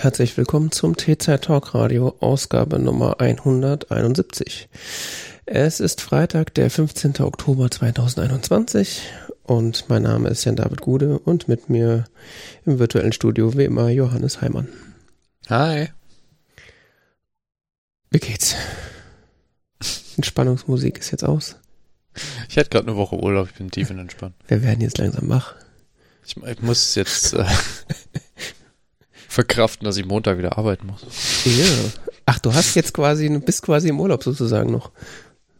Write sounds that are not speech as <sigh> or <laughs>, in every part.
Und herzlich willkommen zum T-Zeit Talk Radio, Ausgabe Nummer 171. Es ist Freitag, der 15. Oktober 2021 und mein Name ist Jan David Gude und mit mir im virtuellen Studio wie immer Johannes Heimann. Hi. Wie geht's? Entspannungsmusik ist jetzt aus. Ich hatte gerade eine Woche Urlaub, ich bin tief entspannt. Wir werden jetzt langsam wach. Ich, ich muss jetzt äh, <laughs> verkraften, dass ich Montag wieder arbeiten muss. Ja. Ach, du hast jetzt quasi, bist quasi im Urlaub sozusagen noch.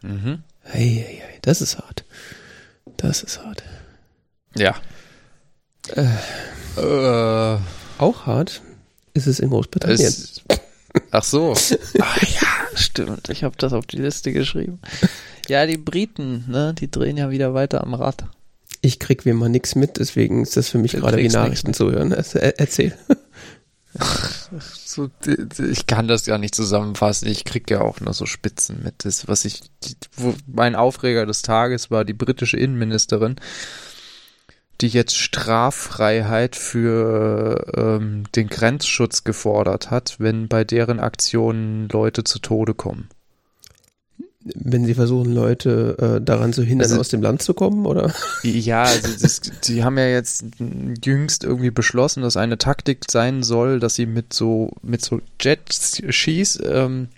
Mhm. Hey, hey, hey, das ist hart. Das ist hart. Ja. Äh, Äh, auch hart ist es in Großbritannien. es, <laughs> ach so. Ah, ja, stimmt. Ich habe das auf die Liste geschrieben. Ja, die Briten, ne, die drehen ja wieder weiter am Rad. Ich krieg wie immer nichts mit, deswegen ist das für mich Du gerade wie Nachrichten zu hören. Erzähl. So, ich kann das gar nicht zusammenfassen. Ich krieg ja auch nur so Spitzen mit. Das, was ich, wo, mein Aufreger des Tages war die britische Innenministerin, die jetzt Straffreiheit für ähm, den Grenzschutz gefordert hat, wenn bei deren Aktionen Leute zu Tode kommen. Wenn sie versuchen, Leute äh, daran zu hindern, Also- aus dem Land zu kommen, oder? Ja, also das, die haben ja jetzt jüngst irgendwie beschlossen, dass eine Taktik sein soll, dass sie mit so mit so Jet-Skis ähm,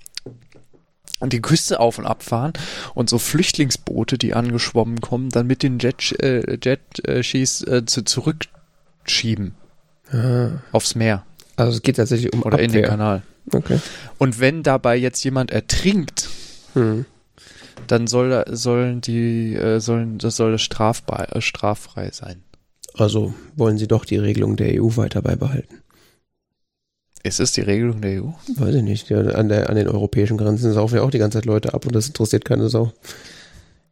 an die Küste auf und abfahren und so Flüchtlingsboote, die angeschwommen kommen, dann mit den Jet, äh, Jet-Skis äh, zu, zurückschieben Ah, aufs Meer also es geht tatsächlich um oder in den Abwehr. Kanal. Okay. Und wenn dabei jetzt jemand ertrinkt, Hm. Dann soll sollen die äh, sollen das soll strafbar, äh, straffrei sein. Also wollen sie doch die Regelung der EU weiter beibehalten. Ist es die Regelung der EU? Weiß ich nicht. An, der, an den europäischen Grenzen saufen ja auch die ganze Zeit Leute ab und das interessiert keine Sau.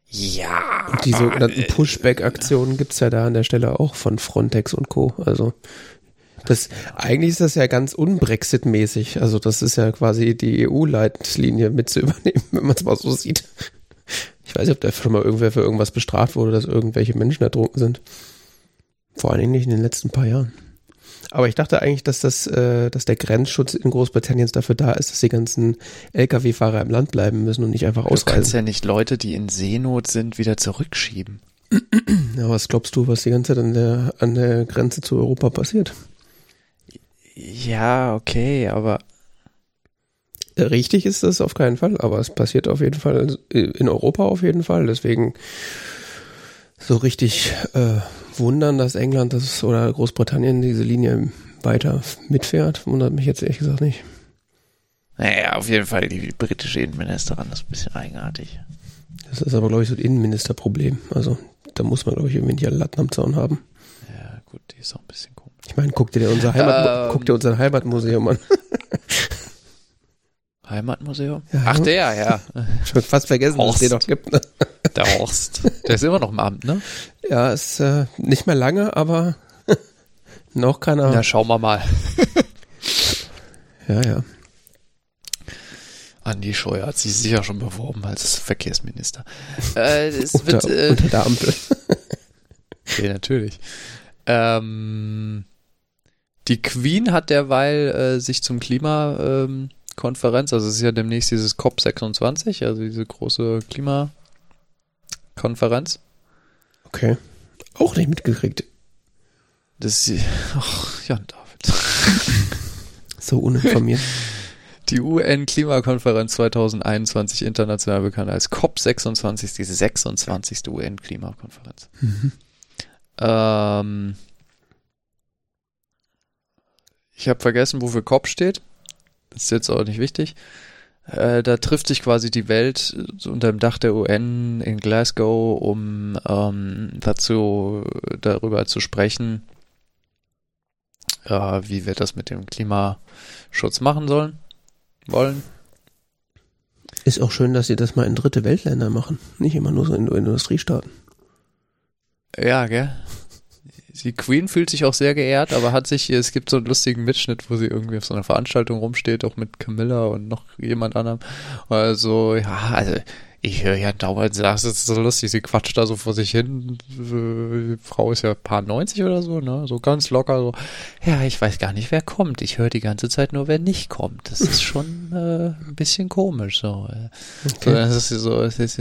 Ja. Und die sogenannten Pushback-Aktionen gibt's ja da an der Stelle auch von Frontex und Co. Also das eigentlich ist das ja ganz unbrexit-mäßig. Also das ist ja quasi die EU-Leitlinie mit zu übernehmen, <laughs> wenn man es mal so sieht. Ich weiß nicht, ob da schon mal irgendwer für irgendwas bestraft wurde, dass irgendwelche Menschen ertrunken sind. Vor allen Dingen nicht in den letzten paar Jahren. Aber ich dachte eigentlich, dass das, äh, dass der Grenzschutz in Großbritannien dafür da ist, dass die ganzen Lkw-Fahrer im Land bleiben müssen und nicht einfach Du kannst ausreisen. ja nicht Leute, die in Seenot sind, wieder zurückschieben. Ja, was glaubst du, was die ganze Zeit an der, an der Grenze zu Europa passiert? Ja, okay, aber Richtig ist das auf keinen Fall, aber es passiert auf jeden Fall in Europa auf jeden Fall. Deswegen so richtig äh, wundern, dass England das oder Großbritannien diese Linie weiter mitfährt, wundert mich jetzt ehrlich gesagt nicht. naja, auf jeden Fall die britische Innenministerin ist ein bisschen eigenartig. Das ist aber, glaube ich, so ein Innenministerproblem. Also da muss man, glaube ich, irgendwie die Latten am Zaun haben. Ja, gut, die ist auch ein bisschen komisch. Ich meine, guck dir unser Heimat, Ähm. guck dir unser Heimatmuseum an. <laughs> Heimatmuseum? Ja. Ach, der, ja. <laughs> Schon fast vergessen, dass es Horst. den noch gibt. Ne? <laughs> Der Horst. Der ist immer noch im Amt, ne? Ja, ist äh, nicht mehr lange, aber <laughs> noch keiner. Ja, schauen wir mal. ja, ja. Andi Scheuer hat sich sicher schon beworben als Verkehrsminister. Äh, es Unter, wird, äh, unter der Ampel. Ja, natürlich. Ähm, die Queen hat derweil äh, sich zum Klimakonferenz, ähm, Konferenz, also es ist ja demnächst dieses COP26, also diese große Klimakonferenz. Okay. Auch nicht mitgekriegt. Das ist, ach, Jan David. <laughs> So uninformiert. Die UN-Klimakonferenz 2021, international bekannt als COP26, die 26. UN-Klimakonferenz. mhm. Ähm, ich habe vergessen, wofür COP steht. Das ist jetzt auch nicht wichtig. Äh, da trifft sich quasi die Welt so unter dem Dach der UN in Glasgow, um ähm, dazu darüber zu sprechen, äh, wie wir das mit dem Klimaschutz machen sollen, wollen. Ist auch schön, dass sie das mal in dritte Weltländer machen. Nicht immer nur so in Industriestaaten. Ja, gell? Die Queen fühlt sich auch sehr geehrt, aber hat sich, es gibt so einen lustigen Mitschnitt, wo sie irgendwie auf so einer Veranstaltung rumsteht, auch mit Camilla und noch jemand anderem. Also, ja, also ich höre ja dauernd, das ist so lustig, sie quatscht da so vor sich hin. Die Frau ist ja paar 90 oder so, ne? So ganz locker so. Ja, ich weiß gar nicht, wer kommt. Ich höre die ganze Zeit nur, wer nicht kommt. Das ist schon äh, ein bisschen komisch so. Okay. Das ist so, es ist,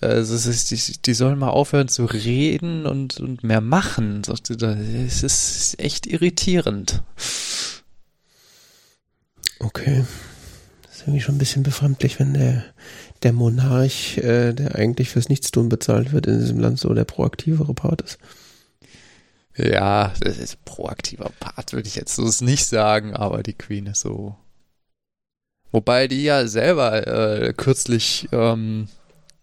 es ist, die, die sollen mal aufhören zu reden und, und mehr machen. Es ist echt irritierend. Okay. Das ist irgendwie schon ein bisschen befremdlich, wenn der der Monarch, äh, der eigentlich fürs Nichtstun bezahlt wird in diesem Land, so der proaktivere Part ist. Ja, das ist proaktiver Part, würde ich jetzt so nicht sagen, aber die Queen ist so. Wobei die ja selber äh, kürzlich ähm,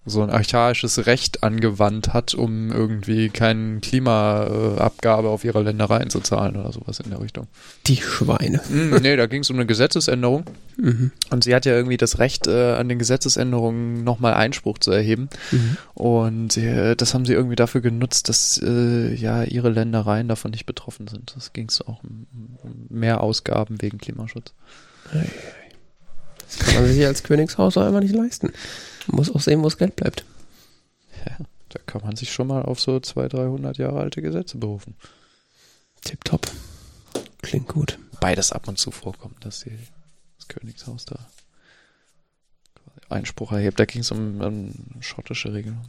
so ein archaisches Recht angewandt hat, um irgendwie keine Klimaabgabe auf ihre Ländereien zu zahlen oder sowas in der Richtung. Die Schweine. Mm, nee, da ging es um eine Gesetzesänderung. Mhm. Und sie hat ja irgendwie das Recht, äh, an den Gesetzesänderungen nochmal Einspruch zu erheben. Mhm. Und äh, das haben sie irgendwie dafür genutzt, dass äh, ja ihre Ländereien davon nicht betroffen sind. Das ging es auch um, mehr Ausgaben wegen Klimaschutz. Das kann man sich als Königshaus auch einfach nicht leisten. Muss auch sehen, wo das Geld bleibt. Ja, da kann man sich schon mal auf so 200, 300 Jahre alte Gesetze berufen. Tipptopp. Klingt gut. Beides ab und zu vorkommt, dass die, das Königshaus da Einspruch erhebt. Da ging es um, um, schottische Regelung.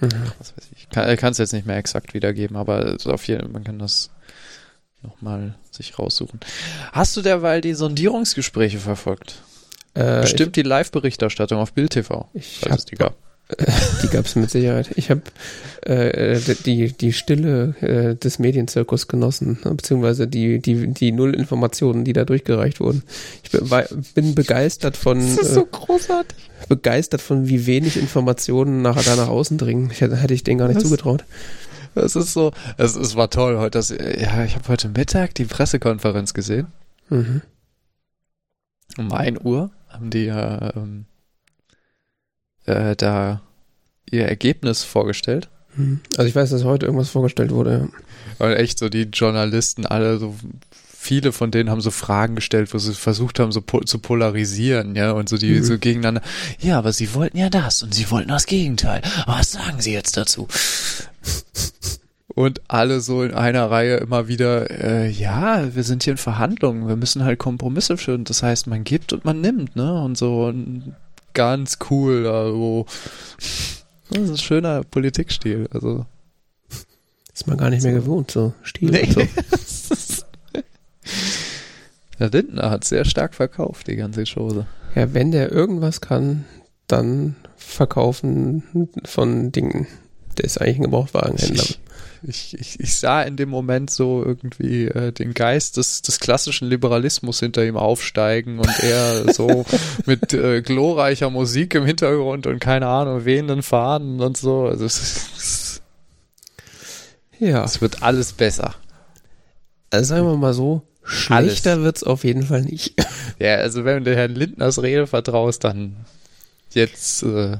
Mhm. Was weiß ich. Kann es jetzt nicht mehr exakt wiedergeben, aber auf jeden man kann das nochmal sich raussuchen. Hast du derweil die Sondierungsgespräche verfolgt? Äh, Bestimmt ich, die Live-Berichterstattung auf Bild TV, ich falls hab, es die gab. <laughs> die gab es mit Sicherheit. Ich habe äh, die, die Stille äh, des Medienzirkus genossen, beziehungsweise die, die, die Null Informationen, die da durchgereicht wurden. Ich bin, bin begeistert von. Das ist so äh, großartig. Begeistert von, wie wenig Informationen nachher da nach außen dringen. Ich, hätte ich denen gar nicht Was? zugetraut. Das ist so, es, es war toll heute. Das, ja, ich habe heute Mittag die Pressekonferenz gesehen. Mhm. Um 1 Uhr haben die ja ähm, äh, da ihr Ergebnis vorgestellt. Hm. Also ich weiß, dass heute irgendwas vorgestellt wurde. Und echt so die Journalisten alle so viele von denen haben so Fragen gestellt, wo sie versucht haben, so po zu polarisieren, ja, und so die mhm. so gegeneinander. Ja, aber sie wollten ja das und sie wollten das Gegenteil. Was sagen sie jetzt dazu? Und alle so in einer Reihe immer wieder, äh, ja, wir sind hier in Verhandlungen, wir müssen halt Kompromisse führen. Das heißt, man gibt und man nimmt, ne? Und so und ganz cool, also <laughs> das ist ein schöner Politikstil, also. Ist man gar nicht mehr gewohnt, so Stil nee. <laughs> so. Der Lindner hat sehr stark verkauft, die ganze Chose. Ja, wenn der irgendwas kann, dann verkaufen von Dingen. Der ist eigentlich ein Gebrauchtwagenhändler. Ich, <laughs> ich, ich, ich sah in dem Moment so irgendwie äh, den Geist des, des klassischen Liberalismus hinter ihm aufsteigen und er so <laughs> mit äh, glorreicher Musik im Hintergrund und keine Ahnung, wehenden Fahnen und so. Also es, ja. Es wird alles besser. Also sagen wir mal so, schlechter wird es auf jeden Fall nicht. Ja, also wenn du Herrn Lindners Rede vertraust, dann jetzt äh,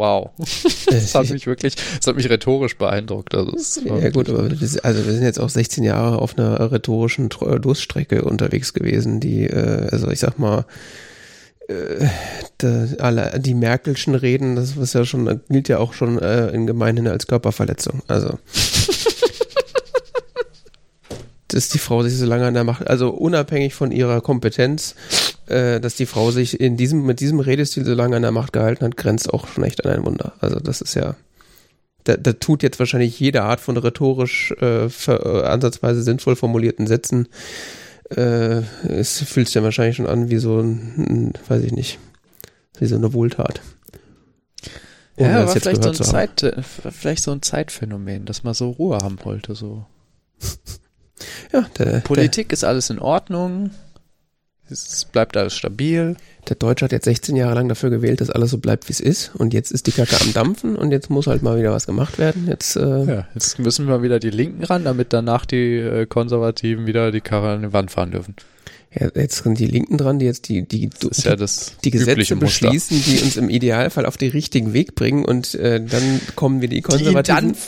Wow. <laughs> Das hat mich wirklich, das hat mich rhetorisch beeindruckt. Also ja gut, aber das, also wir sind jetzt auch 16 Jahre auf einer rhetorischen Durststrecke unterwegs gewesen, die, äh, also ich sag mal, äh, alle, die Merkelschen Reden, das was ja schon, gilt ja auch schon äh, in Gemeinhin als Körperverletzung. Also <laughs> dass die Frau sich so lange an der Macht, also unabhängig von ihrer Kompetenz, äh, dass die Frau sich in diesem, mit diesem Redestil so lange an der Macht gehalten hat, grenzt auch schon echt an ein Wunder. Also das ist ja, da, da tut jetzt wahrscheinlich jede Art von rhetorisch äh, für, äh, ansatzweise sinnvoll formulierten Sätzen, äh, es fühlt sich ja wahrscheinlich schon an wie so ein, weiß ich nicht, wie so eine Wohltat. ja, aber vielleicht so, ein Zeit, äh, vielleicht so ein Zeitphänomen, dass man so Ruhe haben wollte, so. <laughs> ja, der, Politik der, ist alles in Ordnung es bleibt alles stabil. Der Deutsche hat jetzt 16 Jahre lang dafür gewählt, dass alles so bleibt, wie es ist. Und jetzt ist die Kacke am Dampfen und jetzt muss halt mal wieder was gemacht werden. Jetzt, äh ja, jetzt müssen wir wieder die Linken ran, damit danach die äh, Konservativen wieder die Karre an die Wand fahren dürfen. Ja, jetzt sind die Linken dran, die jetzt die, die, die, ja die Gesetze beschließen, die uns im Idealfall auf den richtigen Weg bringen und äh, dann kommen wir die Konservativen. Die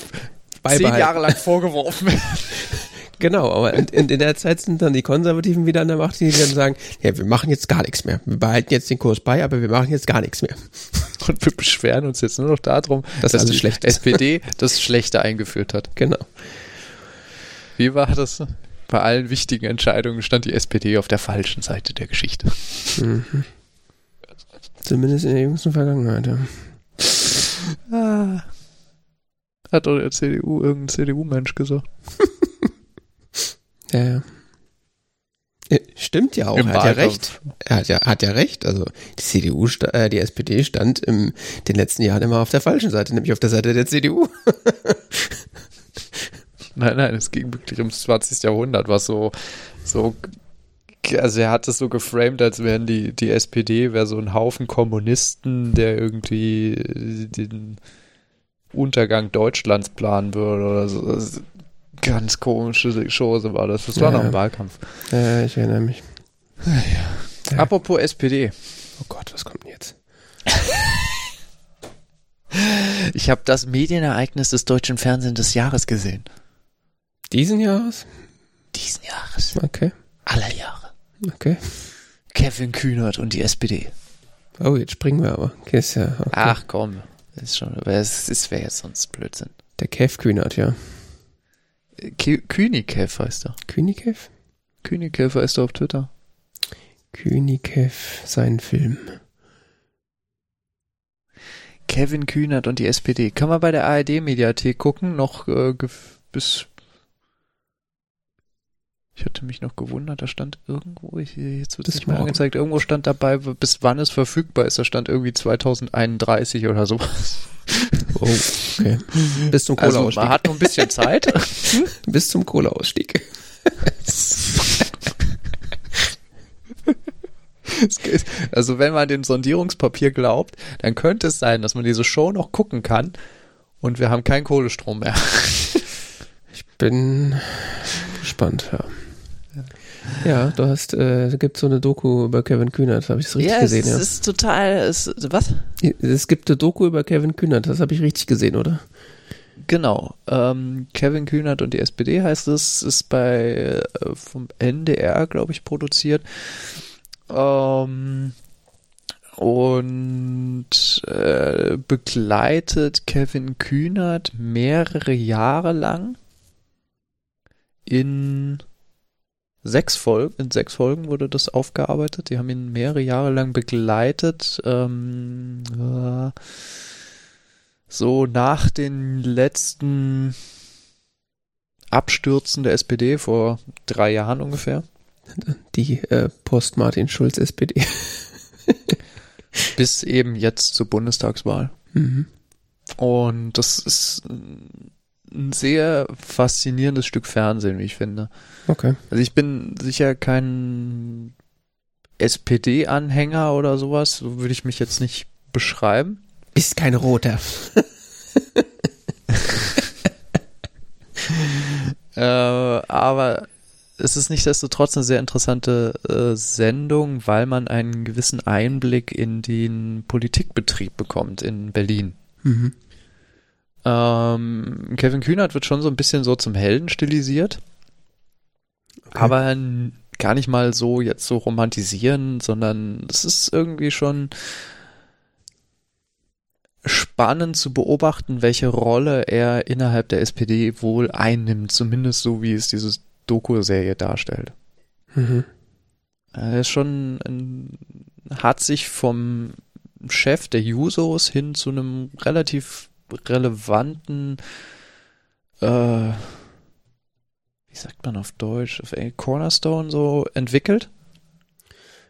dann zehn Jahre lang vorgeworfen werden. <laughs> Genau, aber in, in, der Zeit sind dann die Konservativen wieder an der Macht, die dann sagen, ja, wir machen jetzt gar nichts mehr. Wir behalten jetzt den Kurs bei, aber wir machen jetzt gar nichts mehr. <laughs> Und wir beschweren uns jetzt nur noch darum, dass, dass die SPD das Schlechte eingeführt hat. Genau. Wie war das? Bei allen wichtigen Entscheidungen stand die SPD auf der falschen Seite der Geschichte. Mhm. Zumindest in der jüngsten Vergangenheit, ja. Ah. Hat doch der CDU irgendein CDU-Mensch gesagt. <laughs> ja, ja. Stimmt ja auch, er hat ja recht. Er hat ja, hat ja recht. Also die CDU, äh, die SPD stand in den letzten Jahren immer auf der falschen Seite, nämlich auf der Seite der CDU. <laughs> nein, nein, es ging wirklich ums 20. Jahrhundert, was so, so, also er hat es so geframed, als wären die, die SPD wäre so ein Haufen Kommunisten, der irgendwie den Untergang Deutschlands planen würde oder so. Ganz komische Chose war das. Das war ja, noch ein Wahlkampf. Ja, ich erinnere mich. Ja. Apropos SPD. Oh Gott, was kommt denn jetzt? <laughs> ich habe das Medienereignis des deutschen Fernsehens des Jahres gesehen. Diesen Jahres? Diesen Jahres. Okay. Aller Jahre. Okay. Kevin Kühnert und die SPD. Oh, jetzt springen wir aber. Okay, ja, okay. Ach komm, das ist schon, es wäre jetzt sonst Blödsinn. Der Kev Kühnert, ja. Künikev heißt er. Künikev? Künikev heißt er auf Twitter. Künikev, sein Film. Kevin Kühnert und die SPD. Kann man bei der ARD-Mediathek gucken, noch äh, bis. Ich hatte mich noch gewundert, da stand irgendwo, jetzt wird es nicht mehr angezeigt, irgendwo stand dabei, bis wann es verfügbar ist. Da stand irgendwie 2031 oder sowas. Oh, okay. Bis zum Kohleausstieg. Also man hat noch ein bisschen Zeit. <laughs> Bis zum Kohleausstieg. also wenn man dem Sondierungspapier glaubt, dann könnte es sein, dass man diese Show noch gucken kann und wir haben keinen Kohlestrom mehr. Ich bin gespannt, ja. Ja, du hast, äh, es gibt so eine Doku über Kevin Kühnert, habe ich es richtig ja, gesehen, es ja. Es ist total, es, was? Es gibt eine Doku über Kevin Kühnert, das habe ich richtig gesehen, oder? Genau. Ähm, Kevin Kühnert und die SPD heißt es, ist bei äh, vom NDR, glaube ich, produziert. Ähm, und äh, begleitet Kevin Kühnert mehrere Jahre lang in sechs Folgen, in sechs Folgen wurde das aufgearbeitet. Die haben ihn mehrere Jahre lang begleitet. Ähm, äh, so nach den letzten Abstürzen der SPD vor drei Jahren ungefähr. Die äh, Post-Martin Schulz SPD. <laughs> Bis eben jetzt zur Bundestagswahl. Mhm. Und das ist ein sehr faszinierendes Stück Fernsehen, wie ich finde. Okay. Also ich bin sicher kein SPD-Anhänger oder sowas, so würde ich mich jetzt nicht beschreiben. Ist kein roter. <laughs> äh, aber es ist nichtsdestotrotz eine sehr interessante äh, Sendung, weil man einen gewissen Einblick in den Politikbetrieb bekommt in Berlin. Mhm. Ähm, Kevin Kühnert wird schon so ein bisschen so zum Helden stilisiert. Okay. Aber gar nicht mal so jetzt so romantisieren, sondern es ist irgendwie schon spannend zu beobachten, welche Rolle er innerhalb der SPD wohl einnimmt, zumindest so wie es diese Doku-Serie darstellt. Mhm. Er ist schon ein, hat sich vom Chef der Jusos hin zu einem relativ relevanten, äh, wie sagt man auf Deutsch, auf Cornerstone so entwickelt?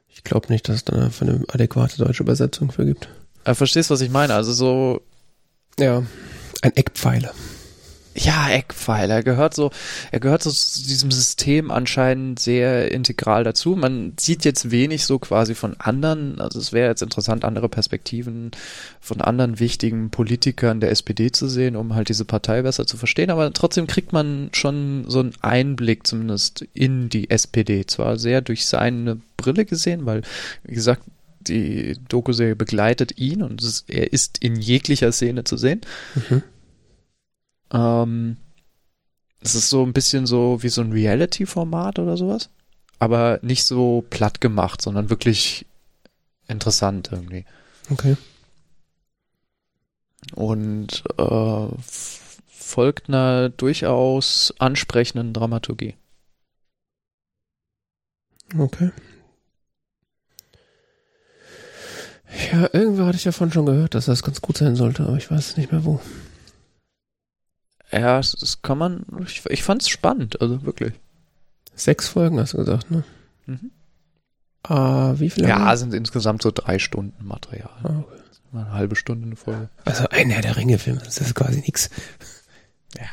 Ich glaube nicht, dass es da eine adäquate deutsche Übersetzung für gibt. Aber verstehst, was ich meine? Also so. Ja, ein Eckpfeiler. Ja, Eckpfeiler. Er gehört so, er gehört so zu diesem System anscheinend sehr integral dazu. Man sieht jetzt wenig so quasi von anderen, also es wäre jetzt interessant, andere Perspektiven von anderen wichtigen Politikern der SPD zu sehen, um halt diese Partei besser zu verstehen. Aber trotzdem kriegt man schon so einen Einblick zumindest in die SPD. Zwar sehr durch seine Brille gesehen, weil, wie gesagt, die Doku-Serie begleitet ihn und ist, er ist in jeglicher Szene zu sehen. Mhm. Ähm, Es ist so ein bisschen so wie so ein Reality-Format oder sowas. Aber nicht so platt gemacht, sondern wirklich interessant irgendwie. Okay. Und äh, folgt einer durchaus ansprechenden Dramaturgie. Okay. Ja, irgendwo hatte ich davon schon gehört, dass das ganz gut sein sollte, aber ich weiß nicht mehr wo. Ja, das, kann man, ich, ich fand es spannend, also wirklich. Sechs Folgen hast du gesagt, ne? Mhm. Ah, wie viele? Ja, sind insgesamt so drei Stunden Material. Ah, okay. Mal eine halbe Stunde eine Folge. Also ein Herr der Ringe-Film, das ist quasi nix. Ja.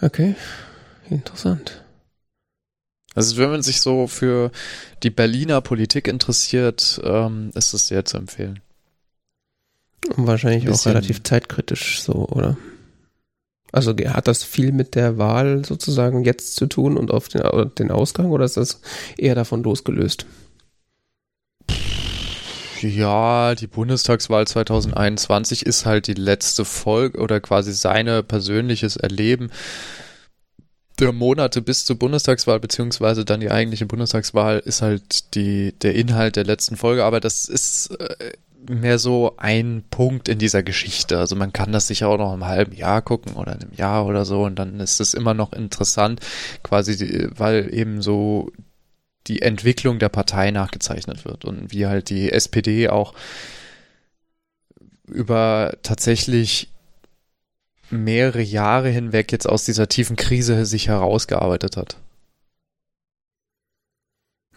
Okay, interessant. Also wenn man sich so für die Berliner Politik interessiert, ähm, ist es sehr zu empfehlen. Und wahrscheinlich auch relativ zeitkritisch so, oder? Also hat das viel mit der Wahl sozusagen jetzt zu tun und auf den, äh, den Ausgang oder ist das eher davon losgelöst? Ja, die Bundestagswahl 2021 ist halt die letzte Folge oder quasi seine persönliches Erleben der Monate bis zur Bundestagswahl, beziehungsweise dann die eigentliche Bundestagswahl, ist halt die, der Inhalt der letzten Folge, aber das ist äh, mehr so ein Punkt in dieser Geschichte. Also man kann das sicher auch noch im halben Jahr gucken oder in einem Jahr oder so und dann ist es immer noch interessant, quasi, weil eben so die Entwicklung der Partei nachgezeichnet wird und wie halt die SPD auch über tatsächlich mehrere Jahre hinweg jetzt aus dieser tiefen Krise sich herausgearbeitet hat.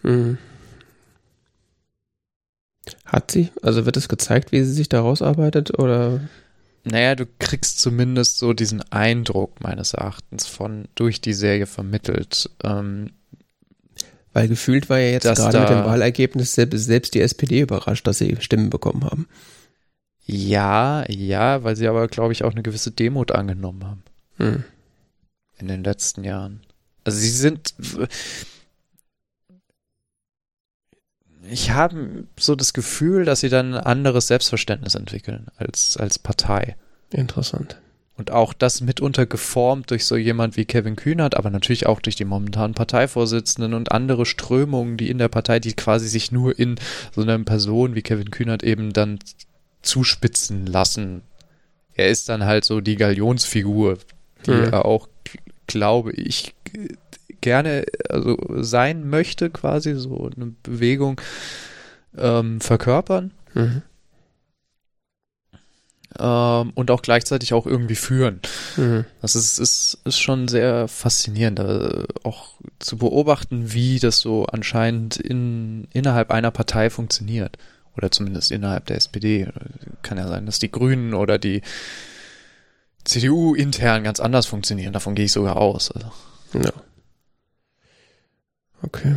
Hm. Hat sie? Also wird es gezeigt, wie sie sich da rausarbeitet oder? Naja, du kriegst zumindest so diesen Eindruck meines Erachtens von durch die Serie vermittelt. Ähm, Weil gefühlt war ja jetzt Dass gerade mit dem Wahlergebnis selbst, selbst die SPD überrascht, dass sie Stimmen bekommen haben. ja, ja, weil sie aber, glaube ich, auch eine gewisse Demut angenommen haben. Hm. in den letzten Jahren. Also sie sind. Ich habe so das Gefühl, dass sie dann ein anderes Selbstverständnis entwickeln als, als Partei. Interessant. Und auch das mitunter geformt durch so jemand wie Kevin Kühnert, aber natürlich auch durch die momentanen Parteivorsitzenden und andere Strömungen, die in der Partei, die quasi sich nur in so einer Person wie Kevin Kühnert eben dann zuspitzen lassen. Er ist dann halt so die Galionsfigur, die Mhm. er auch, glaube ich, gerne also sein möchte, quasi so eine Bewegung ähm, verkörpern Mhm. ähm, und auch gleichzeitig auch irgendwie führen. Mhm. Das ist, ist, ist schon sehr faszinierend, äh, auch zu beobachten, wie das so anscheinend in, innerhalb einer Partei funktioniert. Oder zumindest innerhalb der SPD. Kann ja sein, dass die Grünen oder die CDU intern ganz anders funktionieren. Davon gehe ich sogar aus. Also, Ja. Okay.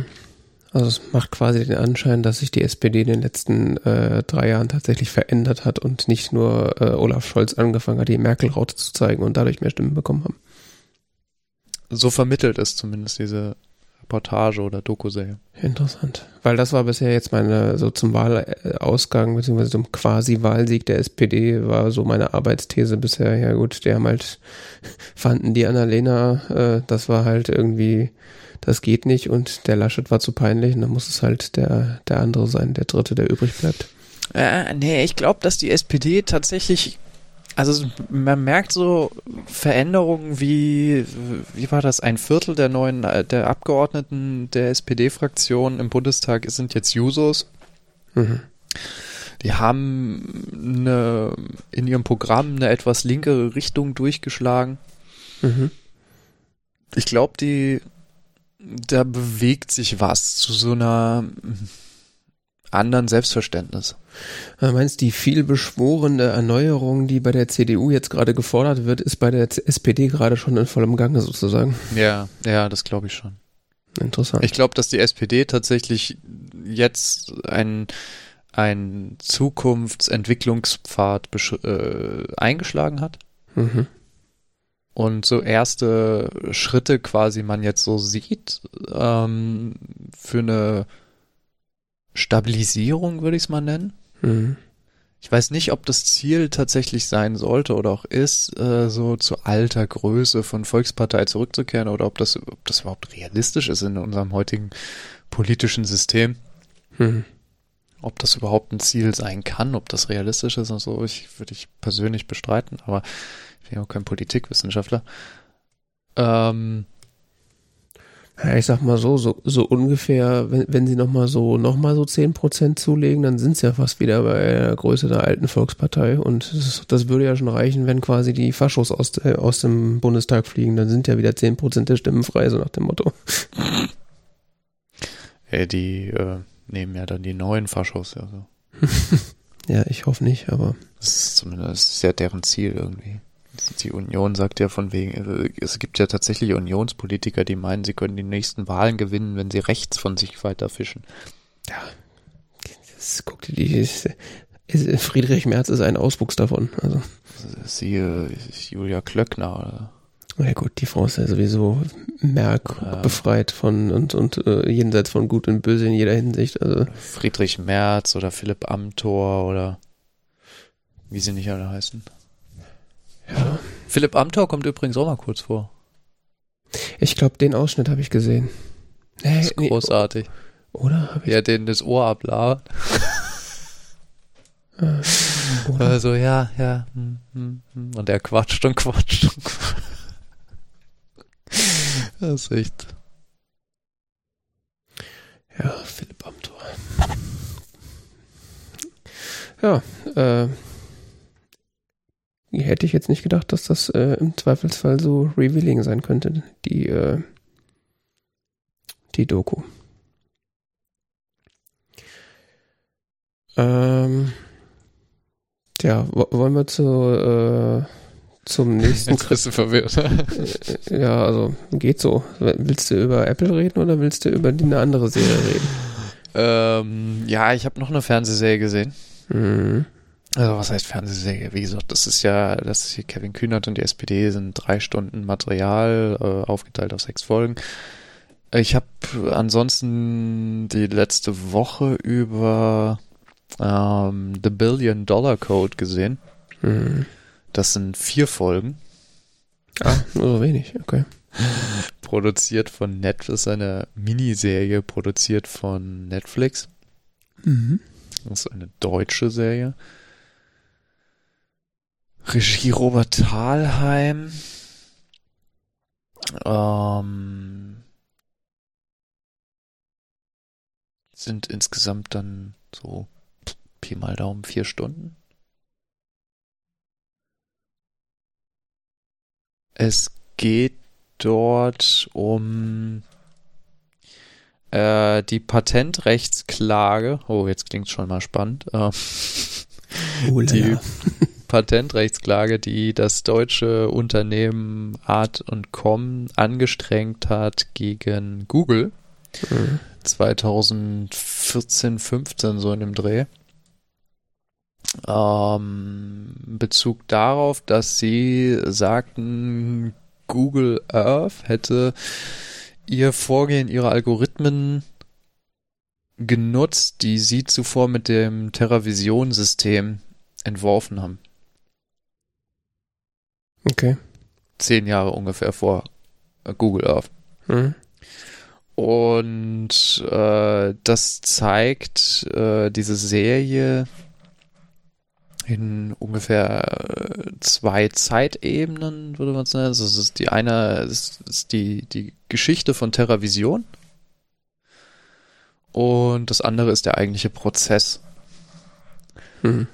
Also es macht quasi den Anschein, dass sich die SPD in den letzten äh, drei Jahren tatsächlich verändert hat und nicht nur äh, Olaf Scholz angefangen hat, die Merkel-Raute zu zeigen und dadurch mehr Stimmen bekommen haben. so vermittelt es zumindest diese Reportage oder Doku-Serie. Interessant. Weil das war bisher jetzt meine, so zum Wahlausgang, beziehungsweise zum quasi-Wahlsieg der SPD, war so meine Arbeitsthese bisher. Ja gut, die haben halt, <laughs> fanden die Annalena, äh, das war halt irgendwie, das geht nicht und der Laschet war zu peinlich und dann muss es halt der, der andere sein, der Dritte, der übrig bleibt. Äh, nee, ich glaube, dass die SPD tatsächlich, also man merkt so Veränderungen wie, wie war das, ein Viertel der neuen, äh, der Abgeordneten der SPD-Fraktion im Bundestag sind jetzt Jusos. Mhm. Die haben eine, in ihrem Programm eine etwas linkere Richtung durchgeschlagen. Mhm. Ich glaube, die, da bewegt sich was zu so einer anderen Selbstverständnis. Du meinst, die viel beschworene Erneuerung, die bei der CDU jetzt gerade gefordert wird, ist bei der SPD gerade schon in vollem Gange sozusagen. Ja, ja, das glaube ich schon. Interessant. Ich glaube, dass die SPD tatsächlich jetzt ein, ein Zukunftsentwicklungspfad äh, eingeschlagen hat mhm. Und so erste Schritte quasi man jetzt so sieht ähm, für eine Stabilisierung, würde ich es mal nennen. Mhm. Ich weiß nicht, ob das Ziel tatsächlich sein sollte oder auch ist, äh, so zu alter Größe von Volkspartei zurückzukehren oder ob das, ob das überhaupt realistisch ist in unserem heutigen politischen System. Hm. Ob das überhaupt ein Ziel sein kann, ob das realistisch ist und so, ich würde ich persönlich bestreiten, aber ich bin auch kein Politikwissenschaftler. Ähm, Ja, ich sag mal so, so, so ungefähr, wenn, wenn sie nochmal so, noch mal so 10% zulegen, dann sind sie ja fast wieder bei der Größe der alten Volkspartei. Und das, das würde ja schon reichen, wenn quasi die Faschos aus, äh, aus dem Bundestag fliegen. Dann sind ja wieder 10% der Stimmen frei, so nach dem Motto. ey, <laughs> die äh, nehmen ja dann die neuen Faschos, ja so. <laughs> Ja, ich hoffe nicht, aber Das ist zumindest das ist ja deren Ziel irgendwie. Die Union sagt ja von wegen, äh, es gibt ja tatsächlich Unionspolitiker, die meinen, sie können die nächsten Wahlen gewinnen, wenn sie rechts von sich weiter fischen. das, guck dir die, Friedrich Merz ist ein Auswuchs davon. Also, Siehe Julia Klöckner. ja gut, die Frau ist ja sowieso Merk Ja. befreit von und, und äh, jenseits von Gut und Böse in jeder Hinsicht. Also, Oder Friedrich Merz oder Philipp Amthor oder wie sie nicht alle heißen. Ja. Philipp Amthor kommt übrigens auch mal kurz vor. Ich glaube, den Ausschnitt habe ich gesehen. Das Nee, ist nee, großartig. oder? Hab ich, Ja, den das Ohr ablabert. äh, <laughs> oder? Also, ja, ja. hm, hm, hm. Und er quatscht und quatscht und quatscht. Das ist echt. Ja, Philipp Amthor. Ja, äh, hätte ich jetzt nicht gedacht, dass das äh, im Zweifelsfall so revealing sein könnte, die, äh, die Doku. Ähm, ja, wo- wollen wir zu, äh, zum nächsten Jetzt bist du verwirrt. Äh, Ja, also geht so. Willst du über Apple reden oder willst du über die- eine andere Serie reden? ähm, ja, ich habe noch eine Fernsehserie gesehen. Mhm. Also was heißt Fernsehserie? Wie gesagt, das ist ja, das ist hier Kevin Kühnert und die SPD sind drei Stunden Material äh, aufgeteilt auf sechs Folgen. Ich habe ansonsten die letzte Woche über ähm, The Billion Dollar Code gesehen. Mhm. Das sind vier Folgen, Ah, nur so wenig, okay. <laughs> produziert von Netflix, eine Miniserie produziert von Netflix. Mhm. Das ist eine deutsche Serie. Regie Robert Thalheim. Ähm, sind insgesamt dann so Pi mal Daumen vier Stunden. Es geht dort um äh, die Patentrechtsklage. Oh, jetzt klingt schon mal spannend. Ähm, Oh, Die-. <laughs> Patentrechtsklage, die das deutsche Unternehmen Art und Com angestrengt hat gegen Google Mhm. 2014, 15 so in dem Dreh. Ähm, Bezug darauf, dass sie sagten, Google Earth hätte ihr Vorgehen, ihre Algorithmen genutzt, die sie zuvor mit dem TerraVision-System entworfen haben. Okay. Zehn Jahre ungefähr vor äh, Google Earth. Mhm. Und äh, das zeigt äh, diese Serie in ungefähr äh, zwei Zeitebenen, würde man sagen. Also es ist die eine ist, ist die, die Geschichte von TerraVision und das andere ist der eigentliche Prozess. Mhm.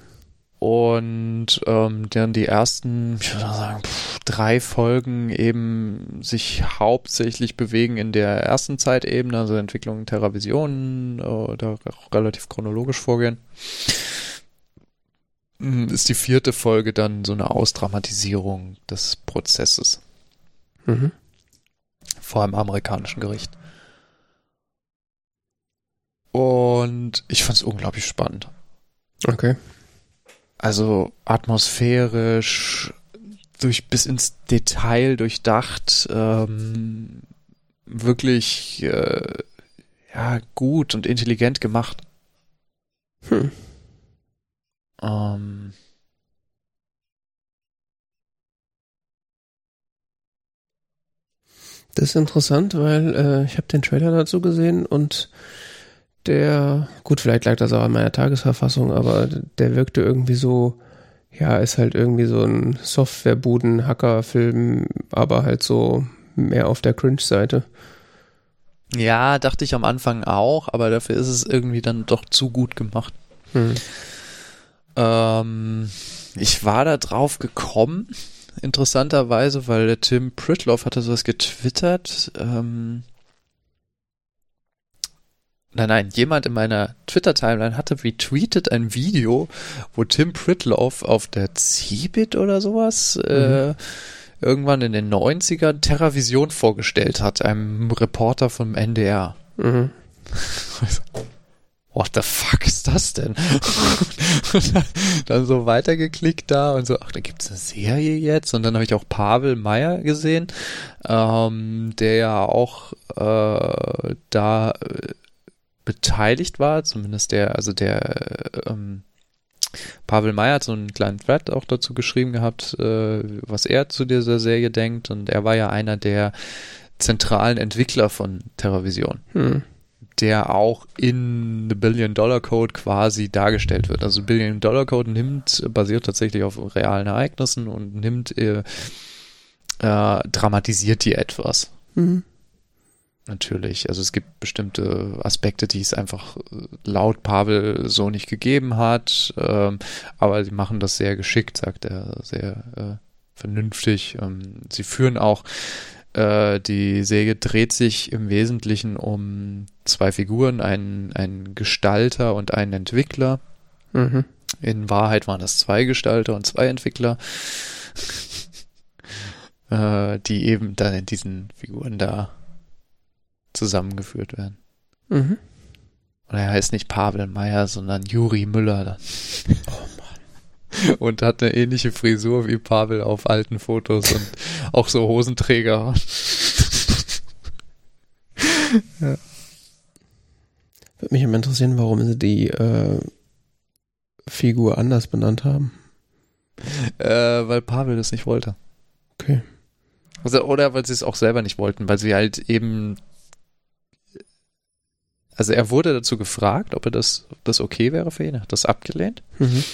Und ähm, dann die ersten, ich würde sagen, pff, drei Folgen eben sich hauptsächlich bewegen in der ersten Zeitebene, also Entwicklung TerraVision, äh, da auch relativ chronologisch vorgehen. Mm, Ist die vierte Folge dann so eine Ausdramatisierung des Prozesses Mhm. vor einem amerikanischen Gericht. Und ich fand es unglaublich spannend. Okay. Also atmosphärisch, durch bis ins Detail durchdacht, ähm, wirklich äh, ja gut und intelligent gemacht. Hm. Ähm, Das ist interessant, weil äh, ich habe den Trailer dazu gesehen und der, gut, vielleicht lag das auch an meiner Tagesverfassung, aber der wirkte irgendwie so, ja, ist halt irgendwie so ein Softwarebuden-Hacker-Film, aber halt so mehr auf der Cringe-Seite. ja, dachte ich am Anfang auch, aber dafür ist es irgendwie dann doch zu gut gemacht. Hm. Ähm, ich war da drauf gekommen, interessanterweise, weil der Tim Pritloff hatte sowas getwittert. Ähm, nein, nein, jemand in meiner Twitter-Timeline hatte retweetet ein Video, wo Tim Pritloff auf der Cebit oder sowas äh, irgendwann in den 90ern TerraVision vorgestellt hat, einem Reporter vom NDR. Mhm. <laughs> What the fuck ist das denn? und <laughs> dann, dann so weitergeklickt da und so, ach, da gibt's eine Serie jetzt. Und dann habe ich auch Pavel Meyer gesehen, ähm, der ja auch äh, da äh, beteiligt war, zumindest der, also der äh, ähm, Pavel Meyer hat so einen kleinen Thread auch dazu geschrieben gehabt, äh, was er zu dieser Serie denkt. Und er war ja einer der zentralen Entwickler von TerraVision Hm. der auch in The Billion Dollar Code quasi dargestellt wird. Also Billion Dollar Code nimmt, basiert tatsächlich auf realen Ereignissen und nimmt, äh, äh, dramatisiert die etwas. Mhm. Natürlich. Also es gibt bestimmte Aspekte, die es einfach äh, laut Pavel so nicht gegeben hat. Ähm, aber sie machen das sehr geschickt, sagt er, sehr äh, vernünftig. Ähm, sie führen auch äh, die Serie dreht sich im Wesentlichen um zwei Figuren, einen, einen Gestalter und einen Entwickler. Mhm. In Wahrheit waren es zwei Gestalter und zwei Entwickler, <laughs> äh, die eben dann in diesen Figuren da zusammengeführt werden. Mhm. Und er heißt nicht Pavel Meyer, sondern Juri Müller dann. Oh Mann. <laughs> Und hat eine ähnliche Frisur wie Pavel auf alten Fotos und auch so Hosenträger. <laughs> Würde mich immer interessieren, warum sie die äh, Figur anders benannt haben. Äh, weil Pavel das nicht wollte. Okay. Also, oder weil sie es auch selber nicht wollten, weil sie halt eben. Also er wurde dazu gefragt, ob er das, ob das okay wäre für ihn. Er hat das abgelehnt. Mhm.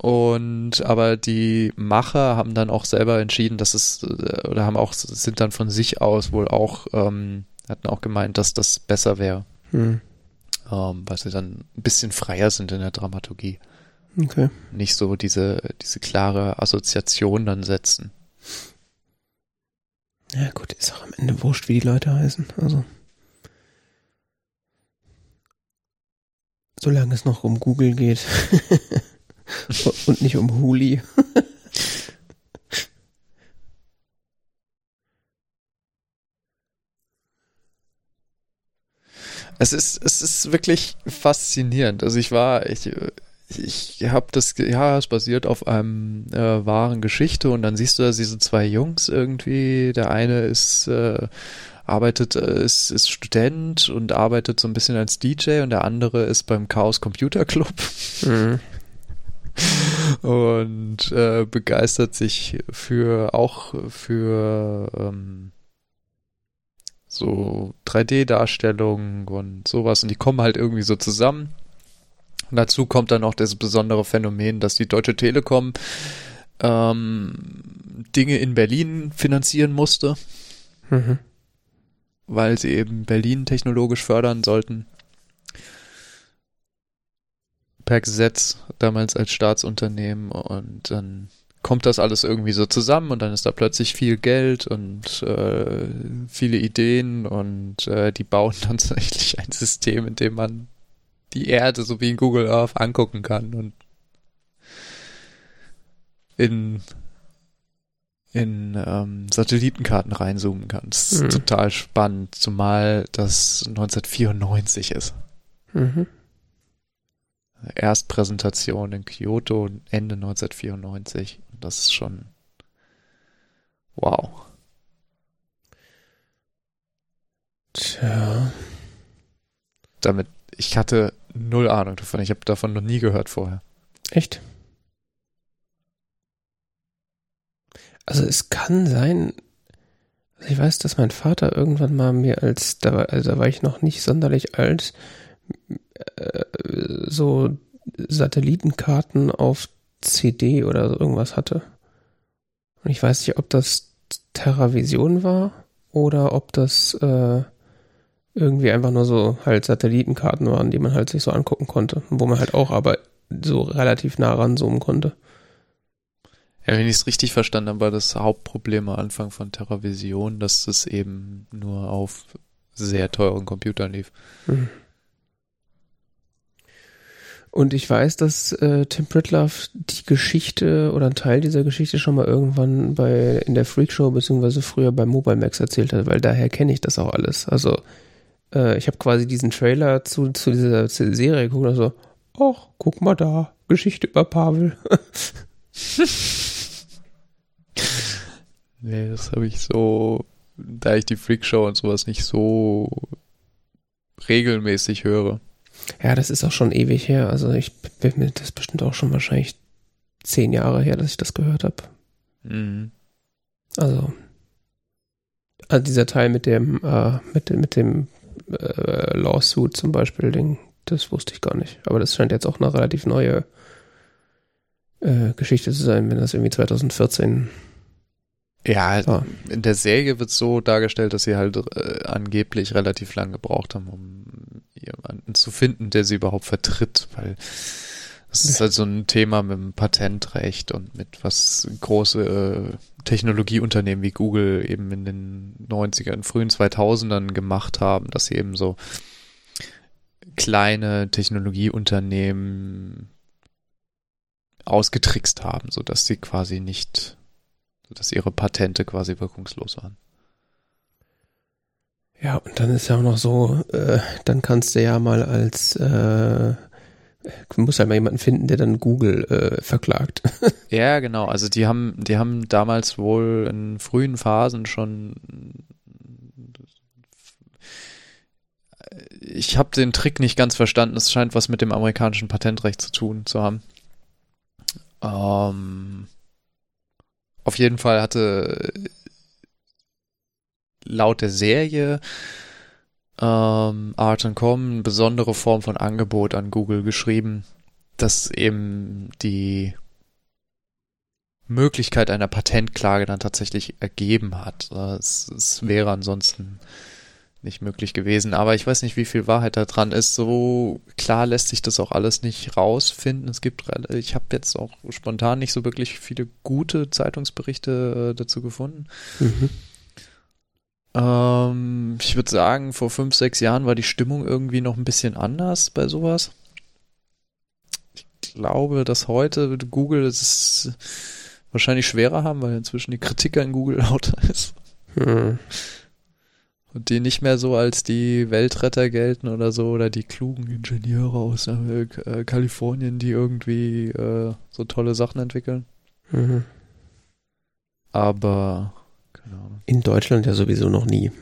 Und aber die Macher haben dann auch selber entschieden, dass es äh, oder haben auch sind dann von sich aus wohl auch ähm, hatten auch gemeint, dass das besser wäre, Mhm. ähm, weil sie dann ein bisschen freier sind in der Dramaturgie, Okay. nicht so diese diese klare Assoziation dann setzen. Ja, gut, ist auch am Ende wurscht, wie die Leute heißen. Also. Solange es noch um Google geht. <laughs> Und nicht um Huli. Es ist, es ist wirklich faszinierend. Also ich war, ich, ich habe das, ja, es basiert auf einem äh, wahren Geschichte und dann siehst du da diese zwei Jungs irgendwie. Der eine ist, äh, arbeitet, äh, ist, ist Student und arbeitet so ein bisschen als DJ und der andere ist beim Chaos Computer Club Mhm. <laughs> und äh, begeistert sich für auch für ähm, so 3D-Darstellungen und sowas und die kommen halt irgendwie so zusammen. Und dazu kommt dann auch das besondere Phänomen, dass die Deutsche Telekom ähm, Dinge in Berlin finanzieren musste, Mhm. Weil sie eben Berlin technologisch fördern sollten. Per Gesetz, damals als Staatsunternehmen und dann kommt das alles irgendwie so zusammen und dann ist da plötzlich viel Geld und äh, viele Ideen und äh, die bauen dann <laughs> tatsächlich ein System, in dem man die Erde so wie in Google Earth angucken kann und in in ähm, Satellitenkarten reinzoomen kann. Das ist Mhm. total spannend, zumal das 1994 ist. Mhm. Erstpräsentation in Kyoto Ende 1994. Das ist schon wow. Tja. Damit ich hatte null Ahnung davon. Ich habe davon noch nie gehört vorher. Echt? Also es kann sein, also ich weiß, dass mein Vater irgendwann mal mir als, da war, also da war ich noch nicht sonderlich alt, äh, so Satellitenkarten auf CD oder irgendwas hatte. Und ich weiß nicht, ob das TerraVision war oder ob das äh, irgendwie einfach nur so halt Satellitenkarten waren, die man halt sich so angucken konnte, wo man halt auch aber so relativ nah ranzoomen konnte. Ja, wenn ich es richtig verstanden habe, war das Hauptproblem am Anfang von TerraVision, dass es eben nur auf sehr teuren Computern lief. Mhm. Und ich weiß, dass äh, Tim Pritloff die Geschichte oder einen Teil dieser Geschichte schon mal irgendwann bei in der Freakshow beziehungsweise früher bei Mobile Max erzählt hat, weil daher kenne ich das auch alles. Also äh, ich habe quasi diesen Trailer zu, zu dieser Serie geguckt und so, ach, guck mal da, Geschichte über Pavel. <laughs> nee, das habe ich so, da ich die Freakshow und sowas nicht so regelmäßig höre. Ja, das ist auch schon ewig her. Also ich bin mir das bestimmt auch schon wahrscheinlich zehn Jahre her, dass ich das gehört habe. Mhm. Also, also dieser Teil mit dem, äh, mit, mit dem äh, Lawsuit zum Beispiel, den, das wusste ich gar nicht. Aber das scheint jetzt auch eine relativ neue äh, Geschichte zu sein, wenn das irgendwie 2014 ja, ah. in der Serie wird so dargestellt, dass sie halt äh, angeblich relativ lang gebraucht haben, um jemanden zu finden, der sie überhaupt vertritt, weil das ist halt so ein Thema mit dem Patentrecht und mit was große äh, Technologieunternehmen wie Google eben in den 90ern, frühen 2000ern gemacht haben, dass sie eben so kleine Technologieunternehmen ausgetrickst haben, so dass sie quasi nicht, dass ihre Patente quasi wirkungslos waren. Ja, und dann ist ja auch noch so, äh, dann kannst du ja mal als äh, Du musst halt mal jemanden finden, der dann Google äh, verklagt. <laughs> ja, genau. Also die haben, die haben damals wohl in frühen Phasen schon. Ich habe den Trick nicht ganz verstanden. Es scheint was mit dem amerikanischen Patentrecht zu tun zu haben. Ähm, auf jeden Fall hatte laut der Serie ähm, Art.com eine besondere Form von Angebot an Google geschrieben, dass eben die Möglichkeit einer Patentklage dann tatsächlich ergeben hat. Es, es wäre ansonsten nicht möglich gewesen. Aber ich weiß nicht, wie viel Wahrheit da dran ist. So klar lässt sich das auch alles nicht rausfinden. Es gibt, ich habe jetzt auch spontan nicht so wirklich viele gute Zeitungsberichte äh, dazu gefunden. Mhm. Ähm, ich würde sagen, vor fünf, sechs Jahren war die Stimmung irgendwie noch ein bisschen anders bei sowas. Ich glaube, dass heute Google es wahrscheinlich schwerer haben, weil inzwischen die Kritik an Google <laughs> lauter ist. Hm. Und die nicht mehr so als die Weltretter gelten oder so, oder die klugen Ingenieure aus äh, Kalifornien, die irgendwie äh, so tolle Sachen entwickeln. Mhm. Aber in Deutschland ja sowieso noch nie. <laughs>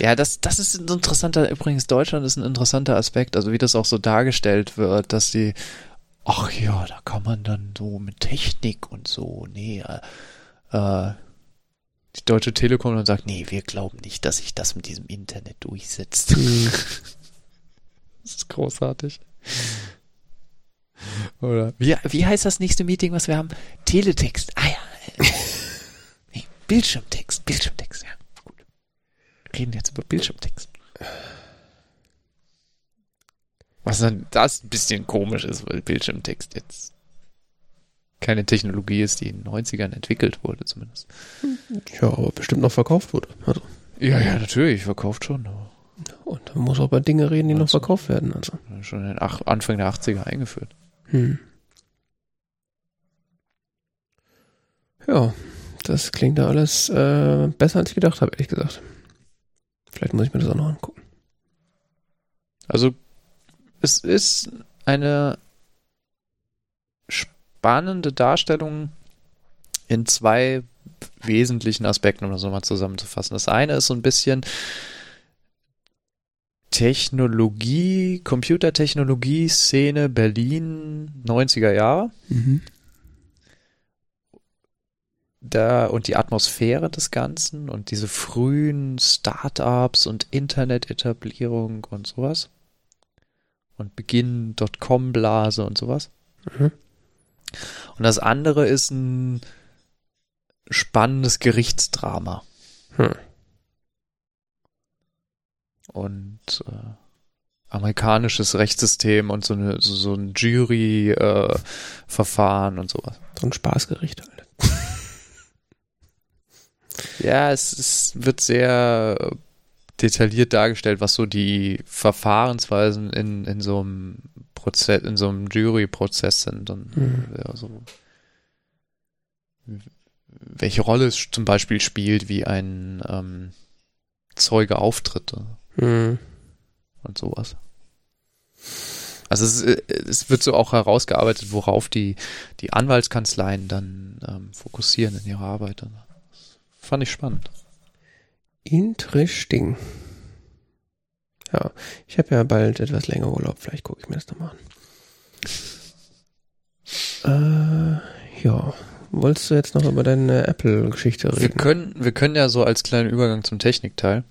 Ja, das, das ist ein interessanter, übrigens Deutschland ist ein interessanter Aspekt, also wie das auch so dargestellt wird, dass die, ach ja, da kann man dann so mit Technik und so, nee, äh, äh die Deutsche Telekom und sagt, nee, wir glauben nicht, dass sich das mit diesem Internet durchsetzt. Mhm. <laughs> das ist großartig. Oder wie, wie heißt das nächste Meeting, was wir haben? Teletext. Ah ja. <laughs> Bildschirmtext, Bildschirmtext, ja. Gut. Wir reden jetzt über Bildschirmtext. Was dann das ein bisschen komisch ist, weil Bildschirmtext jetzt keine Technologie ist, die in den 90ern entwickelt wurde, zumindest. Ja, aber bestimmt noch verkauft wurde. Also. Ja, ja, natürlich, verkauft schon. Und man muss auch bei Dinge reden, die also, noch verkauft werden. Also. Schon in den Anfang der 80er eingeführt. Hm. Ja, das klingt da alles äh, besser, als ich gedacht habe, ehrlich gesagt. Vielleicht muss ich mir das auch noch angucken. Also, es ist eine spannende Darstellung in zwei wesentlichen Aspekten, um das nochmal zusammenzufassen. Das eine ist so ein bisschen Technologie, Computertechnologie-Szene Berlin 90er Jahre. Mhm. Da und die Atmosphäre des Ganzen und diese frühen Startups und Internetetablierung und sowas. Und Beginn Dotcom-Blase und sowas. Mhm. Und das andere ist ein spannendes Gerichtsdrama. Hm. und äh, amerikanisches Rechtssystem und so, eine, so, so ein Jury-Verfahren und sowas. So ein Spaßgericht halt. <laughs> Ja, es, es wird sehr äh, detailliert dargestellt, was so die Verfahrensweisen in, in so einem Prozess, in so einem Jury-Prozess sind und Mhm. ja, so, welche Rolle es zum Beispiel spielt, wie ein ähm, Zeuge auftritt Mhm. und sowas. Also es, äh, es wird so auch herausgearbeitet, worauf die, die Anwaltskanzleien dann ähm, fokussieren in ihrer Arbeit. Fand ich spannend. Interesting. Ja, ich habe ja bald etwas länger Urlaub, vielleicht gucke ich mir das nochmal an. Äh, ja. Wolltest du jetzt noch über deine Apple-Geschichte Wir reden? können, wir können ja so als kleinen Übergang zum Technikteil.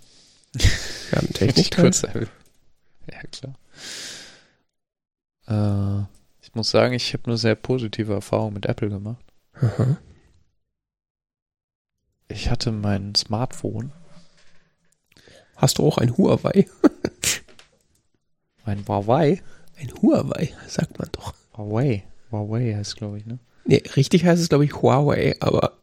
Wir haben Technik. Kurz, <laughs> ja, klar. Äh, ich muss sagen, ich habe eine sehr positive Erfahrung mit Apple gemacht. Aha. Ich hatte mein Smartphone, Hast du auch ein Huawei? mein Huawei. Ein Huawei, sagt man doch. Huawei. Huawei heißt, glaube ich, ne? Nee, richtig heißt es, glaube ich, Huawei, aber,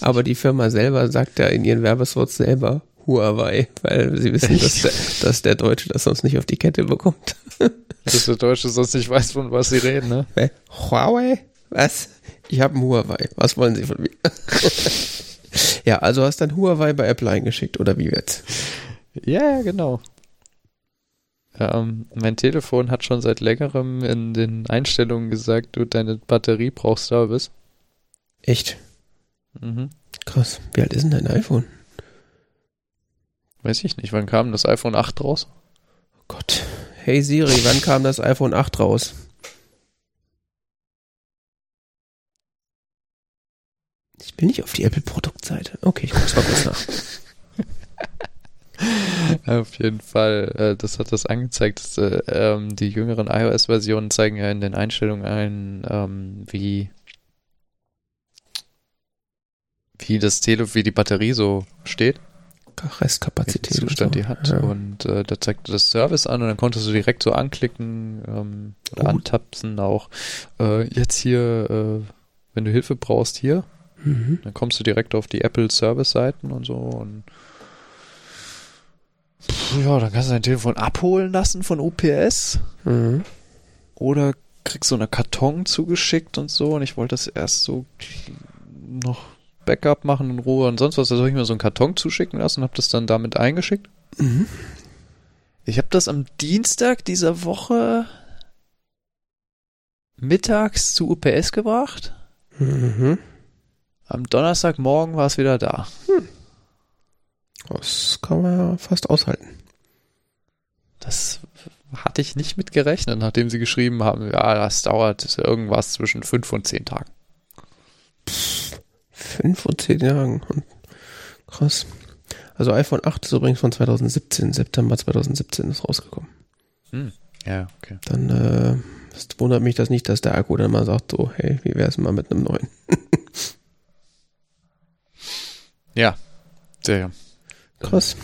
aber die Firma selber sagt ja in ihren Werbespots selber Huawei, weil sie wissen, dass der, dass der Deutsche das sonst nicht auf die Kette bekommt. Dass der Deutsche sonst nicht weiß, von was sie reden, ne? Huawei? Was? Ich habe ein Huawei. Was wollen Sie von mir? <laughs> ja, also hast dann Huawei bei Apple eingeschickt, oder wie jetzt? Ja, genau. Ähm, mein Telefon hat schon seit längerem in den Einstellungen gesagt, du, deine Batterie braucht Service. Echt? Mhm. Krass. Wie alt ist denn dein iPhone? Weiß ich nicht, wann kam das iPhone 8 raus? Oh Gott. Hey Siri, wann kam das iPhone 8 raus? Ich bin nicht auf die Apple-Produktseite. Okay, ich guck's mal kurz nach. <laughs> Auf jeden Fall, äh, das hat das angezeigt. Dass, äh, ähm, die jüngeren iOS-Versionen zeigen ja in den Einstellungen ein, ähm, wie wie das Tele, wie die Batterie so steht, Restkapazität. welchen Zustand so. die hat. Ja. Und äh, da zeigt das Service an und dann konntest du direkt so anklicken ähm, oder Gut. antapsen auch. Äh, jetzt hier, äh, wenn du Hilfe brauchst, hier, Mhm. dann kommst du direkt auf die Apple Service-Seiten und so und ja, dann kannst du dein Telefon abholen lassen von UPS Mhm. oder kriegst so eine Karton zugeschickt und so und ich wollte das erst so noch Backup machen in Ruhe und sonst was, da soll ich mir so einen Karton zuschicken lassen und habe das dann damit eingeschickt. Mhm. Ich habe das am Dienstag dieser Woche mittags zu UPS gebracht. Mhm. Am Donnerstagmorgen war es wieder da. Das kann man ja fast aushalten. Das hatte ich nicht mit gerechnet, nachdem sie geschrieben haben, ja, das dauert irgendwas zwischen fünf und zehn Tagen. Fünf und zehn. Und krass. Also iPhone 8 ist übrigens von 2017, September 2017 ist rausgekommen. Ja, okay. Dann äh, es wundert mich das nicht, dass der Akku dann mal sagt, so, hey, wie wär's mal mit einem neuen? Ja, sehr. Krass.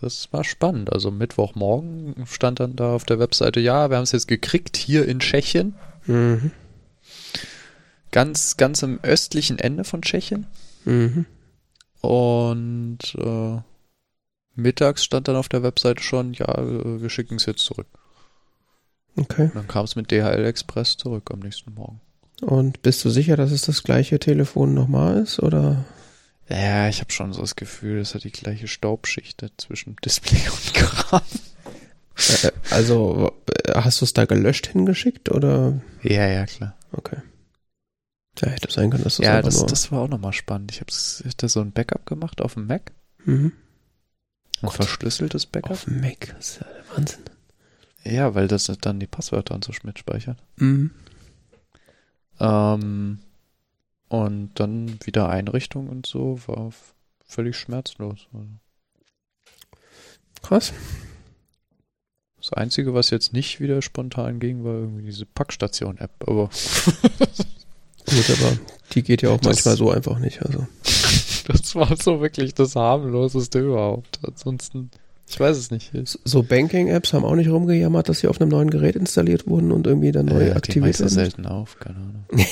Das war spannend. Also Mittwochmorgen stand dann da auf der Webseite, ja, wir haben es jetzt gekriegt hier in Tschechien. Mhm. Ganz, ganz am östlichen Ende von Tschechien. Mhm. Und äh, mittags stand dann auf der Webseite schon, ja, wir schicken es jetzt zurück. Okay. Und dann kam es mit DHL Express zurück am nächsten Morgen. Und bist du sicher, dass es das gleiche Telefon nochmal ist? Oder? Ja, ich habe schon so das Gefühl, es hat die gleiche Staubschicht zwischen Display <laughs> und Kram. Äh, also, äh, hast du es da gelöscht hingeschickt? Oder? Ja, ja, klar. Okay. Ja, hätte sein können, dass das ja, das, das war auch nochmal spannend. Ich habe da so ein Backup gemacht auf dem Mac mhm. Ein Gott. verschlüsseltes Backup? Auf dem Mac. Das ist ja der Wahnsinn. Ja, weil das dann die Passwörter und so mitspeichert. Mhm. Ähm, und dann wieder Einrichtung und so war völlig schmerzlos. Krass. Das Einzige, was jetzt nicht wieder spontan ging, war irgendwie diese Packstation-App. Aber <laughs> Gut, aber die geht ja auch Das- manchmal so einfach nicht. Also. <laughs> das war so wirklich das harmloseste überhaupt. Ansonsten, ich weiß es nicht. So Banking-Apps haben auch nicht rumgejammert, dass sie auf einem neuen Gerät installiert wurden und irgendwie dann neu Äh, aktiviert so werden. selten auf, keine Ahnung. <laughs>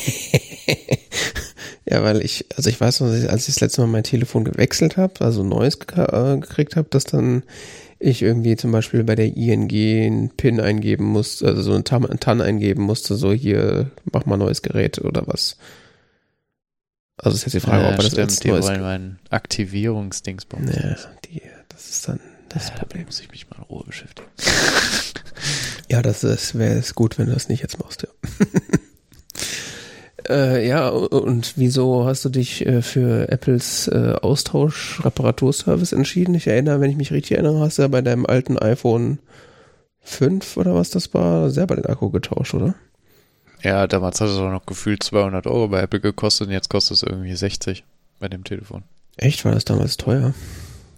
ja, weil ich, also ich weiß noch, als ich das letzte Mal mein Telefon gewechselt habe, also neues äh, gekriegt habe, dass dann ich irgendwie zum Beispiel bei der ING einen PIN eingeben musste, also so einen TAN, einen TAN eingeben musste, so hier, mach mal neues Gerät oder was. Also ist jetzt die Frage, ja, ob man das stimmt, als die neues... wollen meinen Aktivierungsdingsbums. Ja, die, das ist dann das Ja, da Problem. muss ich mich mal in Ruhe beschäftigen. <laughs> Ja, das wäre es gut, wenn du das nicht jetzt machst, ja. <laughs> äh, ja, und wieso hast du dich äh, für Apples äh, Austausch-Reparaturservice entschieden? Ich erinnere, wenn ich mich richtig erinnere, hast du ja bei deinem alten iPhone 5 oder was das war, selber den Akku getauscht, oder? Ja, damals hat es auch noch gefühlt 200 Euro bei Apple gekostet und jetzt kostet es irgendwie 60 bei dem Telefon. Echt, war das damals teuer?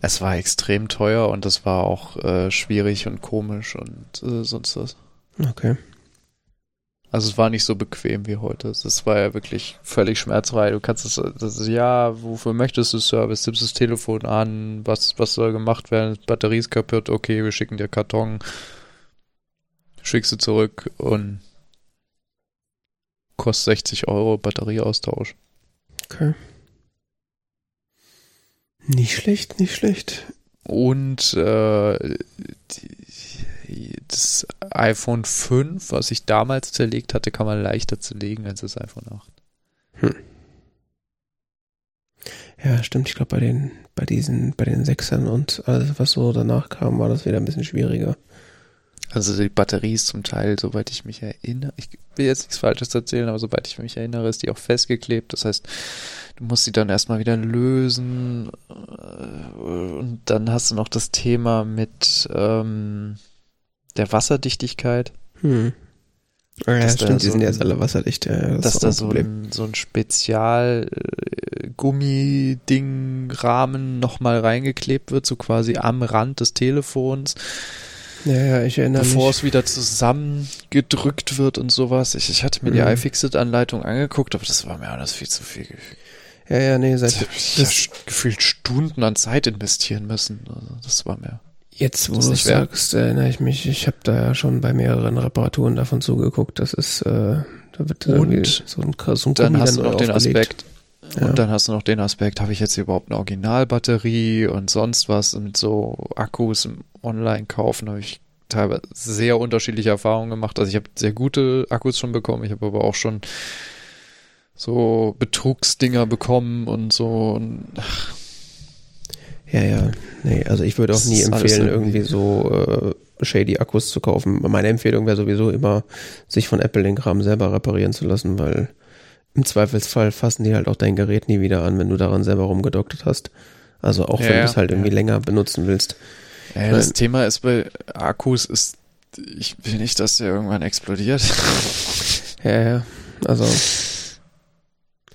Es war extrem teuer und es war auch äh, schwierig und komisch und äh, sonst was. Okay. Also es war nicht so bequem wie heute. Es war ja wirklich völlig schmerzfrei. Du kannst es, das ist, ja, wofür möchtest du Service? Tippst das Telefon an, was, was soll gemacht werden? Batterie ist kaputt, okay, wir schicken dir Karton. Schickst du zurück und kostet 60 Euro Batterieaustausch. Okay. Nicht schlecht, nicht schlecht. Und äh, die, das iPhone 5, was ich damals zerlegt hatte, kann man leichter zerlegen als das iPhone 8. Ja, stimmt. Ich glaube, bei den, bei diesen, bei den Sechsern und alles, was so danach kam, war das wieder ein bisschen schwieriger. Also die Batterie ist zum Teil, soweit ich mich erinnere, ich will jetzt nichts Falsches erzählen, aber soweit ich mich erinnere, ist die auch festgeklebt. Das heißt, du musst sie dann erstmal wieder lösen äh, und dann hast du noch das Thema mit ähm, der Wasserdichtigkeit, Hm. Ah, Ja, Dass da stimmt, die so sind jetzt ein- alle wasserdicht. Ja, ja, das dass da so ein, so ein Spezial äh, nochmal reingeklebt wird, so quasi am Rand des Telefons. Ja, ja, ich erinnere bevor mich. es wieder zusammengedrückt wird und sowas. Ich, ich hatte mir die Mhm. iFixit-Anleitung angeguckt, aber das war mir alles viel zu viel. Ja, ja, nee, seit Ich das- habe gefühlt Stunden an Zeit investieren müssen. Also das war mir. Jetzt, wo du es sagst, erinnere ich mich. Ich habe da ja schon bei mehreren Reparaturen davon zugeguckt. Das ist, äh, da wird Und so ein, so ein Dann Gummi hast du neu noch den. Aspekt. Ja. Und dann hast du noch den Aspekt, habe ich jetzt überhaupt eine Originalbatterie und sonst was und mit so Akkus im Online-Kaufen habe ich teilweise sehr unterschiedliche Erfahrungen gemacht. Also ich habe sehr gute Akkus schon bekommen, ich habe aber auch schon so Betrugsdinger bekommen und so. Und Ja, ja. Nee, also ich würde auch Das nie empfehlen, irgendwie- irgendwie so äh, shady Akkus zu kaufen. Meine Empfehlung wäre sowieso immer, sich von Apple den Kram selber reparieren zu lassen, weil im Zweifelsfall fassen die halt auch dein Gerät nie wieder an, wenn du daran selber rumgedoktert hast. Also auch Ja, wenn du ja, es halt irgendwie ja. länger benutzen willst. Ja, das Nein. Thema ist bei Akkus ist, ich will nicht, dass der irgendwann explodiert. <laughs> Ja, ja. Also,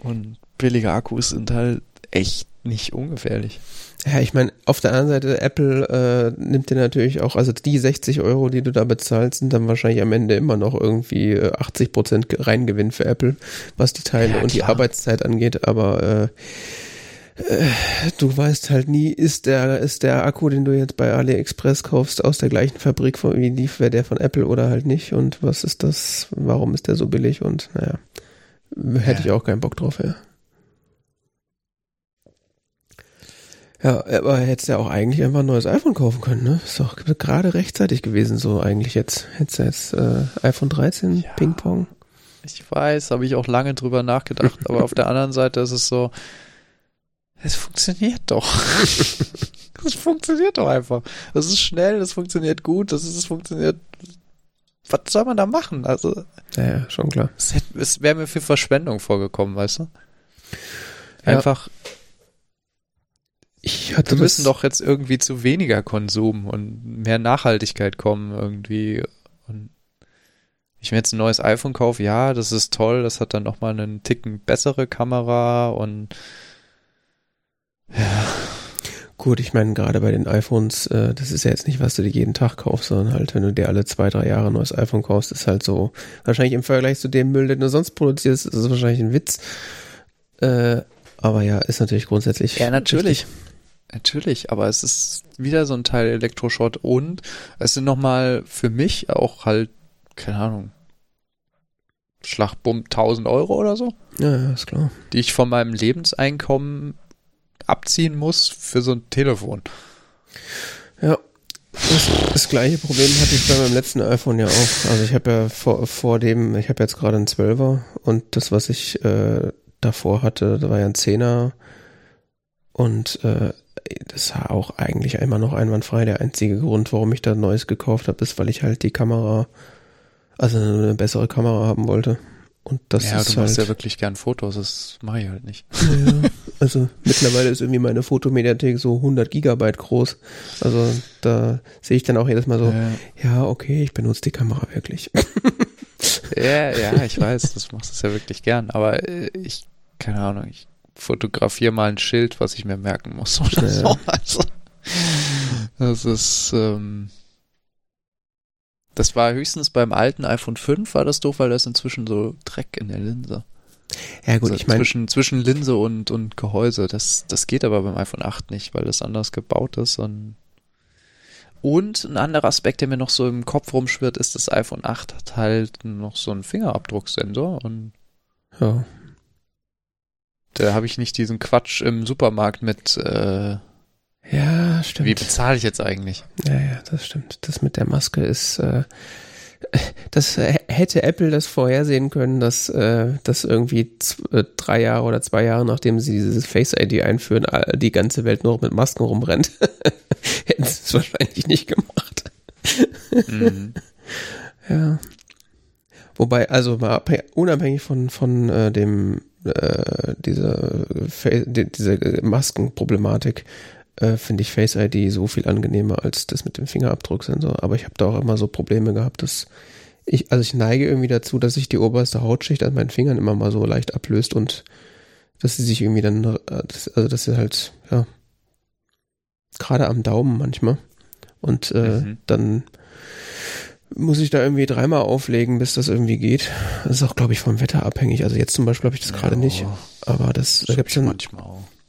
Und billige Akkus sind halt echt nicht ungefährlich. Ja, ich meine, auf der anderen Seite, Apple äh, nimmt dir natürlich auch, also die 60 Euro, die du da bezahlst, sind dann wahrscheinlich am Ende immer noch irgendwie äh, 80 Prozent Reingewinn für Apple, was die Teile Ja, und die. Arbeitszeit angeht, aber äh, äh, du weißt halt nie, ist der, ist der Akku, den du jetzt bei AliExpress kaufst, aus der gleichen Fabrik von, wie lief, wäre der von Apple oder halt nicht und was ist das, warum ist der so billig und naja, hätte Ja. ich auch keinen Bock drauf, ja. Ja, aber hättest ja auch eigentlich einfach ein neues iPhone kaufen können, ne? Ist doch gerade rechtzeitig gewesen, so eigentlich jetzt. Hättest du jetzt äh, iPhone 13, Ja. Ping-Pong. Ich weiß, habe ich auch lange drüber nachgedacht, <laughs> aber auf der anderen Seite ist es so, es funktioniert doch. <laughs> Es funktioniert doch einfach. Es ist schnell, es funktioniert gut, es ist, es funktioniert. Was soll man da machen? Also, Ja, ja, schon klar. es, es wäre mir für Verschwendung vorgekommen, weißt du? Ja. Ich hatte Wir müssen doch jetzt irgendwie zu weniger Konsum und mehr Nachhaltigkeit kommen irgendwie. Und ich mir jetzt ein neues iPhone kaufe, ja, das ist toll, das hat dann nochmal einen Ticken bessere Kamera und Gut, ich meine, gerade bei den iPhones, äh, das ist ja jetzt nicht, was du dir jeden Tag kaufst, sondern halt, wenn du dir alle zwei, drei Jahre ein neues iPhone kaufst, ist halt so, wahrscheinlich im Vergleich zu dem Müll, den du sonst produzierst, ist es wahrscheinlich ein Witz. Äh, aber ja, ist natürlich grundsätzlich. Ja, natürlich. Natürlich, aber es ist wieder so ein Teil Elektroschrott und es sind nochmal für mich auch halt, keine Ahnung, Schlagbumm 1000 Euro oder so, Ja, ja, ist klar. die ich von meinem Lebenseinkommen abziehen muss für so ein Telefon. Ja. Das, das gleiche Problem hatte ich bei meinem letzten iPhone ja auch. Also ich habe ja vor, vor dem, ich habe jetzt gerade einen 12er und das, was ich äh, davor hatte, da war ja ein 10er und äh, das war auch eigentlich immer noch einwandfrei. Der einzige Grund, warum ich da neues gekauft habe, ist, weil ich halt die Kamera, also eine bessere Kamera haben wollte. Und das ja, ist du machst halt, ja wirklich gern Fotos, das mache ich halt nicht. ja, also mittlerweile ist irgendwie meine Fotomediathek so 100 Gigabyte groß. Also da sehe ich dann auch jedes Mal so, Ja. ja, okay, ich benutze die Kamera wirklich. <laughs> Ja, ja, ich weiß, das machst du ja wirklich gern, aber äh, ich, keine Ahnung, ich fotografiere mal ein Schild, was ich mir merken muss oder Ja. so. <laughs> Also, das ist, ähm, das war höchstens beim alten iPhone 5 war das doof, weil da ist inzwischen so Dreck in der Linse. Ja gut, also ich meine, zwischen, zwischen Linse und, und Gehäuse. Das, das geht aber beim iPhone 8 nicht, weil das anders gebaut ist und und ein anderer Aspekt, der mir noch so im Kopf rumschwirrt, ist, das iPhone 8 hat halt noch so einen Fingerabdrucksensor und ja, da habe ich nicht diesen Quatsch im Supermarkt mit, äh, ja, stimmt. wie bezahle ich jetzt eigentlich? Ja, ja, das stimmt. Das mit der Maske ist, äh, das hätte Apple das vorhersehen können, dass äh, das irgendwie äh, drei Jahre oder zwei Jahre nachdem sie dieses Face ID einführen, die ganze Welt nur noch mit Masken rumrennt. <laughs> Hätten sie es wahrscheinlich nicht gemacht. Mhm. <laughs> Ja. Wobei, also mal abhäng- unabhängig von, von äh, dem äh, dieser Fa- die, diese Maskenproblematik, äh, finde ich Face ID so viel angenehmer als das mit dem Fingerabdrucksensor. Aber ich habe da auch immer so Probleme gehabt, dass ich, also ich neige irgendwie dazu, dass sich die oberste Hautschicht an meinen Fingern immer mal so leicht ablöst und dass sie sich irgendwie dann, äh, das, also dass sie halt, ja, gerade am Daumen manchmal. Und äh, Mhm. dann muss ich da irgendwie dreimal auflegen, bis das irgendwie geht. Das ist auch, glaube ich, vom Wetter abhängig. Also jetzt zum Beispiel habe ich das gerade Ja, nicht. Aber das, da Das hab gibt's ich dann,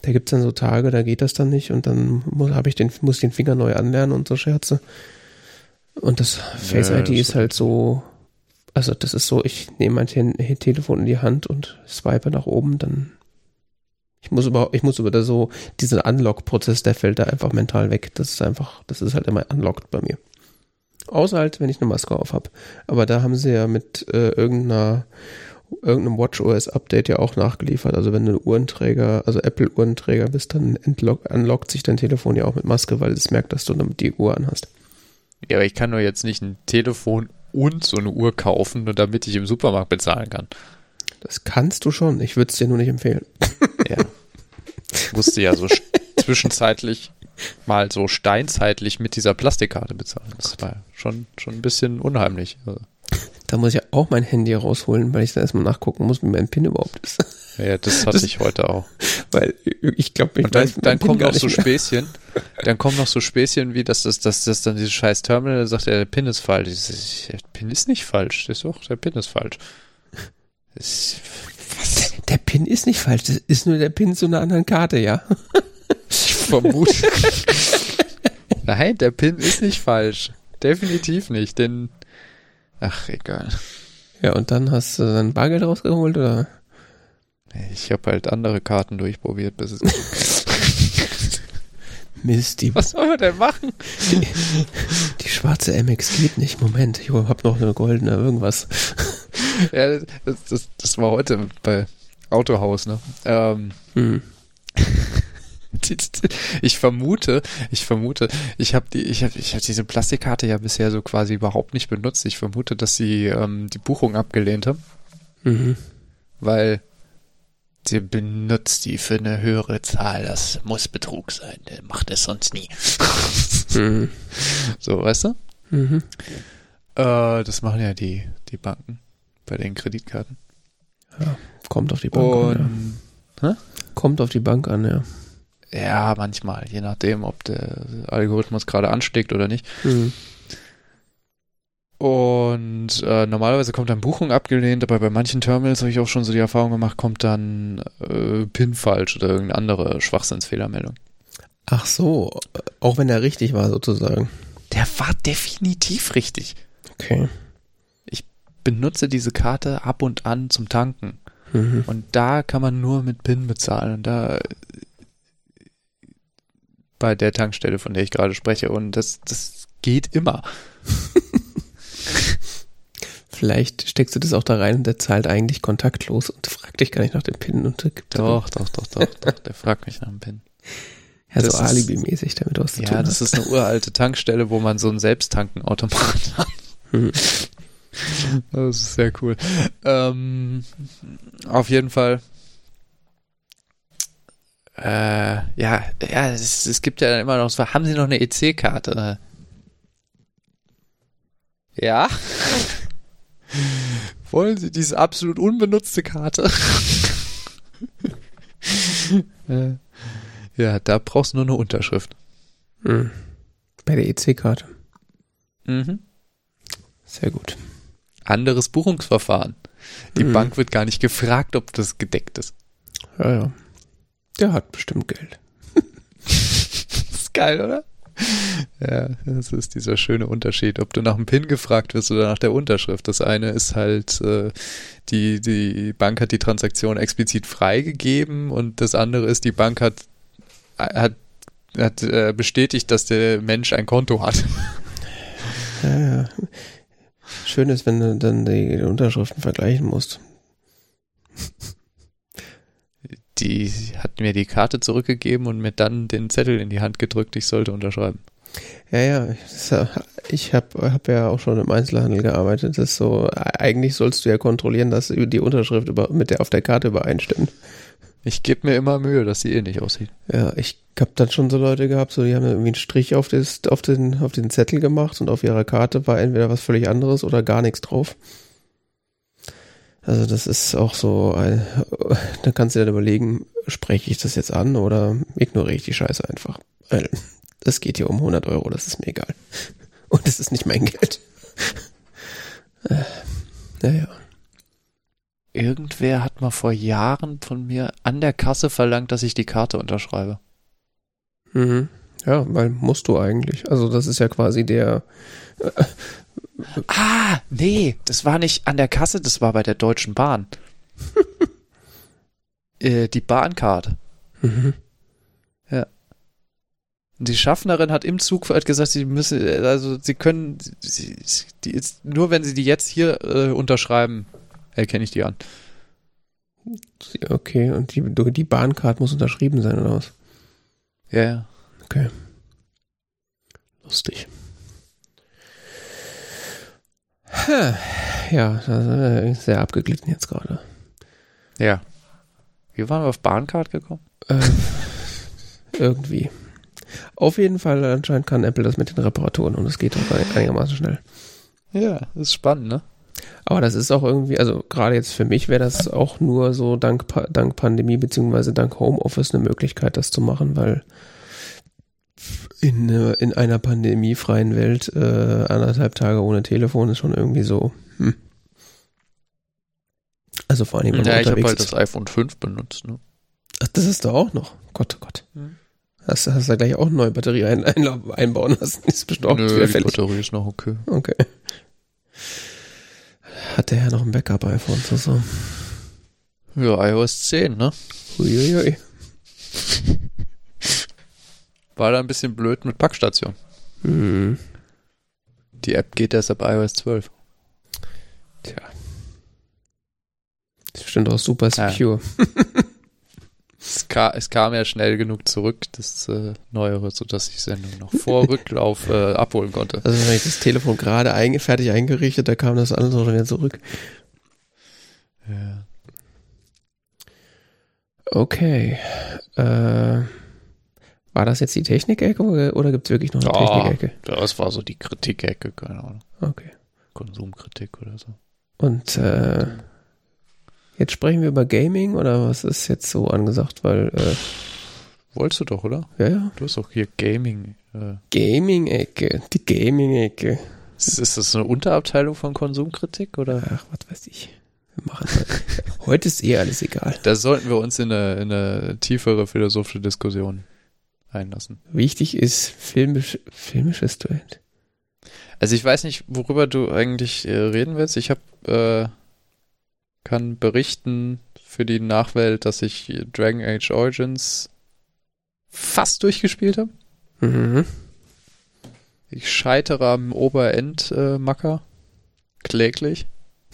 da gibt's dann so Tage, da geht das dann nicht und dann muss, ich den, muss ich den Finger neu anlernen und so Scherze. Und das Face Ja, ID das ist halt so, also das ist so, ich nehme mein Te Telefon in die Hand und swipe nach oben, dann ich muss überhaupt, ich muss über da so, dieser Unlock-Prozess, der fällt da einfach mental weg. Das ist einfach, das ist halt immer unlocked bei mir. Außer halt, wenn ich eine Maske auf habe. Aber da haben sie ja mit äh, irgendeiner irgendeinem WatchOS-Update ja auch nachgeliefert. Also wenn du Uhrenträger, also Apple-Uhrenträger bist, dann entlock, unlockt sich dein Telefon ja auch mit Maske, weil es merkt, dass du damit die Uhr anhast. Ja, aber ich kann doch jetzt nicht ein Telefon und so eine Uhr kaufen, nur damit ich im Supermarkt bezahlen kann. Das kannst du schon. Ich würde es dir nur nicht empfehlen. Ja. Ich <laughs> musste ja so sch- zwischenzeitlich mal so steinzeitlich mit dieser Plastikkarte bezahlen. Das war schon, schon ein bisschen unheimlich. Also, Da muss ich ja auch mein Handy rausholen, weil ich dann erstmal nachgucken muss, wie mein PIN überhaupt ist. ja, das hatte Das- ich heute auch. weil ich glaube, ich Und dann, weiß dann PIN kommen noch so mehr. Späßchen. Dann kommen noch so Späßchen wie, dass das, dass das dann dieses scheiß Terminal da sagt, ja, der PIN ist falsch. Sag, Der PIN ist nicht falsch. Das ist doch, der PIN ist falsch. Das, was? Der PIN ist nicht falsch, das ist nur der PIN zu einer anderen Karte, ja. Ich vermute. <laughs> Nein, der Pin ist nicht falsch. Definitiv nicht, denn. Ach, egal. Ja, und dann hast du dann Bargeld rausgeholt oder? Ich habe halt andere Karten durchprobiert, bis es. <laughs> Mist, die, Was soll man denn machen? <laughs> die schwarze MX geht nicht. Moment, ich hab noch eine goldene irgendwas. Ja, das, das, das war heute bei Autohaus, ne? Ähm, Hm. <laughs> ich vermute, ich vermute, ich habe die, ich habe, ich habe diese Plastikkarte ja bisher so quasi überhaupt nicht benutzt. Ich vermute, dass sie ähm, die Buchung abgelehnt haben. Mhm. weil der benutzt die für eine höhere Zahl. Das muss Betrug sein. Der macht es sonst nie. <laughs> Mhm. So, weißt du? Mhm. Äh, das machen ja die, die Banken bei den Kreditkarten. Kommt auf die Bank an. Und Ja. Kommt auf die Bank an, ja. Ja, manchmal, je nachdem, ob der Algorithmus gerade ansteckt oder nicht. Mhm. Und äh, normalerweise kommt dann Buchung abgelehnt, aber bei manchen Terminals habe ich auch schon so die Erfahrung gemacht, kommt dann äh, PIN falsch oder irgendeine andere Schwachsinnsfehlermeldung. Ach so, auch wenn er richtig war sozusagen. Der war definitiv richtig. Okay. Benutze diese Karte ab und an zum Tanken. Mhm. Und da kann man nur mit PIN bezahlen. Und da bei der Tankstelle, von der ich gerade spreche. Und das, das geht immer. <laughs> Vielleicht steckst du das auch da rein und der zahlt eigentlich kontaktlos und fragt dich gar nicht nach dem PIN und gibt Doch, doch, doch, doch, doch. Der fragt mich nach dem PIN. ja, so das ist- Alibi-mäßig, damit du was zu Ja, das ist eine uralte Tankstelle, wo man so einen Selbsttankenautomat hat. Mhm. Das ist sehr cool. Ähm, auf jeden Fall. Äh, ja, ja, es, es gibt ja dann immer noch, so, haben Sie noch eine EC-Karte? Ja. <laughs> Wollen Sie diese absolut unbenutzte Karte? <laughs> äh, ja, da brauchst du nur eine Unterschrift. Mhm. Bei der EC-Karte. Mhm. Sehr gut. Anderes Buchungsverfahren. Die Mhm. Bank wird gar nicht gefragt, ob das gedeckt ist. Ja, ja. Der hat bestimmt Geld. <laughs> Das ist geil, oder? Ja, das ist dieser schöne Unterschied, ob du nach dem PIN gefragt wirst oder nach der Unterschrift. Das eine ist halt, äh, die, die Bank hat die Transaktion explizit freigegeben und das andere ist, die Bank hat, hat, hat äh, bestätigt, dass der Mensch ein Konto hat. Ja, ja. Schön ist, wenn du dann die Unterschriften vergleichen musst. Die hat mir die Karte zurückgegeben und mir dann den Zettel in die Hand gedrückt, ich sollte unterschreiben. Ja, ja, ich habe hab ja auch schon im Einzelhandel gearbeitet. Das ist so, eigentlich sollst du ja kontrollieren, dass die Unterschrift über, mit der auf der Karte übereinstimmt. Ich gebe mir immer Mühe, dass sie ähnlich aussieht. Ja, ich habe dann schon so Leute gehabt, so die haben irgendwie einen Strich auf, das, auf, den, auf den Zettel gemacht und auf ihrer Karte war entweder was völlig anderes oder gar nichts drauf. Also das ist auch so, ein, da kannst du dir dann überlegen, spreche ich das jetzt an oder ignoriere ich die Scheiße einfach. Weil es geht hier um 100 Euro, das ist mir egal. Und es ist nicht mein Geld. Äh, Naja. Irgendwer hat mal vor Jahren von mir an der Kasse verlangt, dass ich die Karte unterschreibe. Mhm. Ja, weil musst du eigentlich. Also das ist ja quasi der, Ah, nee, das war nicht an der Kasse, das war bei der Deutschen Bahn. <laughs> äh, die Bahncard. mhm. Und Die Schaffnerin hat im Zug hat gesagt, sie müssen, also sie können, sie, die ist, nur wenn sie die jetzt hier äh, unterschreiben, erkenne ich die an. okay, und die, die Bahncard muss unterschrieben sein oder was? Ja, ja. Okay. Lustig. Ja, das ist äh, sehr abgeglitten jetzt gerade. Ja. Wie waren wir auf Bahncard gekommen? Äh, irgendwie. Auf jeden Fall, anscheinend kann Apple das mit den Reparaturen und es geht auch einigermaßen schnell. Ja, das ist spannend, ne? Aber das ist auch irgendwie, also gerade jetzt für mich wäre das auch nur so dank, dank Pandemie beziehungsweise dank Homeoffice eine Möglichkeit, das zu machen, weil in, äh, in einer pandemiefreien Welt äh, anderthalb Tage ohne Telefon ist schon irgendwie so. Hm. Also vor allem, wenn man Ja, ich habe halt das iPhone 5 benutzt, ne? Ach, das ist da auch noch. Gott, oh Gott. Hm. Hast, hast du da gleich auch eine neue Batterie ein, ein, einbauen lassen? <laughs> Ist bestimmt auch Nö, die. Batterie ist noch okay. Okay. Hat der ja noch ein Backup-iPhone so, so. Ja, iOS 10, ne? Uiuiui. War da ein bisschen blöd mit Packstation. Hm. Die App geht erst ab iOS 12. Tja. Ist bestimmt auch super Ja. secure. <laughs> Es, ka es kam ja schnell genug zurück, das äh, Neuere, sodass ich Sendung noch vor <laughs> Rücklauf äh, abholen konnte. Also wenn ich das Telefon gerade einge fertig eingerichtet, da kam das alles auch schon wieder zurück. Ja. Okay. Äh, war das jetzt die Technikecke oder, oder gibt es wirklich noch eine Ja. Technikecke? Das war so die Kritikecke, keine Ahnung. Okay. Konsumkritik oder so. Und äh, jetzt sprechen wir über Gaming oder was ist jetzt so angesagt? Weil, äh, Wolltest du doch, oder? ja, ja. Du hast doch hier Gaming. Äh, Gaming-Ecke. Die Gaming-Ecke. ist, ist das eine Unterabteilung von Konsumkritik oder? Ach, was weiß ich. Wir machen heute. heute ist eh alles egal. Da sollten wir uns in eine, in eine tiefere philosophische Diskussion einlassen. Wichtig ist filmisch, filmisches Duell. Also ich weiß nicht, worüber du eigentlich äh, reden willst. Ich habe äh, kann berichten für die Nachwelt, dass ich Dragon Age Origins fast durchgespielt habe. Mhm. Ich scheitere am Oberend-Macker. Äh, Macker. Kläglich.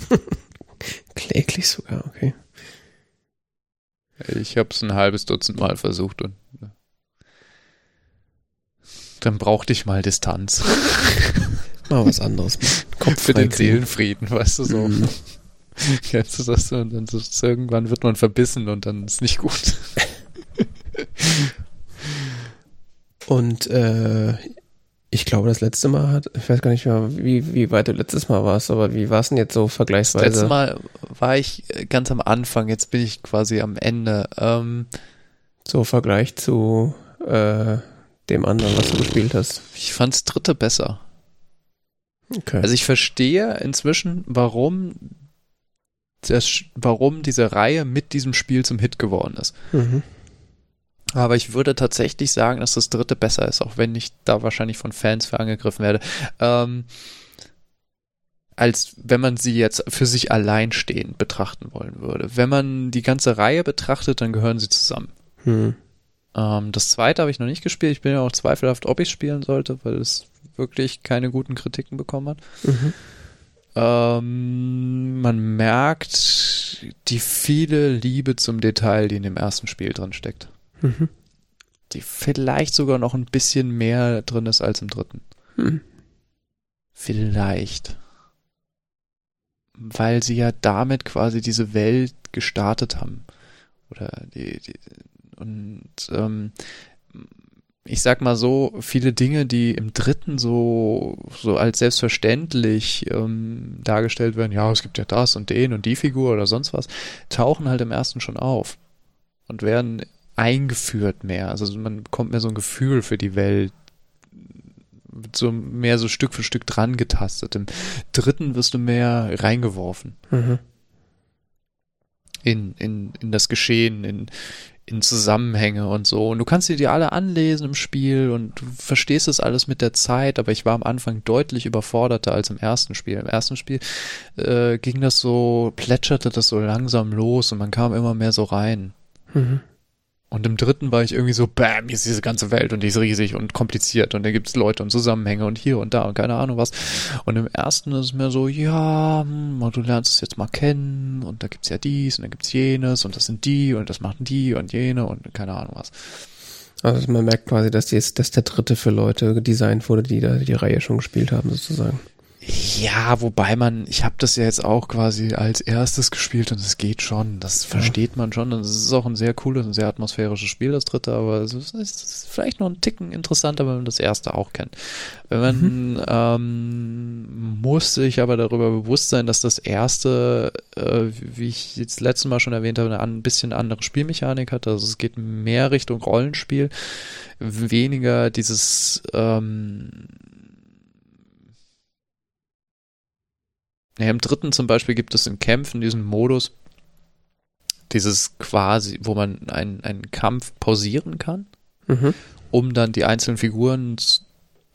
<laughs> Kläglich sogar, okay. Ich habe es ein halbes Dutzend Mal versucht und dann brauchte ich mal Distanz. <laughs> Mal was anderes. Kopf Für den. Seelenfrieden, weißt du so. Mhm. <laughs> Kennst du das? Und dann so, irgendwann wird man verbissen und dann ist nicht gut. <laughs> Und äh, ich glaube, das letzte Mal hat, ich weiß gar nicht mehr, wie, wie weit du letztes Mal warst, aber wie war es denn jetzt so Das vergleichsweise? letzte Mal war ich äh, ganz am Anfang, jetzt bin ich quasi am Ende. Ähm, So Vergleich zu äh, dem anderen, was du gespielt hast. ich fand's dritte besser. Okay. Also ich verstehe inzwischen, warum das, warum diese Reihe mit diesem Spiel zum Hit geworden ist. mhm. Aber ich würde tatsächlich sagen, dass das dritte besser ist, auch wenn ich da wahrscheinlich von Fans für angegriffen werde. Ähm, als wenn man sie jetzt für sich alleinstehend betrachten wollen würde. Wenn man die ganze Reihe betrachtet, dann gehören sie zusammen. Hm. Ähm, das zweite habe ich noch nicht gespielt. Ich bin ja auch zweifelhaft, ob ich spielen sollte, weil es wirklich keine guten Kritiken bekommen hat. Mhm. Ähm, man merkt die viele Liebe zum Detail, die in dem ersten Spiel drin steckt. Mhm. Die vielleicht sogar noch ein bisschen mehr drin ist als im dritten. Hm. Vielleicht. Weil sie ja damit quasi diese Welt gestartet haben. Oder die, die und ähm, ich sag mal so, viele Dinge, die im dritten so, so als selbstverständlich ähm, dargestellt werden, ja, es gibt ja das und den und die Figur oder sonst was, tauchen halt im ersten schon auf und werden eingeführt mehr. Also man bekommt mehr so ein Gefühl für die Welt, wird so mehr so Stück für Stück dran getastet. Im dritten wirst du mehr reingeworfen Mhm. in, in, in das Geschehen, in, in Zusammenhänge und so. Und du kannst sie dir alle anlesen im Spiel und du verstehst das alles mit der Zeit, aber ich war am Anfang deutlich überforderter als im ersten Spiel. Im ersten Spiel äh, ging das so, plätscherte das so langsam los und man kam immer mehr so rein. Mhm. Und im dritten war ich irgendwie so, bam, hier ist diese ganze Welt und die ist riesig und kompliziert und da gibt's Leute und Zusammenhänge und hier und da und keine Ahnung was. Und im ersten ist es mehr so, ja, hm, du lernst es jetzt mal kennen und da gibt's ja dies und da gibt's jenes und das sind die und das machen die und jene und keine Ahnung was. Also man merkt quasi, dass, die, dass der dritte für Leute designt wurde, die da die Reihe schon gespielt haben, sozusagen. Ja, wobei man, ich habe das ja jetzt auch quasi als erstes gespielt und es geht schon, das versteht man schon. Und es ist auch ein sehr cooles und sehr atmosphärisches Spiel, das dritte, aber es ist, es ist vielleicht noch ein Ticken interessanter, wenn man das erste auch kennt. Wenn man ähm, muss sich aber darüber bewusst sein, dass das erste, äh, wie ich jetzt letztes Mal schon erwähnt habe, eine ein bisschen andere Spielmechanik hat. Also es geht mehr Richtung Rollenspiel, weniger dieses ähm, Ja, Im dritten zum Beispiel gibt es in Kämpfen diesen Modus, dieses quasi, wo man einen, einen Kampf pausieren kann, Mhm. um dann die einzelnen Figuren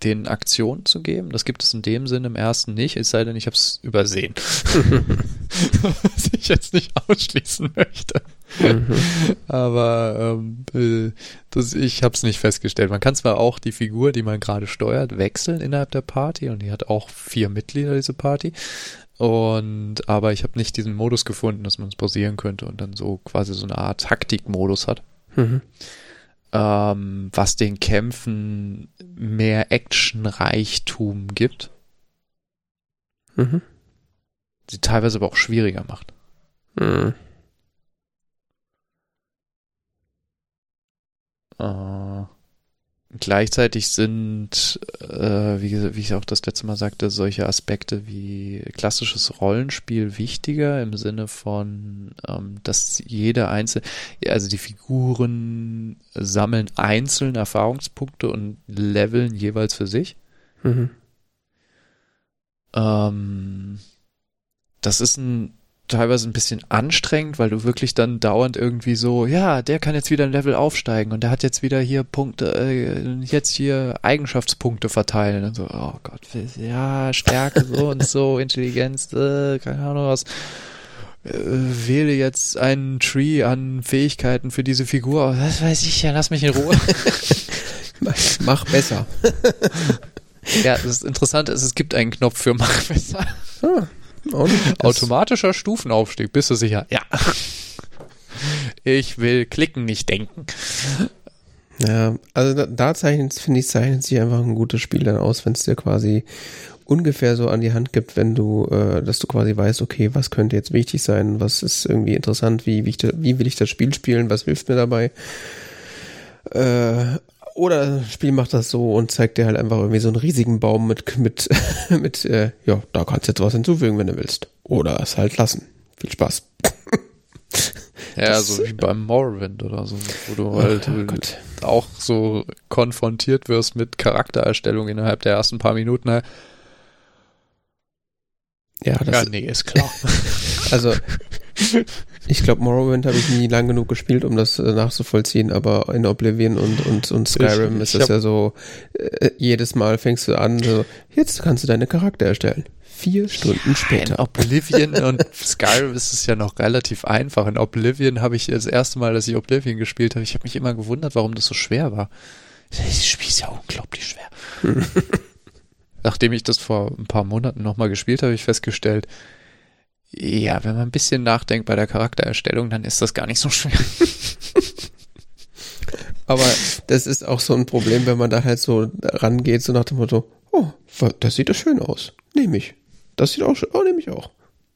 den Aktionen zu geben. Das gibt es in dem Sinne im ersten nicht, es sei denn, ich habe es übersehen. <laughs> Was ich jetzt nicht ausschließen möchte. Mhm. Aber ähm, äh, das, ich habe es nicht festgestellt. Man kann zwar auch die Figur, die man gerade steuert, wechseln innerhalb der Party und die hat auch vier Mitglieder, diese Party. Und aber ich habe nicht diesen Modus gefunden, dass man es pausieren könnte und dann so quasi so eine Art Taktikmodus hat, Mhm. ähm, was den Kämpfen mehr Actionreichtum gibt, Mhm. sie teilweise aber auch schwieriger macht. Mhm. Äh, gleichzeitig sind, äh, wie, wie ich auch das letzte Mal sagte, solche Aspekte wie klassisches Rollenspiel wichtiger im Sinne von, ähm, dass jede einzelne, also die Figuren sammeln einzeln Erfahrungspunkte und leveln jeweils für sich. Mhm. Ähm, das ist ein teilweise ein bisschen anstrengend, weil du wirklich dann dauernd irgendwie so, ja, der kann jetzt wieder ein Level aufsteigen und der hat jetzt wieder hier Punkte, äh, jetzt hier Eigenschaftspunkte verteilen und so, oh Gott, ja, Stärke so und so, <laughs> Intelligenz, äh, keine Ahnung was. Äh, wähle jetzt einen Tree an Fähigkeiten für diese Figur. Das weiß ich ja, lass mich in Ruhe. <laughs> Mach besser. ja, das ist interessant, ist, es gibt einen Knopf für Mach besser. Ah. <laughs> Automatischer Stufenaufstieg, bist du sicher? Ja. <laughs> Ich will klicken, nicht denken. Ja, also da, da zeichnet, finde ich, zeichnet sich einfach ein gutes Spiel dann aus, wenn es dir quasi ungefähr so an die Hand gibt, wenn du, äh, dass du quasi weißt, okay, was könnte jetzt wichtig sein, was ist irgendwie interessant, wie, wie, wie will ich das Spiel spielen, was hilft mir dabei. Äh, oder das Spiel macht das so und zeigt dir halt einfach irgendwie so einen riesigen Baum mit, mit, <laughs> mit, äh, ja, da kannst du jetzt was hinzufügen, wenn du willst. Oder es halt lassen. Viel Spaß. <laughs> Ja, das, so wie beim Morrowind oder so, wo du halt oh, auch so konfrontiert wirst mit Charaktererstellung innerhalb der ersten paar Minuten. Ne? Ja, das, ja, nee, ist klar. <laughs> also ich glaube, Morrowind habe ich nie lang genug gespielt, um das äh, nachzuvollziehen, aber in Oblivion und, und, und Skyrim ich, ich ist es ja so, äh, jedes Mal fängst du an, so, jetzt kannst du deine Charakter erstellen. Vier Stunden ja, später. In Oblivion und Skyrim ist es ja noch relativ einfach. In Oblivion habe ich das erste Mal, dass ich Oblivion gespielt habe, ich habe mich immer gewundert, warum das so schwer war. Das Spiel ist ja unglaublich schwer. <laughs> Nachdem ich das vor ein paar Monaten nochmal gespielt habe, habe ich festgestellt, ja, wenn man ein bisschen nachdenkt bei der Charaktererstellung, dann ist das gar nicht so schwer. <laughs> Aber das ist auch so ein Problem, wenn man da halt so rangeht, so nach dem Motto, oh, das sieht doch schön aus. Nehme ich. Das sieht auch schön, oh, nehme ich auch.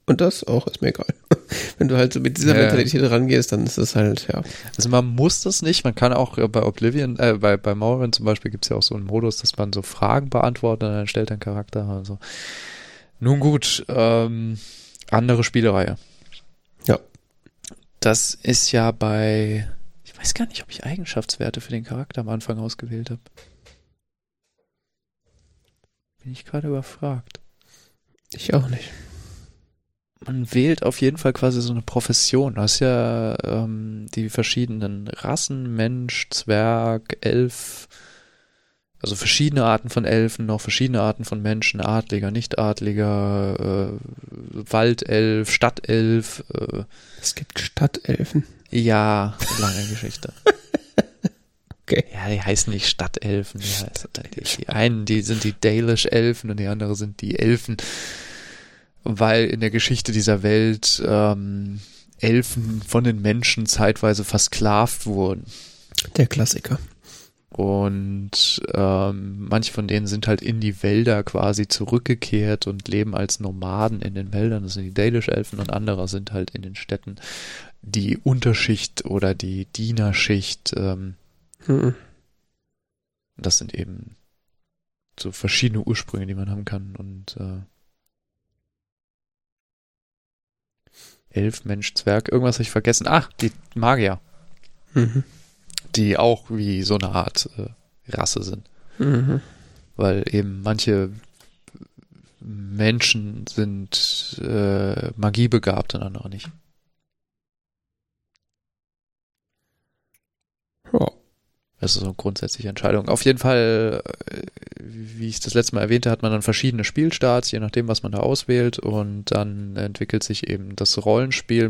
Und das auch, ist mir egal. <laughs> Wenn du halt so mit dieser ja. Mentalität rangehst, dann ist das halt, ja. Also man muss das nicht, man kann auch bei Oblivion, äh, bei, bei Morrowind zum Beispiel gibt es ja auch so einen Modus, dass man so Fragen beantwortet und dann stellt ein Charakter, also. Nun gut, ähm, andere Spielereihe. Ja. Das ist ja bei, ich weiß gar nicht, ob ich Eigenschaftswerte für den Charakter am Anfang ausgewählt habe. Bin ich gerade überfragt. Ich auch nicht. Man wählt auf jeden Fall quasi so eine Profession. Du hast ja ähm, die verschiedenen Rassen, Mensch, Zwerg, Elf, also verschiedene Arten von Elfen, noch verschiedene Arten von Menschen, Adliger, Nicht-Adliger, äh, Waldelf, Stadtelf. Äh. Es gibt Stadtelfen. Ja, lange Geschichte. <laughs> okay. Ja, die heißen nicht Stadtelfen. Die, heißen, die, die einen, die sind die Dalish Elfen und die anderen sind die Elfen. Weil in der Geschichte dieser Welt ähm, Elfen von den Menschen zeitweise versklavt wurden. Der Klassiker. Und ähm, manche von denen sind halt in die Wälder quasi zurückgekehrt und leben als Nomaden in den Wäldern. Das sind die Dalish-Elfen und andere sind halt in den Städten die Unterschicht oder die Dienerschicht. Ähm, mhm. Das sind eben so verschiedene Ursprünge, die man haben kann. Und äh, Elf, Mensch, Zwerg, irgendwas habe ich vergessen. Ach, die Magier. Mhm die auch wie so eine Art äh, Rasse sind. Mhm. Weil eben manche Menschen sind äh, magiebegabt und andere nicht. Ja. Das ist so eine grundsätzliche Entscheidung. Auf jeden Fall, äh, wie ich das letzte Mal erwähnte, hat man dann verschiedene Spielstarts, je nachdem, was man da auswählt. Und dann entwickelt sich eben das Rollenspiel.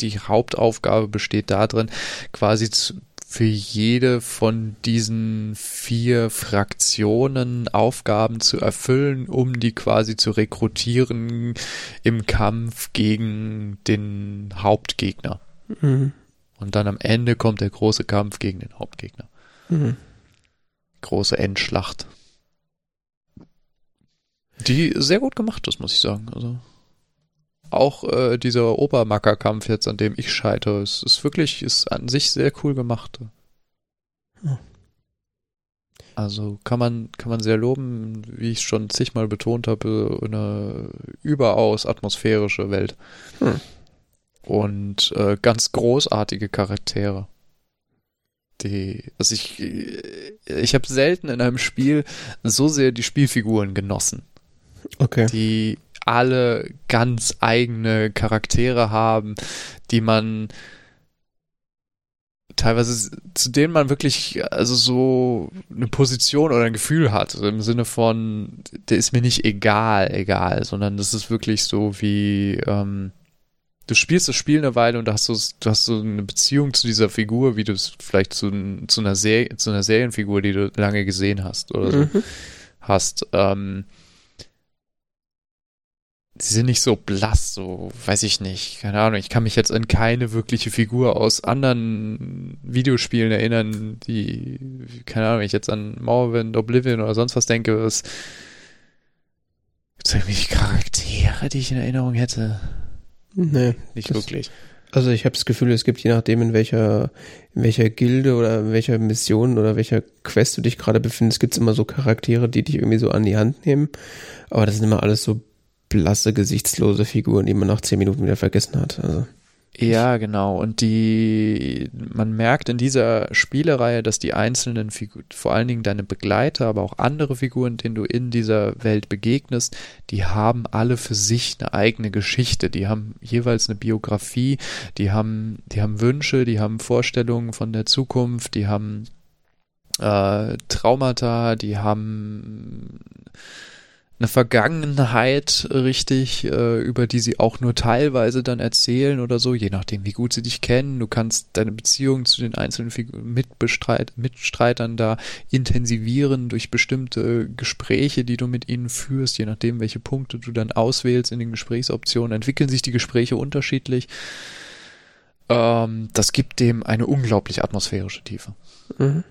Die Hauptaufgabe besteht darin, quasi zu, für jede von diesen vier Fraktionen Aufgaben zu erfüllen, um die quasi zu rekrutieren im Kampf gegen den Hauptgegner. Mhm. Und dann am Ende kommt der große Kampf gegen den Hauptgegner. Mhm. Große Endschlacht. Die sehr gut gemacht ist, muss ich sagen. Also auch äh, dieser Obermackerkampf jetzt, an dem ich scheitere, es ist wirklich, ist an sich sehr cool gemacht. Also kann man, kann man sehr loben, wie ich schon zigmal betont habe, eine überaus atmosphärische Welt. Hm. Und äh, ganz großartige Charaktere. Die, also ich, ich habe selten in einem Spiel so sehr die Spielfiguren genossen, Okay. die alle ganz eigene Charaktere haben, die man teilweise zu denen man wirklich also so eine Position oder ein Gefühl hat also im Sinne von der ist mir nicht egal egal sondern das ist wirklich so wie ähm, du spielst das Spiel eine Weile und da hast du du hast so eine Beziehung zu dieser Figur wie du es vielleicht zu, zu einer Serie zu einer Serienfigur die du lange gesehen hast oder so Mhm. hast ähm, sie sind nicht so blass, so, weiß ich nicht, keine Ahnung, ich kann mich jetzt an keine wirkliche Figur aus anderen Videospielen erinnern, die, keine Ahnung, wenn ich jetzt an Morrowind, Oblivion oder sonst was denke, was gibt's irgendwelche Charaktere, die ich in Erinnerung hätte? Nee. Nicht wirklich. Also ich habe das Gefühl, es gibt je nachdem, in welcher, in welcher Gilde oder in welcher Mission oder welcher Quest du dich gerade befindest, gibt's immer so Charaktere, die dich irgendwie so an die Hand nehmen. Aber das sind immer alles so blasse, gesichtslose Figuren, die man nach zehn Minuten wieder vergessen hat. Also. Ja, genau. Und die, man merkt in dieser Spielereihe, dass die einzelnen Figuren, vor allen Dingen deine Begleiter, aber auch andere Figuren, denen du in dieser Welt begegnest, die haben alle für sich eine eigene Geschichte. Die haben jeweils eine Biografie, die haben, die haben Wünsche, die haben Vorstellungen von der Zukunft, die haben äh, Traumata, die haben eine Vergangenheit richtig, äh, über die sie auch nur teilweise dann erzählen oder so, je nachdem, wie gut sie dich kennen. Du kannst deine Beziehung zu den einzelnen Mitbestreit Mitstreitern da intensivieren durch bestimmte Gespräche, die du mit ihnen führst, je nachdem, welche Punkte du dann auswählst in den Gesprächsoptionen, entwickeln sich die Gespräche unterschiedlich. Ähm, das gibt dem eine unglaublich atmosphärische Tiefe. Mhm.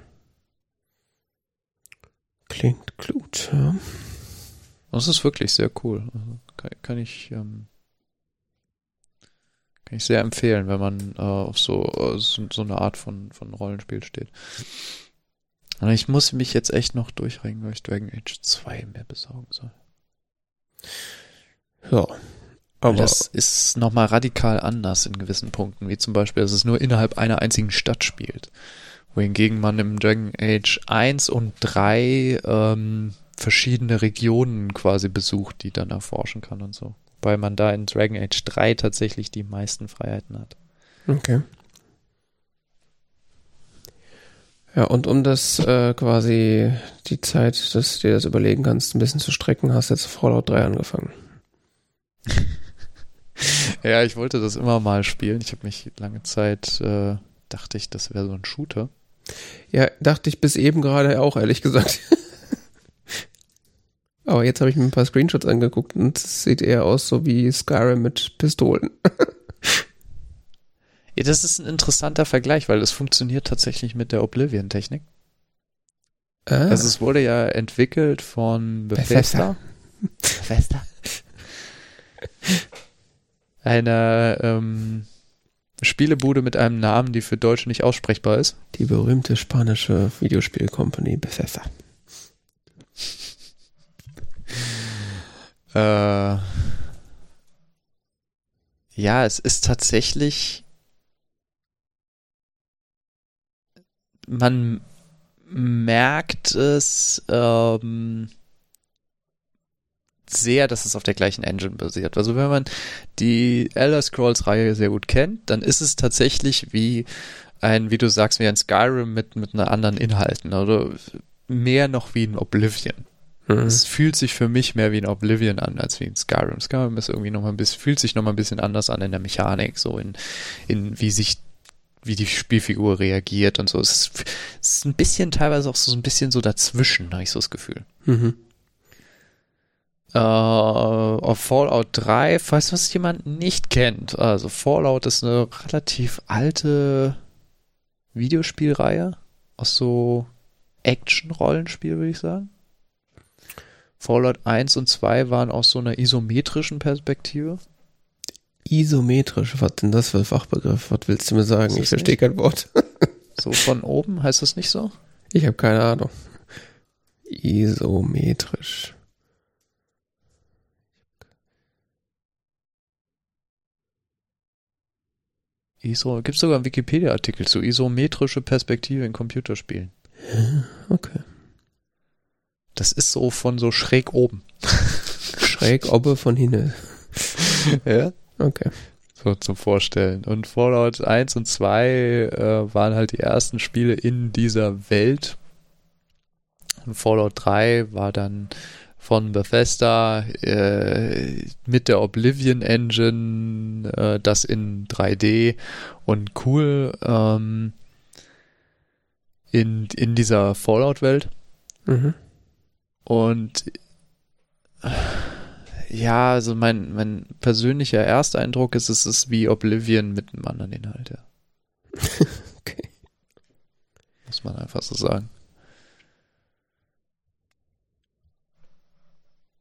Klingt gut, ja. Das ist wirklich sehr cool. Also kann, kann ich ähm, kann ich sehr empfehlen, wenn man äh, auf so, äh, so so eine Art von von Rollenspiel steht. Aber ich muss mich jetzt echt noch durchringen, weil ich Dragon Age 2 mehr besorgen soll. Ja. Aber das ist nochmal radikal anders in gewissen Punkten, wie zum Beispiel, dass es nur innerhalb einer einzigen Stadt spielt. Wohingegen man im Dragon Age 1 und 3 ähm, verschiedene Regionen quasi besucht, die dann erforschen kann und so. Weil man da in Dragon Age 3 tatsächlich die meisten Freiheiten hat. Okay. Ja, und um das äh, quasi die Zeit, dass du dir das überlegen kannst, ein bisschen zu strecken, hast du jetzt Fallout 3 angefangen. <laughs> Ja, ich wollte das immer mal spielen. Ich habe mich lange Zeit, äh, dachte ich, das wäre so ein Shooter. Ja, dachte ich bis eben gerade auch, ehrlich gesagt. <laughs> Aber jetzt habe ich mir ein paar Screenshots angeguckt und es sieht eher aus so wie Skyrim mit Pistolen. <laughs> Ja, das ist ein interessanter Vergleich, weil es funktioniert tatsächlich mit der Oblivion-Technik. Ah, Also es wurde ja entwickelt von Bethesda. Bethesda. Einer ähm, Spielebude mit einem Namen, die für Deutsche nicht aussprechbar ist. die berühmte spanische Videospiel-Company Bethesda. Äh, ja, es ist tatsächlich. Man merkt es ähm, sehr, dass es auf der gleichen Engine basiert. Also wenn man die Elder Scrolls Reihe sehr gut kennt, dann ist es tatsächlich wie ein, wie du sagst, wie ein Skyrim mit mit einer anderen Inhalten oder mehr noch wie ein Oblivion. Mhm. Es fühlt sich für mich mehr wie ein Oblivion an, als wie ein Skyrim. Skyrim ist irgendwie noch mal ein bisschen, fühlt sich noch mal ein bisschen anders an in der Mechanik, so in, in wie sich, wie die Spielfigur reagiert und so. Es ist, es ist ein bisschen teilweise auch so ein bisschen so dazwischen, habe ich so das Gefühl. Mhm. Äh, auf Fallout 3, falls was jemand nicht kennt, also Fallout ist eine relativ alte Videospielreihe aus so Action-Rollenspiel, würde ich sagen. Fallout 1 und 2 waren aus so einer isometrischen Perspektive. Isometrisch, was denn das für ein Fachbegriff? Was willst du mir sagen? Ich verstehe kein Wort. <laughs> So von oben, heißt das nicht so? Ich habe keine Ahnung. Isometrisch. ISO, gibt sogar einen Wikipedia-Artikel zu isometrische Perspektive in Computerspielen. Okay. Das ist so von so schräg oben. <laughs> Schräg obbe von hinten. <laughs> ja? Okay. So zum Vorstellen. Und Fallout 1 und 2 äh, waren halt die ersten Spiele in dieser Welt. Und Fallout 3 war dann von Bethesda äh, mit der Oblivion Engine, äh, das in 3D und cool ähm, in, in dieser Fallout-Welt. Mhm. Und ja, also mein, mein persönlicher Ersteindruck ist, es ist wie Oblivion mit einem anderen Inhalt, ja. <laughs> Okay. Muss man einfach so sagen.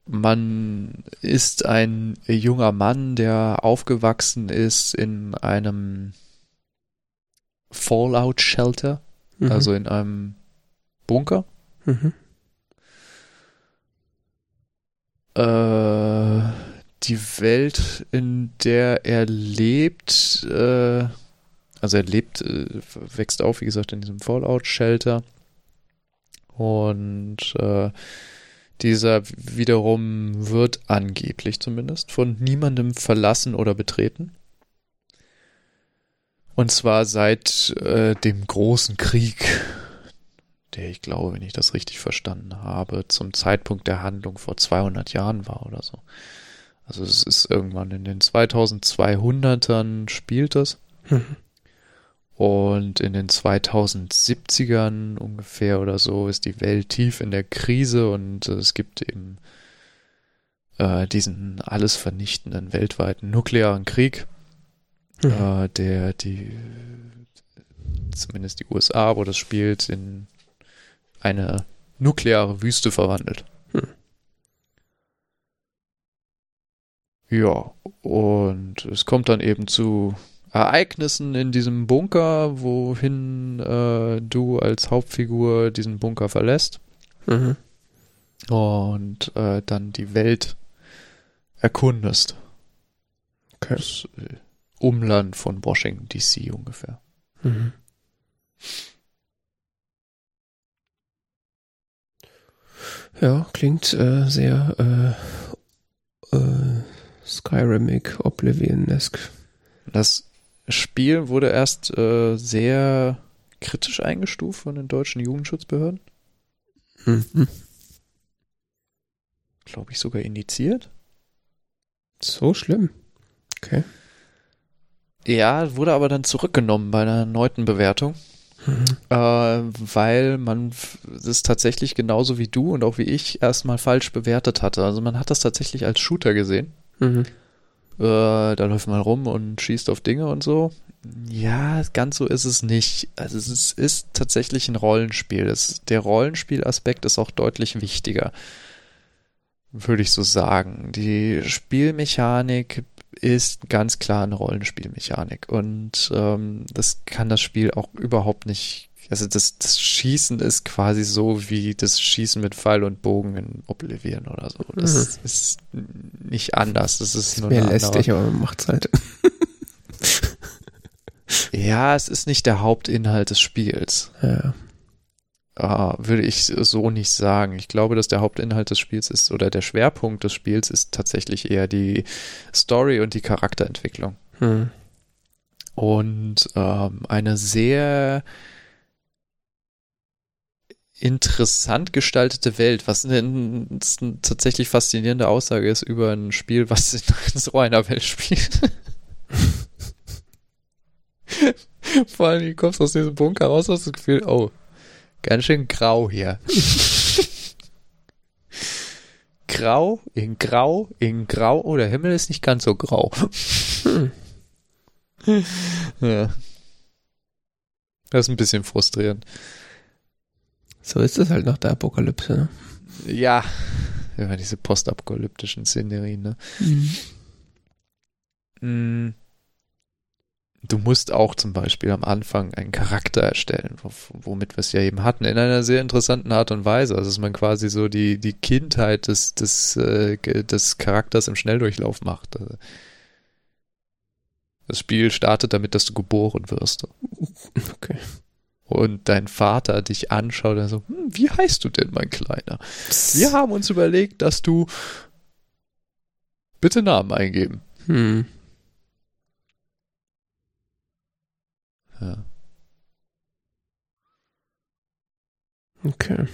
Man ist ein junger Mann, der aufgewachsen ist in einem Fallout-Shelter, Mhm. also in einem Bunker. Mhm. Äh, die Welt, in der er lebt, äh, also er lebt, äh, wächst auf, wie gesagt, in diesem Fallout-Shelter. Und äh, dieser wiederum wird angeblich zumindest von niemandem verlassen oder betreten. Und zwar seit äh, dem großen Krieg, der ich glaube, wenn ich das richtig verstanden habe, zum Zeitpunkt der Handlung vor 200 Jahren war oder so. Also es ist irgendwann in den 2200ern spielt das. Mhm. Und in den 2070ern ungefähr oder so ist die Welt tief in der Krise und es gibt eben äh, diesen alles vernichtenden weltweiten nuklearen Krieg, Mhm. äh, der die zumindest die USA, wo das spielt, in eine nukleare Wüste verwandelt. Hm. Ja, und es kommt dann eben zu Ereignissen in diesem Bunker, wohin äh, du als Hauptfigur diesen Bunker verlässt Mhm. und äh, dann die Welt erkundest. Okay. Das äh, Umland von Washington DC ungefähr. Mhm. Ja, klingt äh, sehr äh, äh, Skyrimic, Oblivion-esque. Das Spiel wurde erst äh, sehr kritisch eingestuft von den deutschen Jugendschutzbehörden. Mhm. Glaube ich sogar indiziert. So schlimm. Okay. Ja, wurde aber dann zurückgenommen bei einer erneuten Bewertung. Mhm. Äh, weil man es tatsächlich genauso wie du und auch wie ich erstmal falsch bewertet hatte. Also man hat das tatsächlich als Shooter gesehen. Mhm. Äh, da läuft man rum und schießt auf Dinge und so. Ja, ganz so ist es nicht. Also es ist, ist tatsächlich ein Rollenspiel. Das, der Rollenspielaspekt ist auch deutlich wichtiger. Würde ich so sagen. Die Spielmechanik ist ganz klar eine Rollenspielmechanik. Und ähm, das kann das Spiel auch überhaupt nicht. Also das, das Schießen ist quasi so wie das Schießen mit Pfeil und Bogen in Oblivion oder so. Das ist nicht anders. Das ist, nur Mehr eine lästig, aber man macht's halt. <laughs> Ja, es ist nicht der Hauptinhalt des Spiels. Ja. Ah, würde ich so nicht sagen. Ich glaube, dass der Hauptinhalt des Spiels ist oder der Schwerpunkt des Spiels ist tatsächlich eher die Story und die Charakterentwicklung. Mhm. Und ähm, eine sehr interessant gestaltete Welt, was eine, eine tatsächlich faszinierende Aussage ist über ein Spiel, was in <laughs> so einer Welt spielt. <laughs> Vor allem, du kommst aus diesem Bunker raus, hast das Gefühl, oh, ganz schön grau hier. grau, in grau, in grau, oh, der Himmel ist nicht ganz so grau. Ja. Das ist ein bisschen frustrierend. So ist es halt nach der Apokalypse. Ne? Ja, ja diese postapokalyptischen Szenerien, ne? Mm. Du musst auch zum Beispiel am Anfang einen Charakter erstellen, womit wir es ja eben hatten, in einer sehr interessanten Art und Weise. Also dass man quasi so die, die Kindheit des, des, äh, des Charakters im Schnelldurchlauf macht. Also das Spiel startet damit, dass du geboren wirst. <laughs> Okay. Und dein Vater dich anschaut und so, hm, wie heißt du denn, mein Kleiner? Wir haben uns überlegt, dass du bitte Namen eingeben. Hm. Ja. Okay.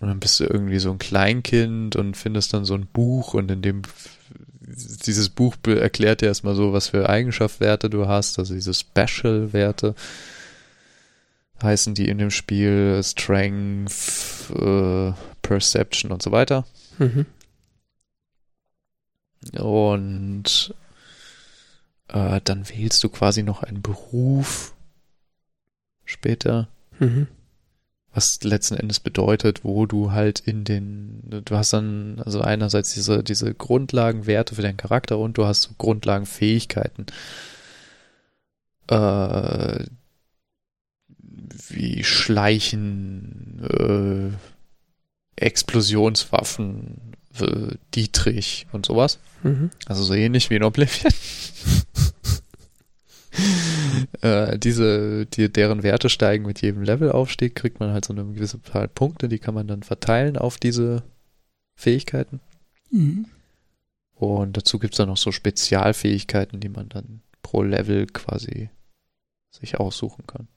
Und dann bist du irgendwie so ein Kleinkind und findest dann so ein Buch und in dem dieses Buch erklärt dir erstmal so, was für Eigenschaftswerte du hast, also diese Special-Werte heißen die in dem Spiel Strength, äh, Perception und so weiter. Mhm. Und äh, dann wählst du quasi noch einen Beruf später. Mhm. Was letzten Endes bedeutet, wo du halt in den, du hast dann also einerseits diese, diese Grundlagenwerte für deinen Charakter und du hast so Grundlagenfähigkeiten. Äh, wie Schleichen, äh, Explosionswaffen, äh, Dietrich und sowas. Mhm. Also so ähnlich wie in Oblivion. <laughs> <laughs> äh, diese, die, deren Werte steigen mit jedem Levelaufstieg, kriegt man halt so eine gewisse Zahl Punkte, die kann man dann verteilen auf diese Fähigkeiten. Mhm. Und dazu gibt's dann noch so Spezialfähigkeiten, die man dann pro Level quasi sich aussuchen kann.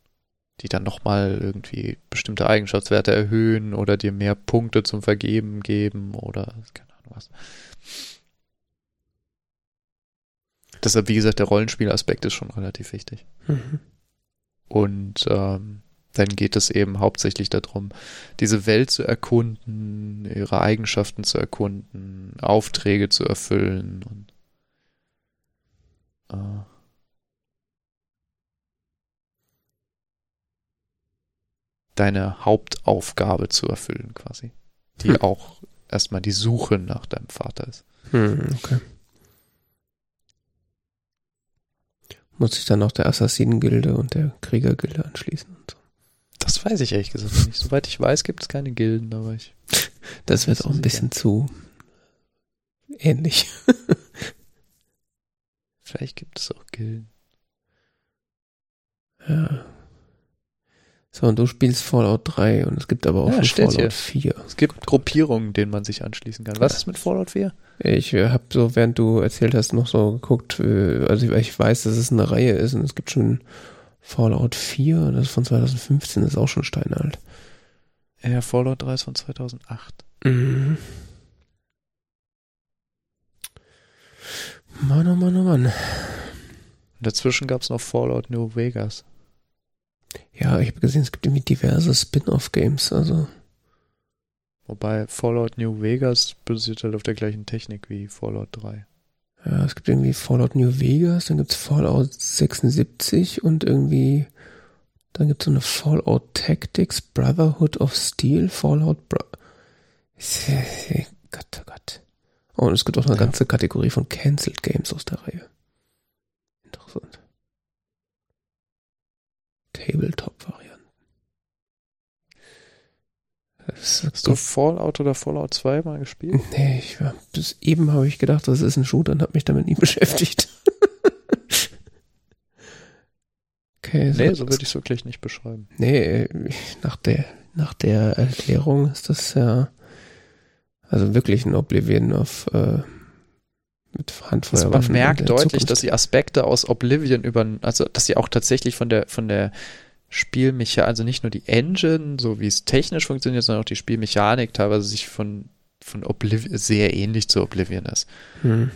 Die dann nochmal irgendwie bestimmte Eigenschaftswerte erhöhen oder dir mehr Punkte zum Vergeben geben oder keine Ahnung was. Deshalb, wie gesagt, der Rollenspielaspekt ist schon relativ wichtig. Mhm. Und ähm, dann geht es eben hauptsächlich darum, diese Welt zu erkunden, ihre Eigenschaften zu erkunden, Aufträge zu erfüllen und äh, deine Hauptaufgabe zu erfüllen, quasi. Die Hm. auch erstmal die Suche nach deinem Vater ist. Hm, okay. Muss ich dann noch der Assassinen-Gilde und der Krieger-Gilde anschließen und so. Das weiß ich ehrlich gesagt nicht. Soweit ich weiß, gibt es keine Gilden, aber ich. <laughs> Das wird auch ein sicher. bisschen zu ähnlich. <laughs> Vielleicht gibt es auch Gilden. Ja. So, und du spielst Fallout 3 und es gibt aber auch Ja, schon Fallout hier. 4. Es gibt Gruppierungen, denen man sich anschließen kann. Was ist mit Fallout 4? Ich äh, habe so, während du erzählt hast, noch so geguckt, äh, also ich, ich weiß, dass es eine Reihe ist und es gibt schon Fallout 4, das ist von 2015, das ist auch schon steinalt. Ja, Fallout 3 ist von 2008. Mhm. Mann, oh Mann, oh Mann. Dazwischen gab es noch Fallout New Vegas. Ja, ich habe gesehen, es gibt irgendwie diverse Spin-off-Games, also Wobei Fallout New Vegas basiert halt auf der gleichen Technik wie Fallout 3. ja, es gibt irgendwie Fallout New Vegas, dann gibt's Fallout 76 und irgendwie dann gibt's so eine Fallout Tactics, Brotherhood of Steel, Fallout Bro <laughs> Gott, oh Gott. Oh, und es gibt auch eine Ja. ganze Kategorie von Cancelled Games aus der Reihe. Interessant. Tabletop-Varianten. Hast du Fallout oder Fallout 2 mal gespielt? Nee, ich war, bis eben habe ich gedacht, das ist ein Shooter und habe mich damit nie <laughs> beschäftigt. okay, Nee, so würde ich es wirklich nicht beschreiben. Nee, nach der, nach der Erklärung ist das ja, also wirklich ein Oblivion auf, äh, mit Also Handfeuerwaffen. man merkt deutlich, Zukunft. dass sie Aspekte aus Oblivion über, also dass sie auch tatsächlich von der von der Spielmechanik, also nicht nur die Engine, so wie es technisch funktioniert, sondern auch die Spielmechanik teilweise sich von von Oblivion sehr ähnlich zu Oblivion ist. Hm.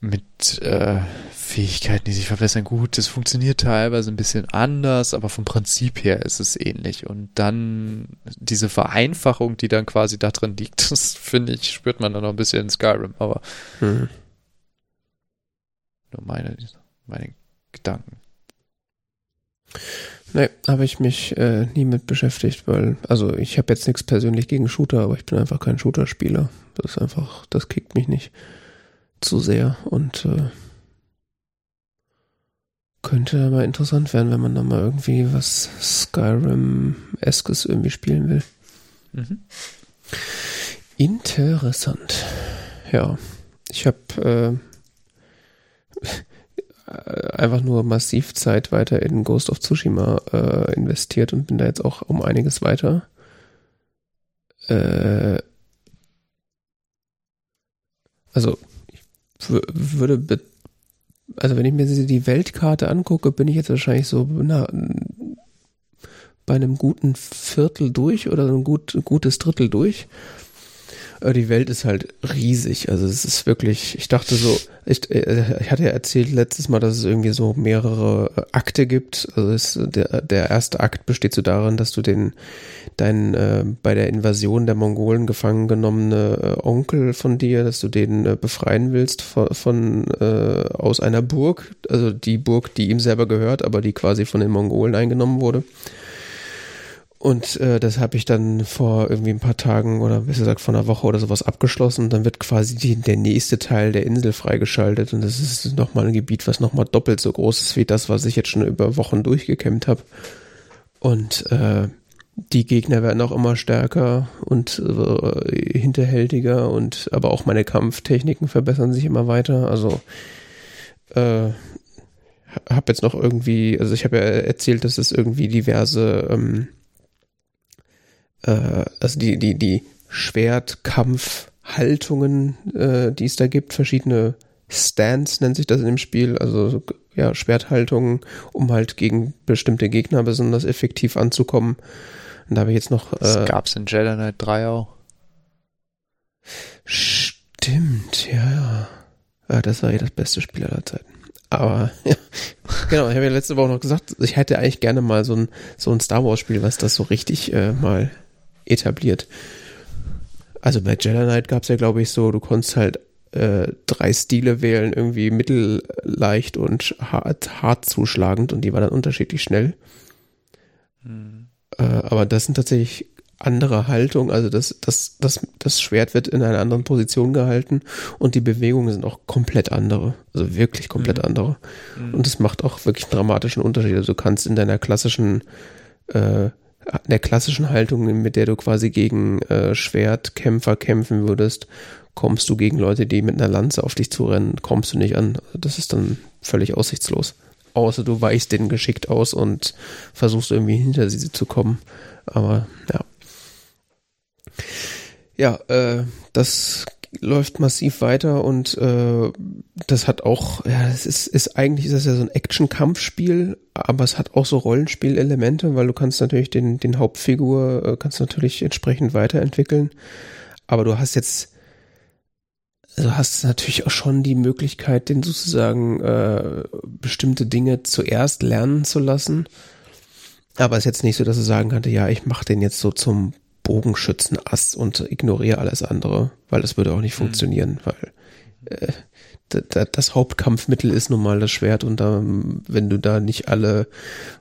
Mit äh, Fähigkeiten, die sich verbessern. Gut, das funktioniert teilweise ein bisschen anders, aber vom Prinzip her ist es ähnlich. Und dann diese Vereinfachung, die dann quasi da drin liegt, <laughs> das finde ich, spürt man dann noch ein bisschen in Skyrim, aber Hm. nur meine, meine Gedanken. Nee, habe ich mich äh, nie mit beschäftigt, weil, also ich habe jetzt nichts persönlich gegen Shooter, aber ich bin einfach kein Shooter-Spieler. Das ist einfach, das kickt mich nicht zu sehr und äh, könnte mal interessant werden, wenn man da mal irgendwie was Skyrim-eskes irgendwie spielen will. Mhm. Interessant. Ja, ich habe äh, einfach nur massiv Zeit weiter in Ghost of Tsushima äh, investiert und bin da jetzt auch um einiges weiter. Äh, also ich würde, also wenn ich mir die Weltkarte angucke, bin ich jetzt wahrscheinlich so na, bei einem guten Viertel durch oder ein gut, gutes Drittel durch. Die Welt ist halt riesig. Also es ist wirklich, ich dachte so, ich, äh, ich hatte ja erzählt letztes Mal, dass es irgendwie so mehrere äh, Akte gibt. Also es, der, der erste Akt besteht so darin, dass du den deinen äh, bei der Invasion der Mongolen gefangen genommene äh, Onkel von dir, dass du den äh, befreien willst von, von aus einer Burg, also die Burg, die ihm selber gehört, aber die quasi von den Mongolen eingenommen wurde. Und äh, das habe ich dann vor irgendwie ein paar Tagen oder besser gesagt vor einer Woche oder sowas abgeschlossen. Dann wird quasi die, der nächste Teil der Insel freigeschaltet. Und das ist nochmal ein Gebiet, was nochmal doppelt so groß ist wie das, was ich jetzt schon über Wochen durchgekämmt habe. Und äh, die Gegner werden auch immer stärker und äh, hinterhältiger und aber auch meine Kampftechniken verbessern sich immer weiter. Also äh, habe jetzt noch irgendwie, also ich habe ja erzählt, dass es irgendwie diverse ähm, äh, also die, die, die Schwertkampfhaltungen, äh, die es da gibt, verschiedene Stands nennt sich das in dem Spiel, also ja, Schwerthaltungen, um halt gegen bestimmte Gegner besonders effektiv anzukommen. Und da habe ich jetzt noch. Äh, das gab's in Jedi Knight 3 auch. Stimmt, ja, ja. ja das war eh das beste Spiel aller Zeiten. Aber <laughs> ja, genau, ich habe ja letzte Woche noch gesagt, ich hätte eigentlich gerne mal so ein, so ein Star Wars-Spiel, was das so richtig äh, mal etabliert. Also bei Jedi Knight gab es ja, glaube ich, so, du konntest halt äh, drei Stile wählen, irgendwie mittelleicht und hart, hart zuschlagend und die war dann unterschiedlich schnell. Hm. Äh, aber das sind tatsächlich andere Haltung, also das, das, das, das Schwert wird in einer anderen Position gehalten und die Bewegungen sind auch komplett andere, also wirklich komplett mhm. andere. Mhm. Und das macht auch wirklich einen dramatischen Unterschied. Also du kannst in deiner klassischen äh, der klassischen Haltung, mit der du quasi gegen äh, Schwertkämpfer kämpfen würdest, kommst du gegen Leute, die mit einer Lanze auf dich zurennen, kommst du nicht an. Das ist dann völlig aussichtslos. Außer du weichst denen geschickt aus und versuchst irgendwie hinter sie zu kommen. Aber ja. Ja, äh, das läuft massiv weiter und äh, das hat auch, ja, es ist, ist eigentlich ist das ja so ein Action-Kampfspiel, aber es hat auch so Rollenspielelemente, weil du kannst natürlich den, den Hauptfigur, äh, kannst natürlich entsprechend weiterentwickeln. Aber du hast jetzt, also hast natürlich auch schon die Möglichkeit, den sozusagen äh, bestimmte Dinge zuerst lernen zu lassen. Aber es ist jetzt nicht so, dass du sagen kannst, ja, ich mache den jetzt so zum Bogenschützenass und ignoriere alles andere, weil das würde auch nicht mhm. funktionieren, weil äh, das Hauptkampfmittel ist nun mal das Schwert und da, wenn du da nicht alle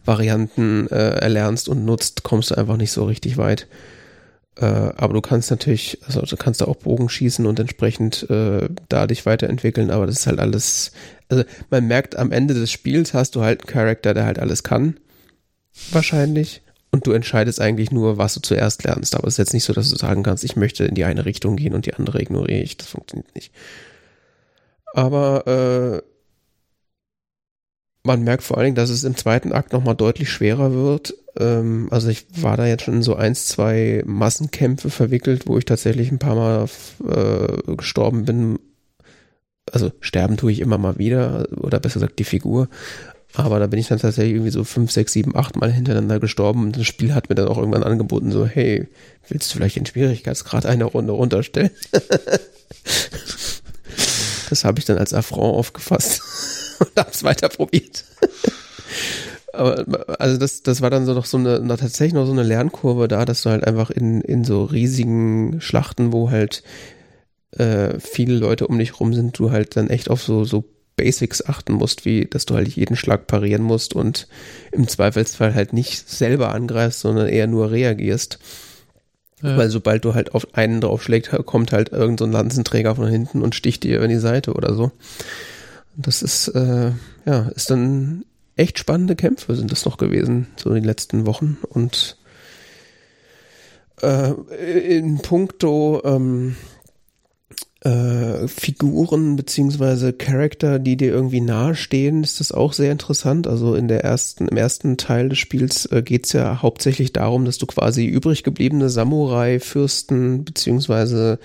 Varianten äh, erlernst und nutzt, kommst du einfach nicht so richtig weit. Äh, aber du kannst natürlich, also du kannst da auch Bogen schießen und entsprechend äh, da dich weiterentwickeln, aber das ist halt alles, also man merkt am Ende des Spiels hast du halt einen Charakter, der halt alles kann. Wahrscheinlich und du entscheidest eigentlich nur, was du zuerst lernst. Aber es ist jetzt nicht so, dass du sagen kannst, ich möchte in die eine Richtung gehen und die andere ignoriere ich. Das funktioniert nicht. Aber äh, man merkt vor allen Dingen, dass es im zweiten Akt nochmal deutlich schwerer wird. Ähm, also ich war da jetzt schon in so eins, zwei Massenkämpfe verwickelt, wo ich tatsächlich ein paar Mal äh, gestorben bin. Also sterben tue ich immer mal wieder, oder besser gesagt die Figur. Aber da bin ich dann tatsächlich irgendwie so fünf, sechs, sieben, acht Mal hintereinander gestorben und das Spiel hat mir dann auch irgendwann angeboten, so, hey, willst du vielleicht den Schwierigkeitsgrad eine Runde runterstellen? <laughs> das habe ich dann als Affront aufgefasst <laughs> und hab's weiter probiert. Aber also das, das war dann so noch so eine, tatsächlich noch so eine Lernkurve da, dass du halt einfach in, in so riesigen Schlachten, wo halt äh, viele Leute um dich rum sind, du halt dann echt auf so, so Basics achten musst, wie dass du halt jeden Schlag parieren musst und im Zweifelsfall halt nicht selber angreifst, sondern eher nur reagierst. Ja. Weil sobald du halt auf einen draufschlägst, kommt halt irgendein so Lanzenträger von hinten und sticht dir in die Seite oder so. Das ist, äh, ja, ist dann echt spannende Kämpfe sind das noch gewesen, so in den letzten Wochen. Und äh, in puncto ähm, äh, Figuren beziehungsweise Charakter, die dir irgendwie nahestehen, ist das auch sehr interessant. Also in der ersten, im ersten Teil des Spiels äh, geht es ja hauptsächlich darum, dass du quasi übrig gebliebene Samurai, Fürsten beziehungsweise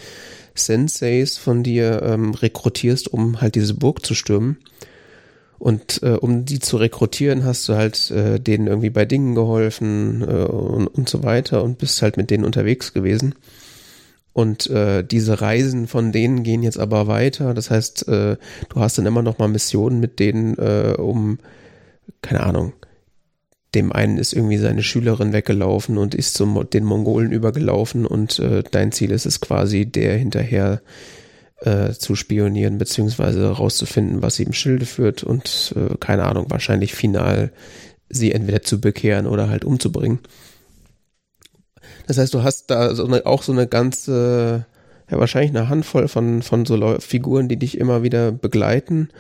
Senseis von dir ähm, rekrutierst, um halt diese Burg zu stürmen. Und äh, um die zu rekrutieren, hast du halt äh, denen irgendwie bei Dingen geholfen äh, und, und so weiter und bist halt mit denen unterwegs gewesen. Und äh, diese Reisen von denen gehen jetzt aber weiter. Das heißt, äh, du hast dann immer noch mal Missionen mit denen, äh, um, keine Ahnung, dem einen ist irgendwie seine Schülerin weggelaufen und ist zum den Mongolen übergelaufen und äh, dein Ziel ist es quasi, der hinterher äh, zu spionieren, beziehungsweise herauszufinden, was sie im Schilde führt und äh, keine Ahnung, wahrscheinlich final sie entweder zu bekehren oder halt umzubringen. Das heißt, du hast da so eine, auch so eine ganze, ja wahrscheinlich eine Handvoll von, von so Figuren, die dich immer wieder begleiten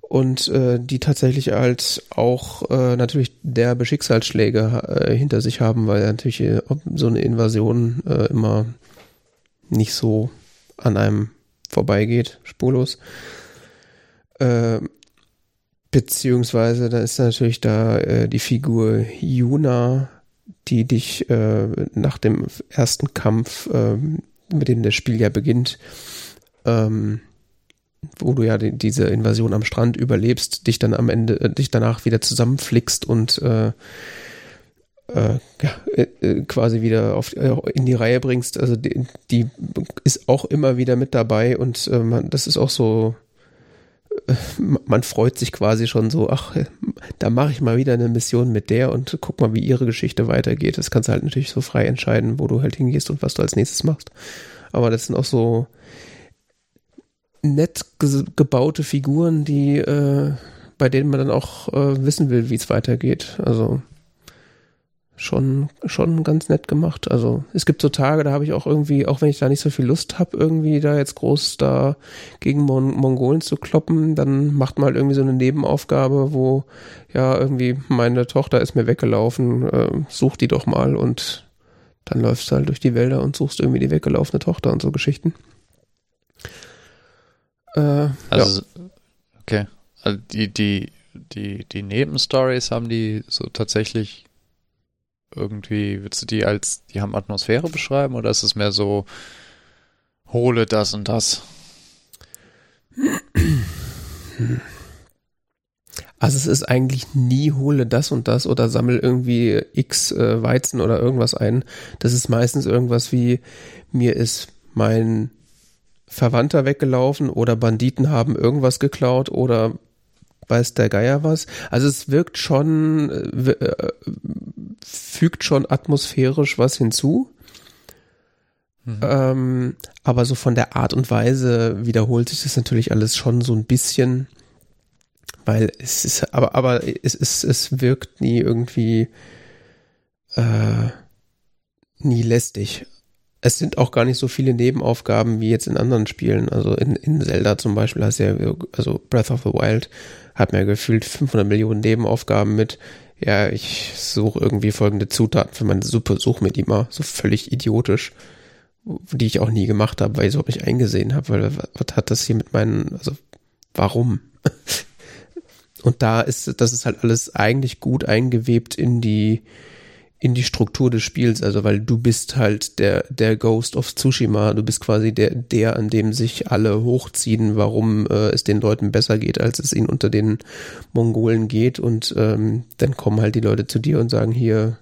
und äh, die tatsächlich halt auch äh, natürlich derbe Schicksalsschläge äh, hinter sich haben, weil natürlich äh, so eine Invasion äh, immer nicht so an einem vorbeigeht, spurlos. Äh, beziehungsweise da ist natürlich da äh, die Figur Yuna, die dich äh, nach dem ersten Kampf, äh, mit dem das Spiel ja beginnt, ähm, wo du ja die, diese Invasion am Strand überlebst, dich dann am Ende, äh, dich danach wieder zusammenflickst und äh, äh, ja, äh, äh, quasi wieder auf, äh, in die Reihe bringst. Also die, die ist auch immer wieder mit dabei und das ist auch so <laughs> man freut sich quasi schon so, ach, da mache ich mal wieder eine Mission mit der und guck mal, wie ihre Geschichte weitergeht. Das kannst du halt natürlich so frei entscheiden, wo du halt hingehst und was du als nächstes machst. Aber das sind auch so nett gebaute Figuren, die, äh, bei denen man dann auch äh, wissen will, wie es weitergeht. Also schon, schon ganz nett gemacht. Also es gibt so Tage, da habe ich auch irgendwie, auch wenn ich da nicht so viel Lust habe, irgendwie da jetzt groß da gegen Mon Mongolen zu kloppen, dann macht man halt irgendwie so eine Nebenaufgabe, wo ja irgendwie meine Tochter ist mir weggelaufen, äh, such die doch mal und dann läufst du halt durch die Wälder und suchst irgendwie die weggelaufene Tochter und so Geschichten. Äh, also, ja. okay. Also die, die, die, die Nebenstories haben die so tatsächlich irgendwie, willst du die als, die haben Atmosphäre beschreiben oder ist es mehr so, hole das und das? Also es ist eigentlich nie hole das und das oder sammel irgendwie x äh, Weizen oder irgendwas ein. Das ist meistens irgendwas wie mir ist mein Verwandter weggelaufen oder Banditen haben irgendwas geklaut oder weiß der Geier was. Also es wirkt schon, äh, äh, fügt schon atmosphärisch was hinzu. Mhm. Ähm, aber so von der Art und Weise wiederholt sich das natürlich alles schon so ein bisschen, weil es ist, aber, aber es ist, es wirkt nie irgendwie, äh, nie lästig es sind auch gar nicht so viele Nebenaufgaben wie jetzt in anderen Spielen. Also in, in Zelda zum Beispiel hast du ja, also Breath of the Wild hat mir gefühlt 500 Millionen Nebenaufgaben mit, ja, ich suche irgendwie folgende Zutaten für meine Suppe, suche mir die mal, so völlig idiotisch, die ich auch nie gemacht habe, weil ich so nicht eingesehen habe, weil was hat das hier mit meinen, also warum? <laughs> Und da ist, das ist halt alles eigentlich gut eingewebt in die, in die Struktur des Spiels, also weil du bist halt der, der Ghost of Tsushima, du bist quasi der, der, an dem sich alle hochziehen, warum äh, es den Leuten besser geht, als es ihnen unter den Mongolen geht. Und ähm, dann kommen halt die Leute zu dir und sagen hier,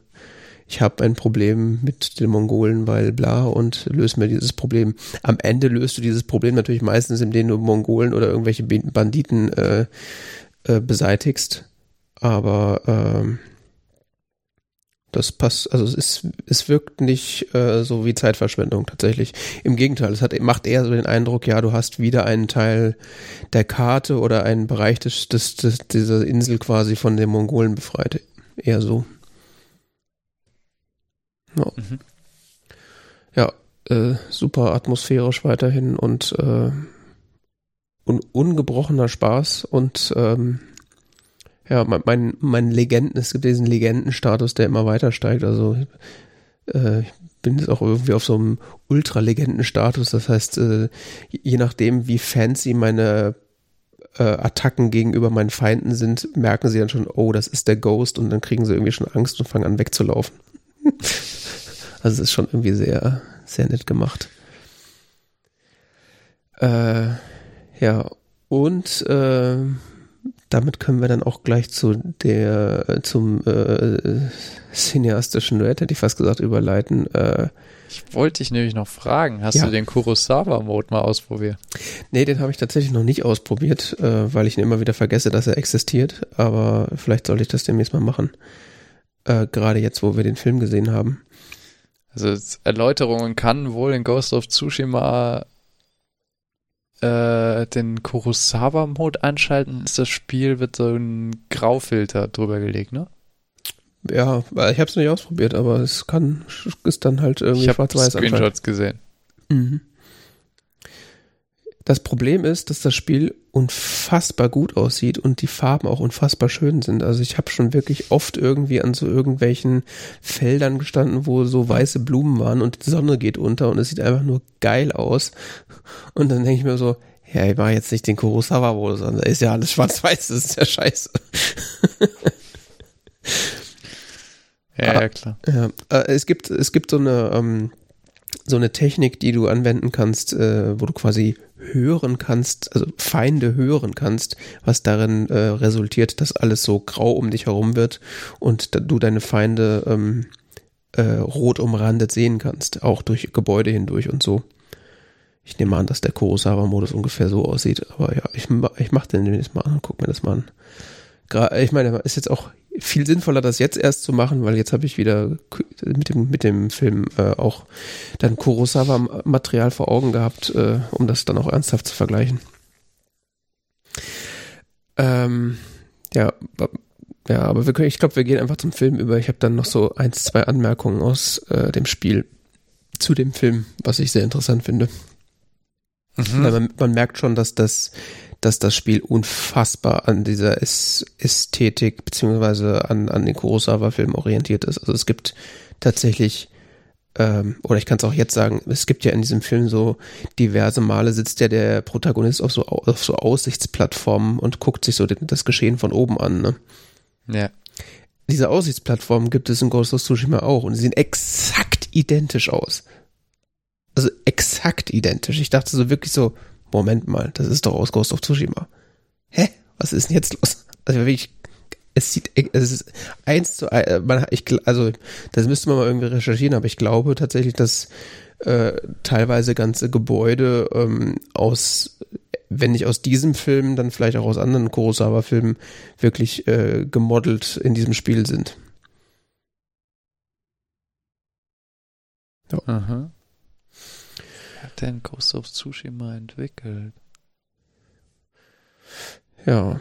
ich habe ein Problem mit den Mongolen, weil bla und löse mir dieses Problem. Am Ende löst du dieses Problem natürlich meistens, indem du Mongolen oder irgendwelche Banditen äh, äh, beseitigst, aber ähm, das passt, also es ist, es wirkt nicht äh, so wie Zeitverschwendung tatsächlich. Im Gegenteil, es hat, macht eher so den Eindruck, ja, du hast wieder einen Teil der Karte oder einen Bereich des, des, des dieser Insel quasi von den Mongolen befreit. Eher so. Ja, mhm. ja äh, super atmosphärisch weiterhin und äh, un ungebrochener Spaß und ähm, Ja, mein, mein, mein Legenden, es gibt diesen Legendenstatus, der immer weiter steigt. Also äh, ich bin jetzt auch irgendwie auf so einem Ultra-Legendenstatus. Das heißt, äh, je nachdem, wie fancy meine äh, Attacken gegenüber meinen Feinden sind, merken sie dann schon, oh, das ist der Ghost und dann kriegen sie irgendwie schon Angst und fangen an wegzulaufen. <laughs> also es ist schon irgendwie sehr, sehr nett gemacht. Äh, ja, und äh, damit können wir dann auch gleich zu der zum äh, cineastischen Duett, hätte ich fast gesagt, überleiten. Äh, ich wollte dich nämlich noch fragen, hast ja. du den Kurosawa-Mode mal ausprobiert? Nee, den habe ich tatsächlich noch nicht ausprobiert, äh, weil ich ihn immer wieder vergesse, dass er existiert. Aber vielleicht sollte ich das demnächst mal machen. Äh, Gerade jetzt, wo wir den Film gesehen haben. Also Erläuterungen kann wohl in Ghost of Tsushima äh, den Kurosawa-Mode anschalten, ist das Spiel, wird so ein Graufilter drüber gelegt, ne? Ja, ich habe es nicht ausprobiert, aber es kann, ist dann halt irgendwie schwarz-weiß. Ich habe Screenshots gesehen. Mhm. Das Problem ist, dass das Spiel unfassbar gut aussieht und die Farben auch unfassbar schön sind. Also ich habe schon wirklich oft irgendwie an so irgendwelchen Feldern gestanden, wo so weiße Blumen waren und die Sonne geht unter und es sieht einfach nur geil aus. Und dann denke ich mir so, ja, ich mache jetzt nicht den Kurosawa-Modus an, da ist ja alles schwarz-weiß, das ist ja scheiße. ja, ja, klar. Ja, äh, es gibt, es gibt so eine, ähm, so eine Technik, die du anwenden kannst, äh, wo du quasi hören kannst, also Feinde hören kannst, was darin äh, resultiert, dass alles so grau um dich herum wird und du deine Feinde ähm, äh, rot umrandet sehen kannst, auch durch Gebäude hindurch und so. Ich nehme an, dass der Kurosawa-Modus ungefähr so aussieht, aber ja, ich, ich mache den jetzt mal an und guck mir das mal an. Ich meine, ist jetzt auch viel sinnvoller, das jetzt erst zu machen, weil jetzt habe ich wieder mit dem, mit dem Film äh, auch dann Kurosawa-Material vor Augen gehabt, äh, um das dann auch ernsthaft zu vergleichen. Ähm, ja, ja, aber wir können, ich glaube, wir gehen einfach zum Film über. Ich habe dann noch so eins, zwei Anmerkungen aus äh, dem Spiel zu dem Film, was ich sehr interessant finde. Mhm. Man, man merkt schon, dass das dass das Spiel unfassbar an dieser Ästhetik beziehungsweise an, an den Kurosawa-Film orientiert ist. Also es gibt tatsächlich, ähm, oder ich kann es auch jetzt sagen, es gibt ja in diesem Film so diverse Male sitzt ja der Protagonist auf so, auf so Aussichtsplattformen und guckt sich so das Geschehen von oben an. Ne? Ja. Diese Aussichtsplattformen gibt es in Ghost of Tsushima auch und sie sehen exakt identisch aus. Also exakt identisch. Ich dachte so wirklich so, Moment mal, das ist doch aus Ghost of Tsushima. Hä? Was ist denn jetzt los? Also wirklich, es sieht, es ist eins zu eins, man, ich, also, das müsste man mal irgendwie recherchieren, aber ich glaube tatsächlich, dass äh, teilweise ganze Gebäude ähm, aus, wenn nicht aus diesem Film, dann vielleicht auch aus anderen Kurosawa-Filmen wirklich äh, gemodelt in diesem Spiel sind. Ja. Aha denn Ghost of Tsushima entwickelt? Ja,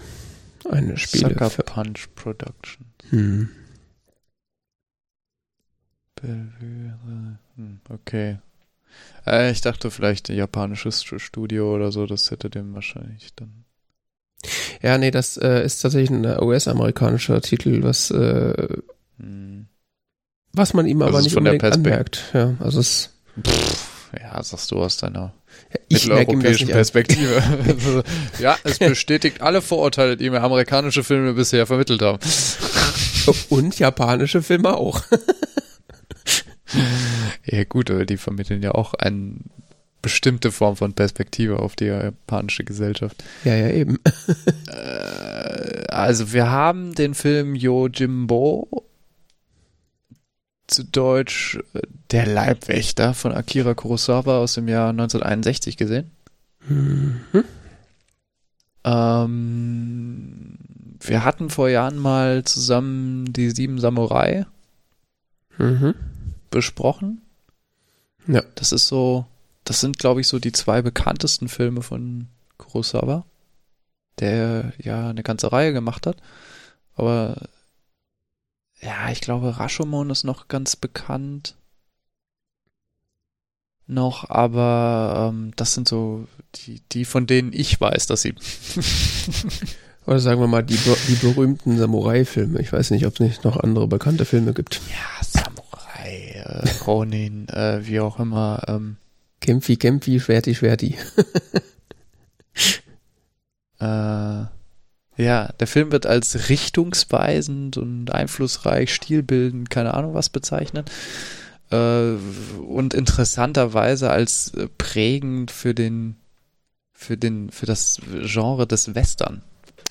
eine Spiele. Sucker Punch Production. Hm. Hm, okay. Äh, ich dachte vielleicht ein japanisches Studio oder so, das hätte dem wahrscheinlich dann. Ja, nee, das äh, ist tatsächlich ein US-amerikanischer Titel, was äh, hm. was man ihm aber also nicht unbedingt anmerkt. Ja, also es. Pff ja, sagst du aus deiner ich mitteleuropäischen Perspektive. <laughs> <laughs> ja, es bestätigt alle Vorurteile, die mir amerikanische Filme bisher vermittelt haben. <laughs> Und japanische Filme auch. ja gut, aber die vermitteln ja auch eine bestimmte Form von Perspektive auf die japanische Gesellschaft. Ja, ja, eben. Äh, also wir haben den Film Yojimbo zu Deutsch äh, Der Leibwächter von Akira Kurosawa aus dem Jahr 1961 gesehen. Mhm. Ähm, wir hatten vor Jahren mal zusammen die Sieben Samurai mhm. besprochen. Ja. Das ist so, das sind, glaube ich, so die zwei bekanntesten Filme von Kurosawa, der ja eine ganze Reihe gemacht hat. Aber ja, ich glaube, Rashomon ist noch ganz bekannt. Noch, aber ähm, das sind so die, die, von denen ich weiß, dass sie. <laughs> <laughs> Oder sagen wir mal die, die berühmten Samurai-Filme. Ich weiß nicht, ob es nicht noch andere bekannte Filme gibt. Ja, Samurai, äh, Ronin, äh, wie auch immer. Ähm, Kämpfi, Kämpfi, Schwerti, Schwerti. äh, ja, der Film wird als richtungsweisend und einflussreich, stilbildend, keine Ahnung was bezeichnet. Äh, und interessanterweise als prägend für den, für den, für das Genre des Western.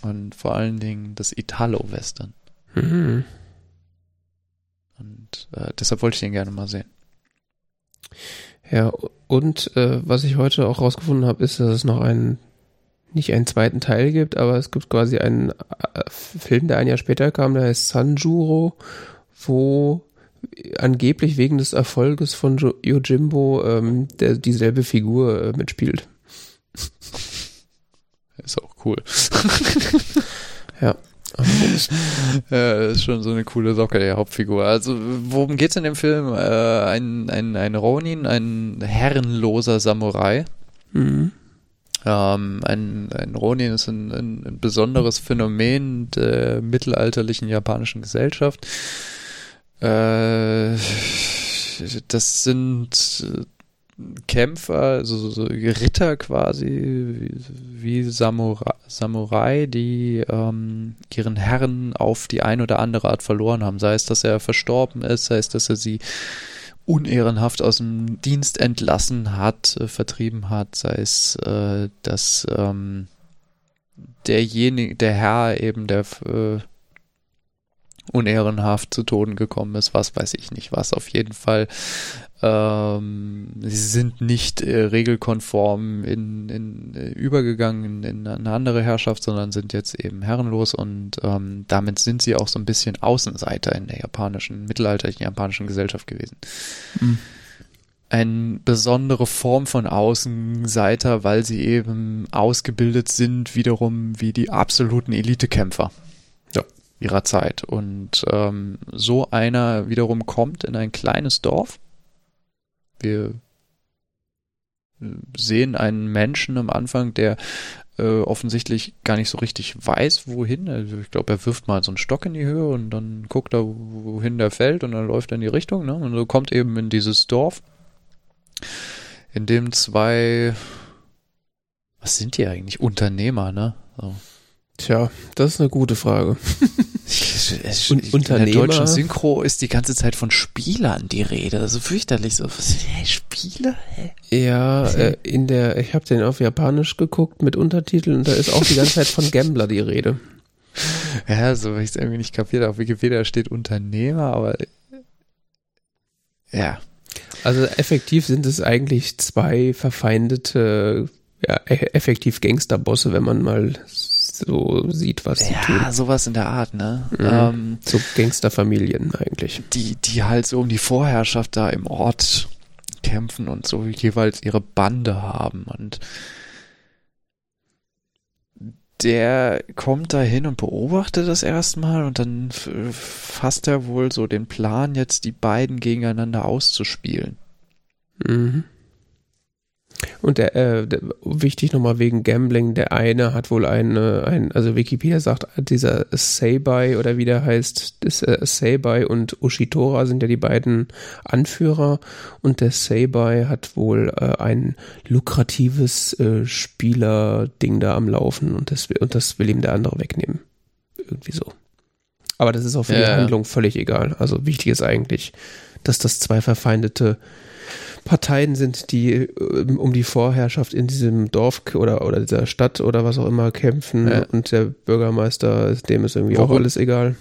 Und vor allen Dingen das Italo-Western. Mhm. Und äh, deshalb wollte ich den gerne mal sehen. Ja, und äh, was ich heute auch rausgefunden habe, ist, dass es noch einen, nicht einen zweiten Teil gibt, aber es gibt quasi einen äh, Film, der ein Jahr später kam, der heißt Sanjuro, wo angeblich wegen des Erfolges von jo Yojimbo ähm, der dieselbe Figur äh, mitspielt. <laughs> Ist auch cool. <laughs> ja. <laughs> ja, ist schon so eine coole Socke, der Hauptfigur. Also, worum geht's in dem Film? Äh, ein, ein, ein Ronin, ein herrenloser Samurai. Mhm. Ähm, ein, ein Ronin ist ein, ein, besonderes Phänomen der mittelalterlichen japanischen Gesellschaft. Äh, das sind Kämpfer, also so Ritter quasi, wie, wie Samurai, Samurai, die ähm, ihren Herren auf die ein oder andere Art verloren haben. Sei es, dass er verstorben ist, sei es, dass er sie unehrenhaft aus dem Dienst entlassen hat, äh, vertrieben hat, sei es, äh, dass ähm, derjenige, der Herr eben der äh, unehrenhaft zu Toden gekommen ist, was weiß ich nicht was. Auf jeden Fall ähm, sie sind nicht äh, regelkonform in, in, äh, übergegangen in, in, eine andere Herrschaft, sondern sind jetzt eben herrenlos und ähm, damit sind sie auch so ein bisschen Außenseiter in der japanischen, mittelalterlichen japanischen Gesellschaft gewesen. Mhm. Eine besondere Form von Außenseiter, weil sie eben ausgebildet sind, wiederum wie die absoluten Elitekämpfer ihrer Zeit. Und ähm, so einer wiederum kommt in ein kleines Dorf wir sehen einen Menschen am Anfang, der äh, offensichtlich gar nicht so richtig weiß, wohin. Also ich glaube, er wirft mal so einen Stock in die Höhe und dann guckt er, wohin der fällt und dann läuft er in die Richtung. Ne? Und so kommt eben in dieses Dorf, in dem zwei, was sind die eigentlich? Unternehmer, ne? So. Tja, das ist eine gute Frage. <laughs> Un in der deutschen Synchro ist die ganze Zeit von Spielern die Rede. Also fürchterlich so. Hä, Spieler? Hä? Ja, äh, in der, ich habe den auf Japanisch geguckt mit Untertiteln und da ist auch die ganze Zeit von Gambler die Rede. <laughs> Ja, so weil ich es irgendwie nicht kapiert. Auf Wikipedia steht Unternehmer, aber ja. Also effektiv sind es eigentlich zwei verfeindete, ja, e-, effektiv Gangsterbosse, wenn man mal so sieht, was sie ja, tun. Ja, sowas in der Art, ne? Mhm. Ähm, so Gangsterfamilien eigentlich. Die, die halt so um die Vorherrschaft da im Ort kämpfen und so jeweils ihre Bande haben und der kommt da hin und beobachtet das erstmal und dann fasst er wohl so den Plan, jetzt die beiden gegeneinander auszuspielen. Mhm. Und der, äh, der, wichtig nochmal wegen Gambling, der eine hat wohl eine, ein, also Wikipedia sagt, dieser Seibai oder wie der heißt, das, äh, Seibai und Ushitora sind ja die beiden Anführer und der Seibai hat wohl äh, ein lukratives äh, Spielerding da am Laufen und das, und das will ihm der andere wegnehmen. Irgendwie so. Aber das ist auch für ja. die Handlung völlig egal. Also wichtig ist eigentlich, dass das zwei verfeindete Parteien sind, die ähm, um die Vorherrschaft in diesem Dorf oder, oder dieser Stadt oder was auch immer kämpfen ja. und der Bürgermeister, dem ist irgendwie Warum? auch alles egal.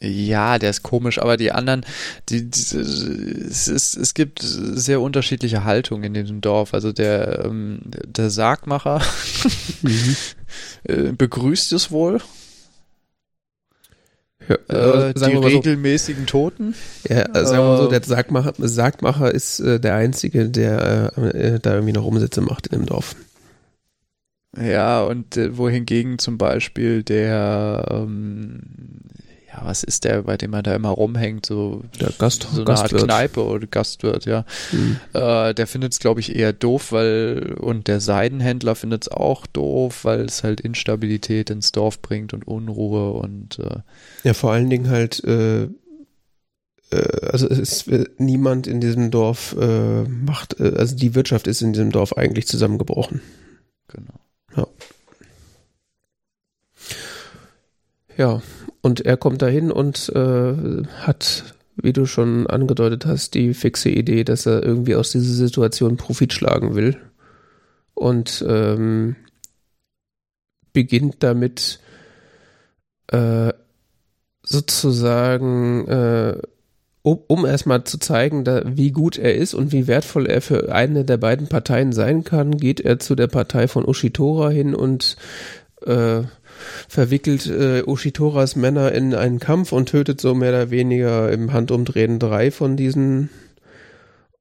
Ja, der ist komisch, aber die anderen, die, die es, ist, es gibt sehr unterschiedliche Haltungen in diesem Dorf. Also der, ähm, der Sargmacher mhm. <laughs> Äh, begrüßt es wohl ja, äh, die regelmäßigen so, Toten? Ja, äh, sagen wir mal so, der Sargmacher, Sargmacher ist äh, der Einzige, der äh, da irgendwie noch Umsätze macht in dem Dorf. Ja, und äh, wohingegen zum Beispiel der, ähm, ja, was ist der, bei dem er da immer rumhängt, so, Der Gast, so eine Gastwirt. Art Kneipe oder Gastwirt, ja. Hm. Äh, der findet es, glaube ich, eher doof, weil, und der Seidenhändler findet es auch doof, weil es halt Instabilität ins Dorf bringt und Unruhe und äh, Ja, vor allen Dingen halt, äh, äh, also es ist äh, niemand in diesem Dorf äh, macht, also die Wirtschaft ist in diesem Dorf eigentlich zusammengebrochen. genau. Ja, und er kommt dahin und äh, hat, wie du schon angedeutet hast, die fixe Idee, dass er irgendwie aus dieser Situation Profit schlagen will. Und ähm, beginnt damit äh, sozusagen, äh, um, um erstmal zu zeigen, da, wie gut er ist und wie wertvoll er für eine der beiden Parteien sein kann, geht er zu der Partei von Ushitora hin und äh, verwickelt äh, Ushitoras Männer in einen Kampf und tötet so mehr oder weniger im Handumdrehen drei von diesen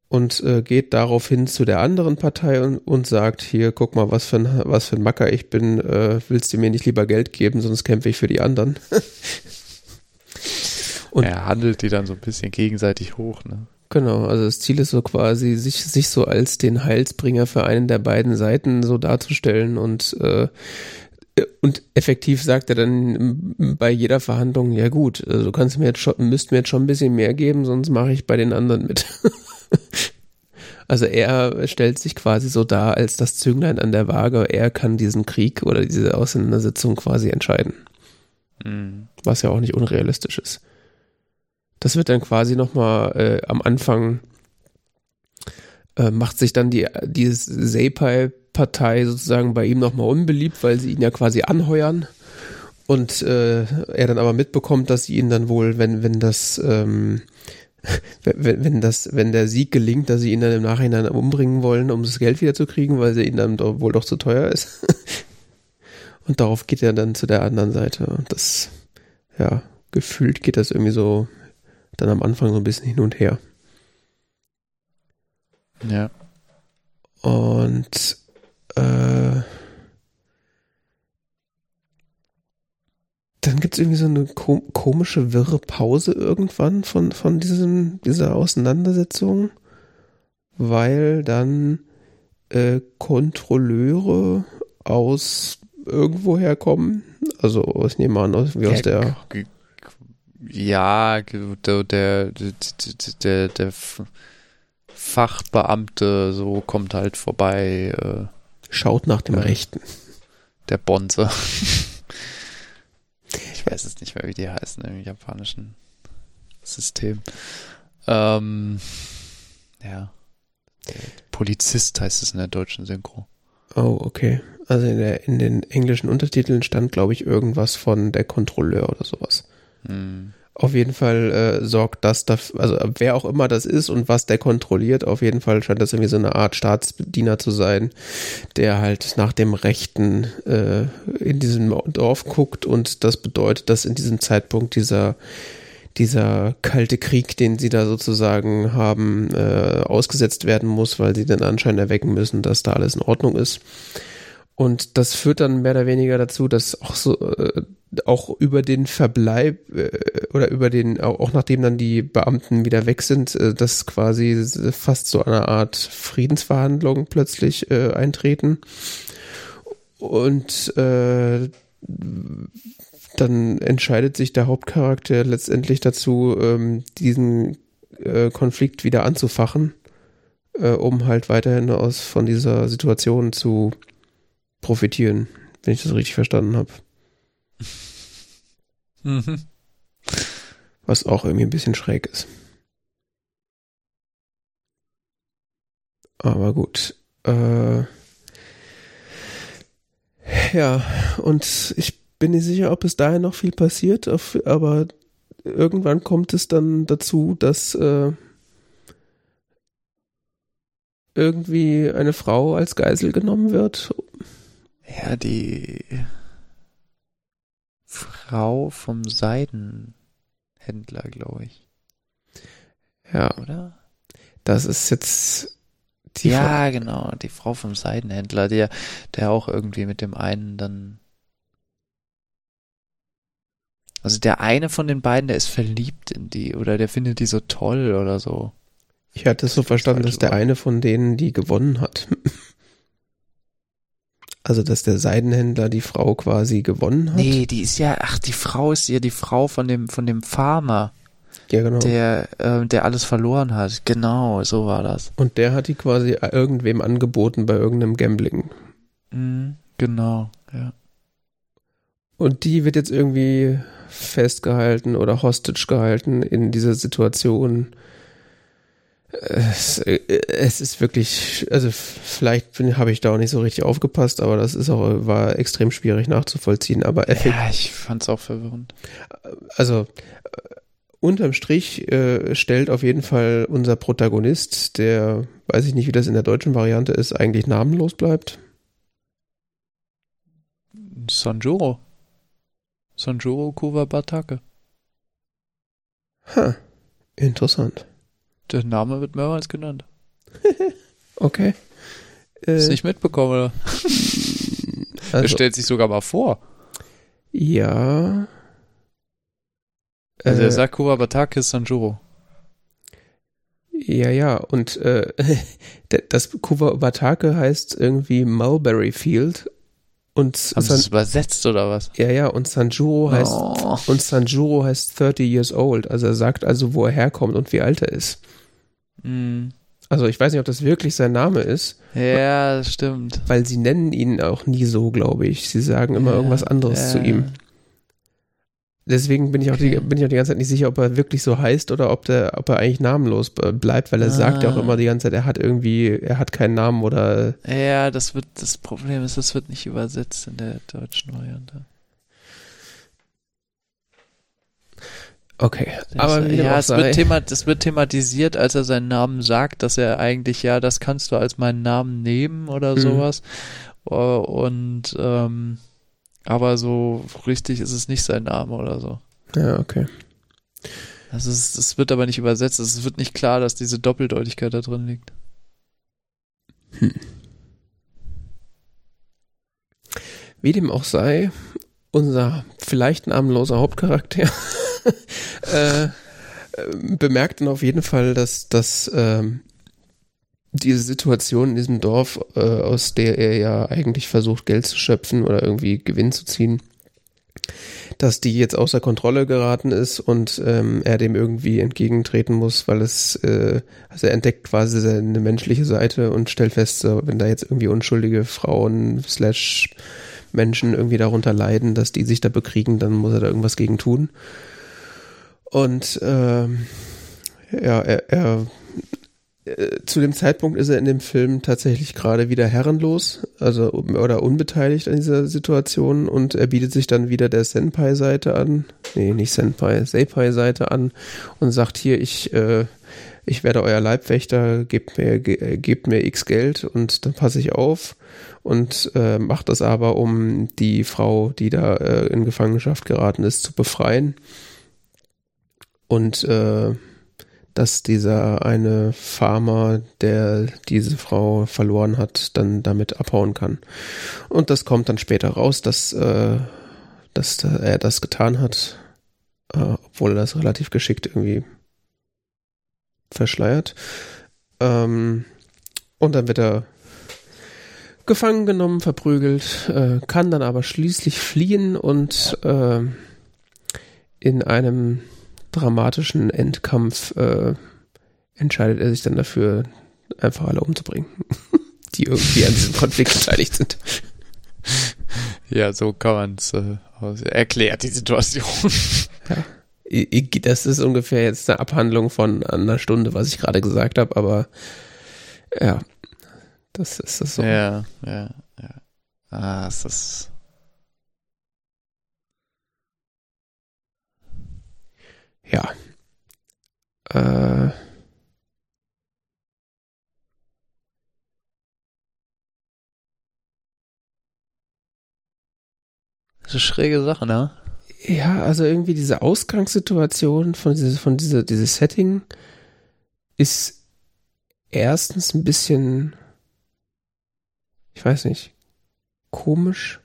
und äh, geht daraufhin zu der anderen Partei und, und sagt, hier, guck mal, was für ein, was für ein Macker ich bin, äh, willst du mir nicht lieber Geld geben, sonst kämpfe ich für die anderen. <laughs> Und- er handelt die dann so ein bisschen gegenseitig hoch, ne? Genau, also das Ziel ist so quasi, sich, sich so als den Heilsbringer für einen der beiden Seiten so darzustellen und, äh, und effektiv sagt er dann bei jeder Verhandlung, ja gut, also du kannst mir jetzt schon, müsst mir jetzt schon ein bisschen mehr geben, sonst mache ich bei den anderen mit. <laughs> also er stellt sich quasi so dar als das Zünglein an der Waage, er kann diesen Krieg oder diese Auseinandersetzung quasi entscheiden Mhm. was ja auch nicht unrealistisch ist. Das wird dann quasi nochmal äh, am Anfang äh, macht sich dann die dieses Seipai-Partei sozusagen bei ihm nochmal unbeliebt, weil sie ihn ja quasi anheuern und äh, er dann aber mitbekommt, dass sie ihn dann wohl, wenn wenn das ähm, <laughs> wenn, wenn das, wenn der Sieg gelingt, dass sie ihn dann im Nachhinein umbringen wollen, um das Geld wieder zu kriegen, weil sie ihn dann doch, wohl doch zu teuer ist. <laughs> Und darauf geht er dann zu der anderen Seite. Und das, ja, gefühlt geht das irgendwie so dann am Anfang so ein bisschen hin und her. Ja. Und äh, dann gibt es irgendwie so eine ko komische, wirre Pause irgendwann von, von diesem, dieser Auseinandersetzung, weil dann äh, Kontrolleure aus irgendwoher kommen. Also ich nehme an, aus, wie aus der Ja, der, der, der, der, Fachbeamte so kommt halt vorbei, äh, Schaut nach dem Ja. Rechten. der Bonze. <laughs> ich weiß es nicht mehr, wie die heißen im japanischen System. Ähm, ja. Polizist heißt es in der deutschen Synchro. Oh, okay. Also in, der, in den englischen Untertiteln stand, glaube ich, irgendwas von der Kontrolleur oder sowas. Hm. Auf jeden Fall äh, sorgt das dafür, also wer auch immer das ist und was der kontrolliert, auf jeden Fall scheint das irgendwie so eine Art Staatsdiener zu sein, der halt nach dem Rechten äh, in diesem Dorf guckt und das bedeutet, dass in diesem Zeitpunkt dieser dieser kalte Krieg, den sie da sozusagen haben, äh, ausgesetzt werden muss, weil sie den Anschein erwecken müssen, dass da alles in Ordnung ist. Und das führt dann mehr oder weniger dazu, dass auch so äh, auch über den Verbleib äh, oder über den auch, auch nachdem dann die Beamten wieder weg sind, äh, dass quasi fast so eine Art Friedensverhandlung plötzlich äh, eintreten. Und äh, dann entscheidet sich der Hauptcharakter letztendlich dazu, ähm, diesen äh, Konflikt wieder anzufachen, äh, um halt weiterhin aus von dieser Situation zu profitieren, wenn ich das richtig verstanden habe. Mhm. Was auch irgendwie ein bisschen schräg ist. Aber gut. Äh, ja, und ich bin nicht sicher, ob bis dahin noch viel passiert, aber irgendwann kommt es dann dazu, dass äh, irgendwie eine Frau als Geisel genommen wird. Ja, die Frau vom Seidenhändler, glaube ich, Ja, oder? das ist jetzt die ja, genau, die Frau vom Seidenhändler, der, der auch irgendwie mit dem einen dann Also der eine von den beiden, der ist verliebt in die oder der findet die so toll oder so. Ich hatte es so verstanden, dass der eine von denen die gewonnen hat. <laughs> Also, dass der Seidenhändler die Frau quasi gewonnen hat. Nee, die ist ja, ach, die Frau ist ja die Frau von dem, von dem Farmer, Ja, genau. der, äh, der alles verloren hat. Genau, so war das. Und der hat die quasi irgendwem angeboten bei irgendeinem Gambling. Mhm, genau, ja. Und die wird jetzt irgendwie festgehalten oder hostage gehalten in dieser Situation. Es, es ist wirklich, also vielleicht habe ich da auch nicht so richtig aufgepasst, aber das ist auch, war extrem schwierig nachzuvollziehen. Aber Ja, ich fand's auch verwirrend. also äh, unterm Strich äh, stellt auf jeden Fall unser Protagonist, der, weiß ich nicht, wie das in der deutschen Variante ist, eigentlich namenlos bleibt. Sanjuro. Sanjuro Kuwabatake. Ha, interessant. Der Name wird mehrmals genannt. <laughs> Okay. Äh, du nicht mitbekommen, oder? <laughs> Er also, stellt sich sogar mal vor. ja. Also Äh, er sagt Kuwabatake ist Sanjuro. Ja, ja, und äh, <laughs> das Kuwabatake heißt irgendwie Mulberry Field und Haben sie San, es übersetzt oder was? ja, ja, und Sanjuro heißt Oh. und Sanjuro heißt 30 years old. Also er sagt also, wo er herkommt und wie alt er ist. Also ich weiß nicht, ob das wirklich sein Name ist, Ja, das stimmt. weil sie nennen ihn auch nie so, glaube ich. Sie sagen immer Ja, irgendwas anderes ja. zu ihm. Deswegen bin ich auch die, bin ich auch die ganze Zeit nicht sicher, ob er wirklich so heißt oder ob der, ob er eigentlich namenlos bleibt, weil er sagt ja auch Ah. immer die ganze Zeit, er hat irgendwie, er hat keinen Namen oder Ja, das wird, das Problem ist, das wird nicht übersetzt in der deutschen Variante. Okay. Aber dem ja, es wird, thema, es wird thematisiert, als er seinen Namen sagt, dass er eigentlich, ja, das kannst du als meinen Namen nehmen oder Mhm. sowas. Äh, Und, ähm, aber so richtig ist es nicht sein Name oder so. ja, okay. Also es, es wird aber nicht übersetzt. Es wird nicht klar, dass diese Doppeldeutigkeit da drin liegt. Wie dem auch sei, unser vielleicht namenloser Hauptcharakter äh, bemerkt dann auf jeden Fall, dass, dass ähm, diese Situation in diesem Dorf, äh, aus der er ja eigentlich versucht, Geld zu schöpfen oder irgendwie Gewinn zu ziehen, dass die jetzt außer Kontrolle geraten ist und ähm, er dem irgendwie entgegentreten muss, weil es, äh, also er entdeckt quasi seine menschliche Seite und stellt fest, so, wenn da jetzt irgendwie unschuldige Frauen slash Menschen irgendwie darunter leiden, dass die sich da bekriegen, dann muss er da irgendwas gegen tun. Und ähm, ja, er, er äh, zu dem Zeitpunkt ist er in dem Film tatsächlich gerade wieder herrenlos, also oder unbeteiligt an dieser Situation. Und er bietet sich dann wieder der Senpai-Seite an, nee, nicht Senpai, Seipai-Seite an und sagt hier, ich äh, ich werde euer Leibwächter, gebt mir ge, gebt mir x Geld und dann passe ich auf und äh, macht das aber, um die Frau, die da äh, in Gefangenschaft geraten ist, zu befreien und äh, dass dieser eine Farmer, der diese Frau verloren hat, dann damit abhauen kann. Und das kommt dann später raus, dass, äh, dass er das getan hat, äh, obwohl er das relativ geschickt irgendwie verschleiert. Ähm, und dann wird er gefangen genommen, verprügelt, äh, kann dann aber schließlich fliehen und äh, in einem dramatischen Endkampf äh, entscheidet er sich dann dafür, einfach alle umzubringen, <laughs> die irgendwie an diesem Konflikt <laughs> beteiligt sind. Ja, so kann man es äh, erklärt, die Situation. <laughs> I- Das ist ungefähr jetzt eine Abhandlung von einer Stunde, was ich gerade gesagt habe, aber ja, das ist das so. Ja, ja, ja. Ah, es ist. Ja. Äh, Das ist eine schräge Sache, ne? ja, also irgendwie diese Ausgangssituation von diese, von diese, dieses Setting ist erstens ein bisschen, ich weiß nicht, komisch.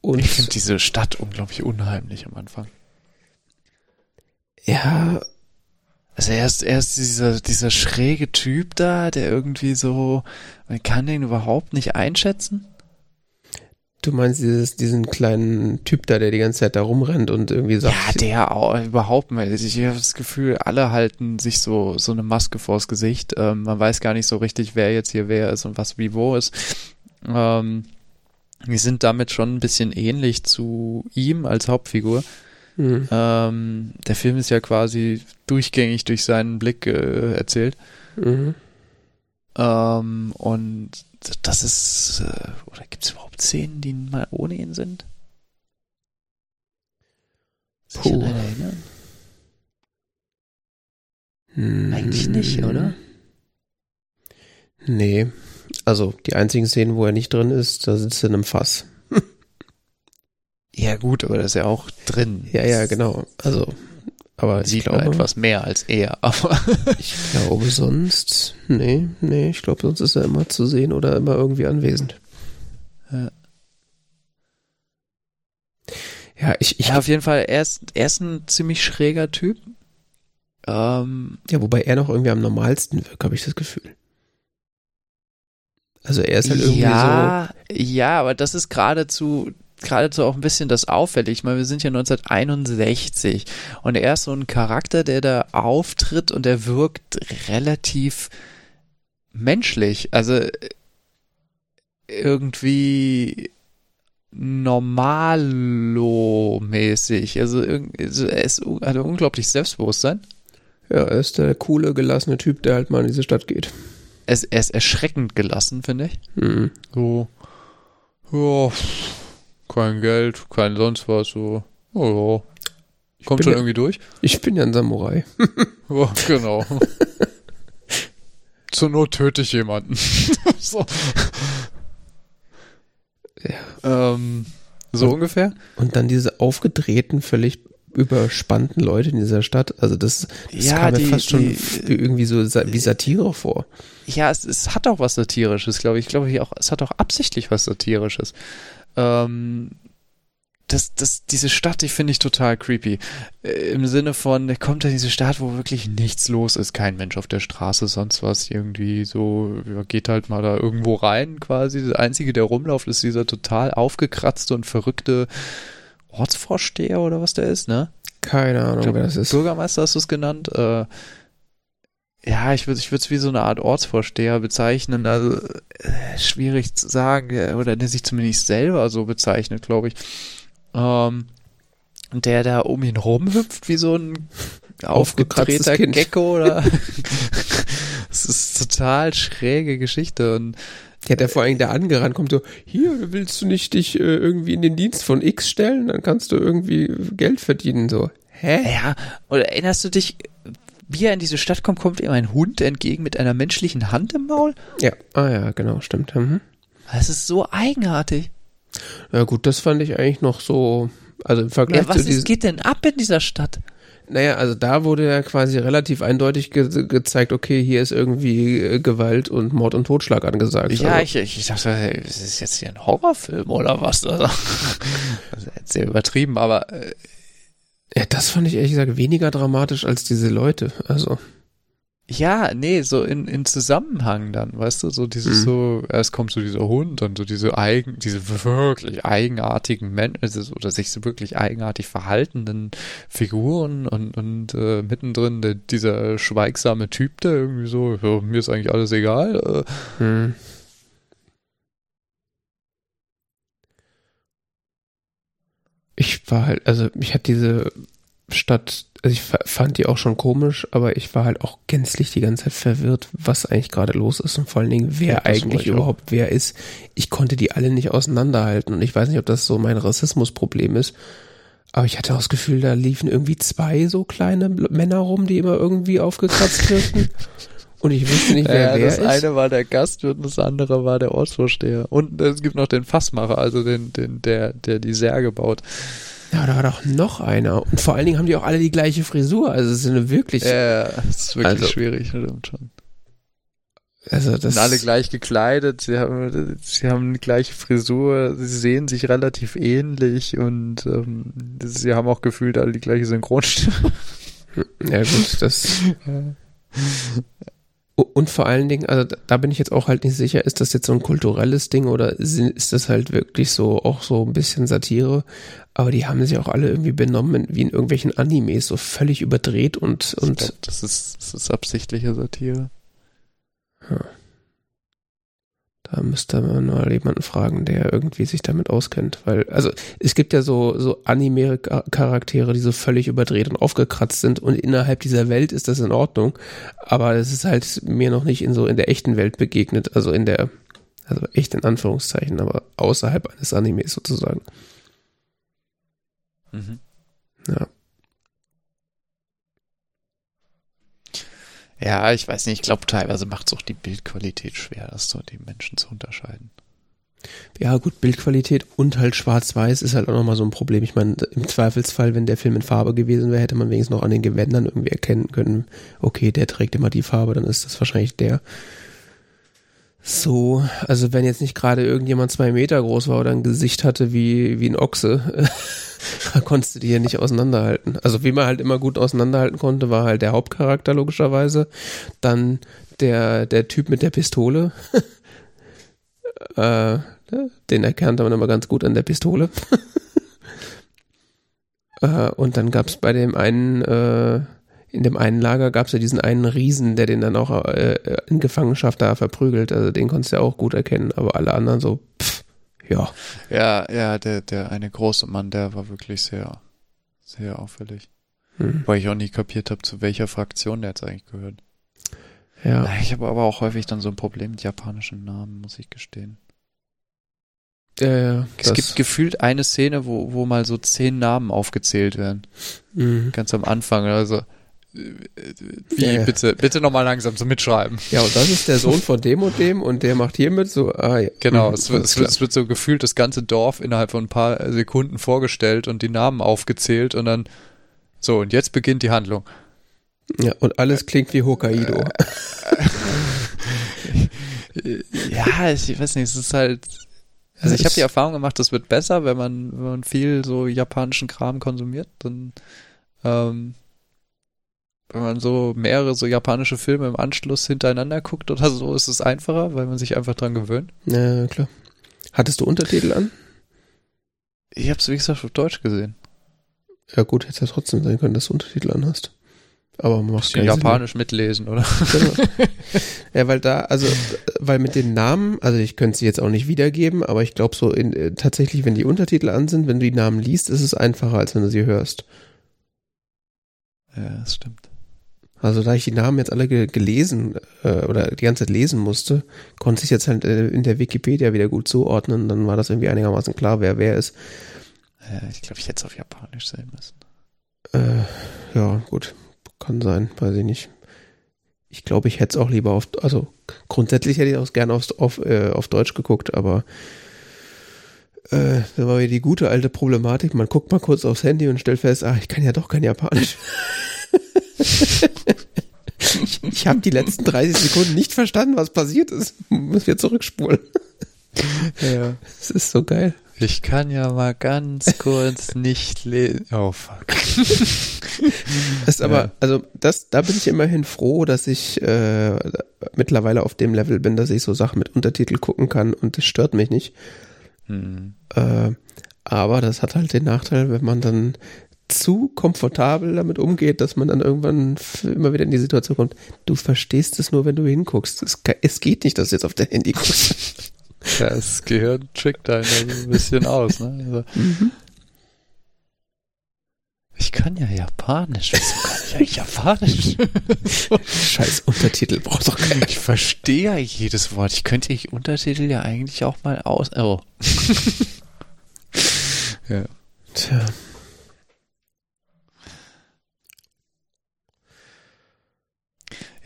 Und Ich finde diese Stadt unglaublich unheimlich am Anfang. Ja, Also erst, erst dieser, dieser schräge Typ da, der irgendwie so, man kann den überhaupt nicht einschätzen. du meinst dieses, diesen kleinen Typ da, der die ganze Zeit da rumrennt und irgendwie sagt, Ja, der auch, überhaupt nicht. Ich habe das Gefühl, alle halten sich so, so eine Maske vors Gesicht. Ähm, man weiß gar nicht so richtig, wer jetzt hier wer ist und was wie wo ist. Ähm, die sind damit schon ein bisschen ähnlich zu ihm als Hauptfigur. Hm, Ähm, der Film ist ja quasi durchgängig durch seinen Blick äh, erzählt. mhm. Ähm, und das ist, äh, oder gibt es überhaupt Szenen, die mal ohne ihn sind? Puh. erinnern? Hm. Eigentlich nicht, oder? Nee. Also die einzigen Szenen, wo er nicht drin ist, da sitzt er in einem Fass. Ja, gut, aber das ist ja auch drin. Ja, ja, genau. Also, aber Sieht glaube, etwas mehr als er, <laughs> aber. ich glaube sonst, nee, nee, ich glaube sonst ist er immer zu sehen oder immer irgendwie anwesend. Ja. Ja, ich, ich, ja, auf jeden Fall, er ist, er ist ein ziemlich schräger Typ. Ähm, ja, wobei er noch irgendwie am normalsten wirkt, habe ich das Gefühl. Also er ist halt irgendwie ja, ja, aber das ist geradezu, geradezu auch ein bisschen das auffällig. Ich meine, wir sind ja 1961 und er ist so ein Charakter, der da auftritt und der wirkt relativ menschlich. Also äh, irgendwie normalo-mäßig. Also, also er ist, hat unglaublich Selbstbewusstsein. ja, er ist der coole, gelassene Typ, der halt mal in diese Stadt geht. Er ist, er ist erschreckend gelassen, finde ich. Mhm. So, ja, kein Geld, kein sonst was, so, oh, ja. Kommt schon ja- irgendwie durch. Ich bin ja ein Samurai. <laughs> Ja, genau. <laughs> Zur Not töte ich jemanden. <laughs> so. Ähm, so Und- ungefähr? Und dann diese aufgedrehten, völlig überspannten Leute in dieser Stadt. Also das, das Ja, kam mir die- fast schon die- irgendwie so wie Satire vor. Ja, es, es hat auch was Satirisches, glaube ich. Ich glaube auch, es hat auch absichtlich was Satirisches. Ähm, das, das, diese Stadt, die finde ich total creepy. Äh, Im Sinne von, der kommt in diese Stadt, wo wirklich nichts los ist, kein Mensch auf der Straße, sonst was, irgendwie so, ja, geht halt mal da irgendwo rein quasi. Der Einzige, der rumläuft, ist dieser total aufgekratzte und verrückte Ortsvorsteher oder was der ist, ne? Keine Ahnung, glaub, wer das ist. Bürgermeister hast du es genannt. Äh, ja, ich würde ich würde es wie so eine Art Ortsvorsteher bezeichnen. Also äh, schwierig zu sagen äh, oder der sich zumindest selber so bezeichnet, glaube ich. Ähm, der da um ihn rumhüpft wie so ein aufgedrehter. Gecko oder. <laughs> Das ist total schräge Geschichte und Ja, der vor allem da angerannt kommt so, hier, willst du nicht dich äh, irgendwie in den Dienst von X stellen? Dann kannst du irgendwie Geld verdienen. So, hä? Ja, oder erinnerst du dich, wie er in diese Stadt kommt, kommt ihm ein Hund entgegen mit einer menschlichen Hand im Maul? Ja, ah ja, genau, stimmt. Mhm. Das ist so eigenartig. Ja gut, das fand ich eigentlich noch so, also im Vergleich Ja, was zu ist, geht denn ab in dieser Stadt? naja, also da wurde ja quasi relativ eindeutig ge gezeigt, okay, hier ist irgendwie äh, Gewalt und Mord und Totschlag angesagt. Ja, also, ich, ich dachte, hey, ist das jetzt hier ein Horrorfilm oder was? <laughs> Also, das ist jetzt sehr übertrieben, aber äh, ja, das fand ich ehrlich gesagt weniger dramatisch als diese Leute. Also, ja, nee, so in, in Zusammenhang dann, weißt du, so dieses Mhm. so, erst kommt so dieser Hund, dann so diese eigen, diese wirklich eigenartigen Menschen, also, oder sich so wirklich eigenartig verhaltenden Figuren und, und äh, mittendrin der, dieser schweigsame Typ, der irgendwie so, ja, mir ist eigentlich alles egal, äh, hm. Ich war halt, also ich hatte diese Stadt, also ich fa- fand die auch schon komisch, aber ich war halt auch gänzlich die ganze Zeit verwirrt, was eigentlich gerade los ist und vor allen Dingen, wer Ja, eigentlich ich auch. überhaupt wer ist. Ich konnte die alle nicht auseinanderhalten und ich weiß nicht, ob das so mein Rassismusproblem ist. Aber ich hatte auch das Gefühl, da liefen irgendwie zwei so kleine Männer rum, die immer irgendwie aufgekratzt wirkten. <laughs> Und ich wusste nicht, wer ja, wer das ist. eine war der Gastwirt und das andere war der Ortsvorsteher. Und es gibt noch den Fassmacher, also den, den, der, der die Särge baut. Ja, da war doch noch einer. Und vor allen Dingen haben die auch alle die gleiche Frisur. Also es ist eine wirklich. Ja, das ist wirklich Also- schwierig, stimmt schon. Also das sind alle gleich gekleidet, sie haben, sie haben die gleiche Frisur, sie sehen sich relativ ähnlich und ähm, sie haben auch gefühlt alle die gleiche Synchronstimme. Ja gut, das. <laughs> Und vor allen Dingen, also da bin ich jetzt auch halt nicht sicher, ist das jetzt so ein kulturelles Ding oder ist das halt wirklich so auch so ein bisschen Satire? Aber die haben sich auch alle irgendwie benommen wie in irgendwelchen Animes, so völlig überdreht und und. Glaub, das ist das ist absichtliche Satire. Ja. Da müsste man mal jemanden fragen, der irgendwie sich damit auskennt. Weil, also es gibt ja so, so Anime-Charaktere, die so völlig überdreht und aufgekratzt sind und innerhalb dieser Welt ist das in Ordnung. Aber es ist halt mir noch nicht in so in der echten Welt begegnet, also in der, also echt in Anführungszeichen, aber außerhalb eines Animes sozusagen. Mhm. Ja. Ja, ich weiß nicht, ich glaube teilweise macht es auch die Bildqualität schwer, das so die Menschen zu unterscheiden. Ja, gut, Bildqualität und halt schwarz-weiß ist halt auch nochmal so ein Problem. Ich meine, im Zweifelsfall, wenn der Film in Farbe gewesen wäre, hätte man wenigstens noch an den Gewändern irgendwie erkennen können, okay, der trägt immer die Farbe, dann ist das wahrscheinlich der. So, also wenn jetzt nicht gerade irgendjemand zwei Meter groß war oder ein Gesicht hatte wie, wie ein Ochse, da <laughs> konntest du die ja nicht auseinanderhalten. Also wie man halt immer gut auseinanderhalten konnte, war halt der Hauptcharakter logischerweise. Dann der, der Typ mit der Pistole. <laughs> äh, den erkannte man immer ganz gut an der Pistole. <laughs> äh, und dann gab's bei dem einen äh, in dem einen Lager gab es ja diesen einen Riesen, der den dann auch äh, in Gefangenschaft da verprügelt. Also den konntest du ja auch gut erkennen, aber alle anderen so, pff, ja. Ja, ja, der, der eine große Mann, der war wirklich sehr, sehr auffällig. Hm. Weil ich auch nie kapiert habe, zu welcher Fraktion der jetzt eigentlich gehört. Ja. Ich habe aber auch häufig dann so ein Problem mit japanischen Namen, muss ich gestehen. Ja, ja, es gibt gefühlt eine Szene, wo, wo mal so zehn Namen aufgezählt werden. Mhm. Ganz am Anfang. Also wie, ja, bitte, bitte nochmal langsam zum Mitschreiben. Ja, und das ist der Sohn von dem und dem und der macht hiermit so, ah, ja. Genau, mhm, es, wird, es, wird, es wird so gefühlt das ganze Dorf innerhalb von ein paar Sekunden vorgestellt und die Namen aufgezählt und dann, so, und jetzt beginnt die Handlung. Ja, und alles klingt wie Hokkaido. <laughs> ja, ich weiß nicht, es ist halt, also ich habe die Erfahrung gemacht, das wird besser, wenn man, wenn man viel so japanischen Kram konsumiert, dann, ähm, wenn man so mehrere so japanische Filme im Anschluss hintereinander guckt oder so, ist es einfacher, weil man sich einfach dran gewöhnt. Ja, klar. Hattest du Untertitel an? Ich hab's, wie gesagt, auf Deutsch gesehen. Ja gut, hätte ja trotzdem sein können, dass du Untertitel an hast. Aber man macht keinen Japanisch Sinn. mitlesen, oder? Genau. <laughs> ja, weil da, also, weil mit den Namen, also ich könnte sie jetzt auch nicht wiedergeben, aber ich glaube so in, äh, tatsächlich, wenn die Untertitel an sind, wenn du die Namen liest, ist es einfacher, als wenn du sie hörst. Ja, das stimmt. Also da ich die Namen jetzt alle ge gelesen äh, oder die ganze Zeit lesen musste, konnte ich jetzt halt äh, in der Wikipedia wieder gut zuordnen. Dann war das irgendwie einigermaßen klar, wer wer ist. Äh, ich glaube, ich hätte es auf Japanisch sehen müssen. Äh, ja, gut. Kann sein, weiß ich nicht. Ich glaube, ich hätte es auch lieber auf, also grundsätzlich hätte ich auch gerne auf, auf, äh, auf Deutsch geguckt, aber äh, da war wieder die gute alte Problematik. Man guckt mal kurz aufs Handy und stellt fest, ach, ich kann ja doch kein Japanisch. <laughs> ich habe die letzten 30 Sekunden nicht verstanden, was passiert ist. Muss wir zurückspulen. ja. Es ist so geil. Ich kann ja mal ganz kurz nicht lesen. Oh fuck. ist aber, ja. also das, da bin ich immerhin froh, dass ich äh, mittlerweile auf dem Level bin, dass ich so Sachen mit Untertitel gucken kann und das stört mich nicht. Hm. Äh, aber das hat halt den Nachteil, wenn man dann zu komfortabel damit umgeht, dass man dann irgendwann immer wieder in die Situation kommt, du verstehst es nur, wenn du hinguckst. Es, es geht nicht, dass du jetzt auf dein Handy guckst. <laughs> ja, das Gehirn trickt einen also ein bisschen aus. Ne? Also, mhm. Ich kann ja Japanisch. Wieso kann ich eigentlich Japanisch? <laughs> Scheiß Untertitel braucht doch keiner. Ich verstehe ja jedes Wort. Ich könnte ich Untertitel ja eigentlich auch mal aus. Oh. <laughs> ja. Tja.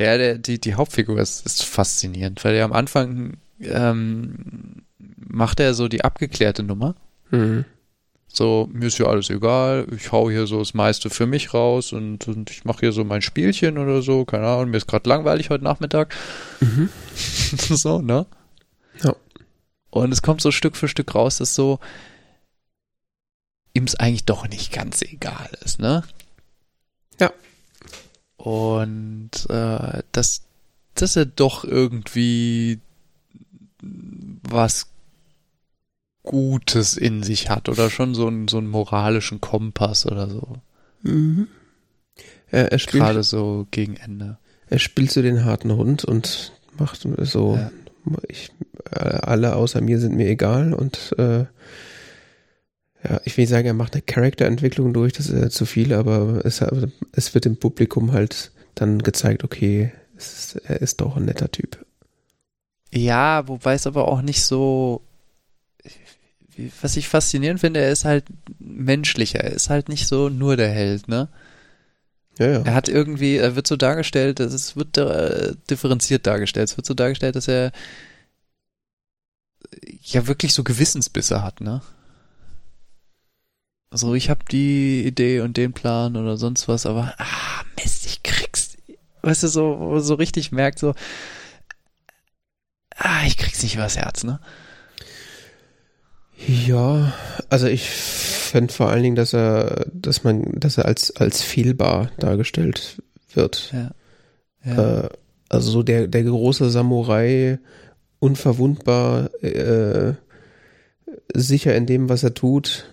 Ja, der, die, die Hauptfigur ist, ist faszinierend, weil er am Anfang ähm, macht er so die abgeklärte Nummer. Mhm. So, mir ist ja alles egal, ich hau hier so das meiste für mich raus und, und ich mache hier so mein Spielchen oder so, keine Ahnung, mir ist gerade langweilig heute Nachmittag. Mhm. <laughs> so, ne? Ja. Und es kommt so Stück für Stück raus, dass so ihm es eigentlich doch nicht ganz egal ist, ne? Und äh, dass, dass er doch irgendwie was Gutes in sich hat oder schon so einen, so einen moralischen Kompass oder so. Mhm. Er, er spielt, Gerade so gegen Ende. er spielt so den harten Hund und macht so, Ja. ich, äh, alle außer mir sind mir egal und äh, ja, ich will nicht sagen, er macht eine Charakterentwicklung durch, das ist ja zu viel, aber es, es wird dem Publikum halt dann gezeigt, okay, ist, er ist doch ein netter Typ. Ja, wobei es aber auch nicht so. Was ich faszinierend finde, er ist halt menschlicher. Er ist halt nicht so nur der Held, ne? Ja, ja. Er hat irgendwie, er wird so dargestellt, es wird äh, differenziert dargestellt. Es wird so dargestellt, dass er ja wirklich so Gewissensbisse hat, ne? Also ich habe die Idee und den Plan oder sonst was, aber ah Mist, ich krieg's, weißt du so, so richtig merkt so, ah ich krieg's nicht übers Herz, ne? Ja, also ich fände vor allen Dingen, dass er, dass man, dass er als, als fehlbar dargestellt wird. Ja. Ja. Äh, also so der, der große Samurai, unverwundbar, äh, sicher in dem, was er tut.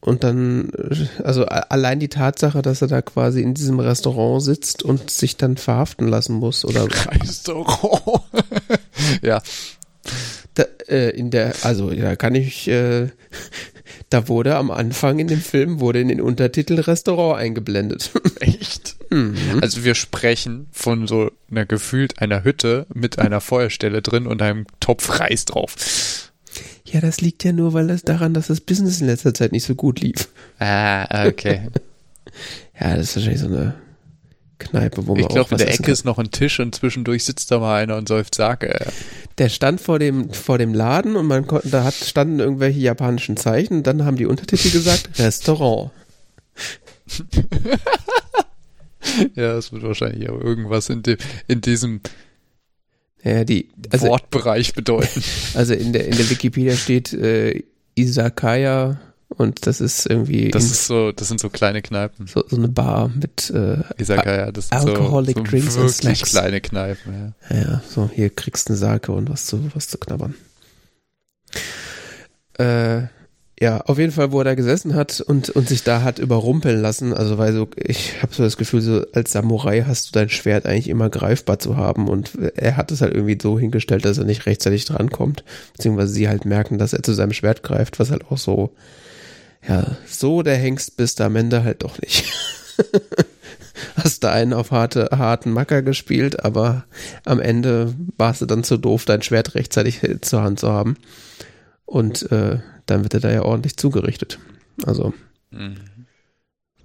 Und dann, äh, also allein die Tatsache, dass er da quasi in diesem Restaurant sitzt und sich dann verhaften lassen muss oder Restaurant. <laughs> ja. da, äh, in der, also da kann ich, äh, da wurde am Anfang in dem Film wurde in den Untertitel Restaurant eingeblendet. <laughs> Echt? Mhm. Also wir sprechen von so einer gefühlt einer Hütte mit einer Feuerstelle drin und einem Topf Reis drauf. Ja, das liegt ja nur, weil das daran, dass das Business in letzter Zeit nicht so gut lief. Ah, okay. <laughs> Ja, das ist wahrscheinlich so eine Kneipe, wo man Ich glaube, in der Ecke ist noch ein Tisch und zwischendurch sitzt da mal einer und säuft Sake. Der stand vor dem, vor dem Laden und man konnte, da hat, standen irgendwelche japanischen Zeichen und dann haben die Untertitel gesagt <laughs> Restaurant. <laughs> Ja, das wird wahrscheinlich auch irgendwas in, dem, in diesem Ja, die, also, Wortbereich bedeuten. <laughs> also in der, in der Wikipedia steht äh, Isakaya und das ist irgendwie Das ist so, das sind so kleine Kneipen. so, so eine Bar mit, äh, ja, das sind Alcoholic so, so Drinks wirklich Snacks. kleine Kneipen. Ja. Ja, ja, so, hier kriegst du eine Sake und was zu, was zu knabbern. Äh, ja, auf jeden Fall, wo er da gesessen hat und, und sich da hat überrumpeln lassen. Also, weil so, ich habe so das Gefühl, so als Samurai hast du dein Schwert eigentlich immer greifbar zu haben und er hat es halt irgendwie so hingestellt, dass er nicht rechtzeitig drankommt. Beziehungsweise sie halt merken, dass er zu seinem Schwert greift, was halt auch so, ja, so der Hengst bist du am Ende halt doch nicht. <laughs> Hast du einen auf harte, harten Macker gespielt, aber am Ende warst du dann zu doof, dein Schwert rechtzeitig zur Hand zu haben. Und äh, dann wird er da ja ordentlich zugerichtet. Also Mhm.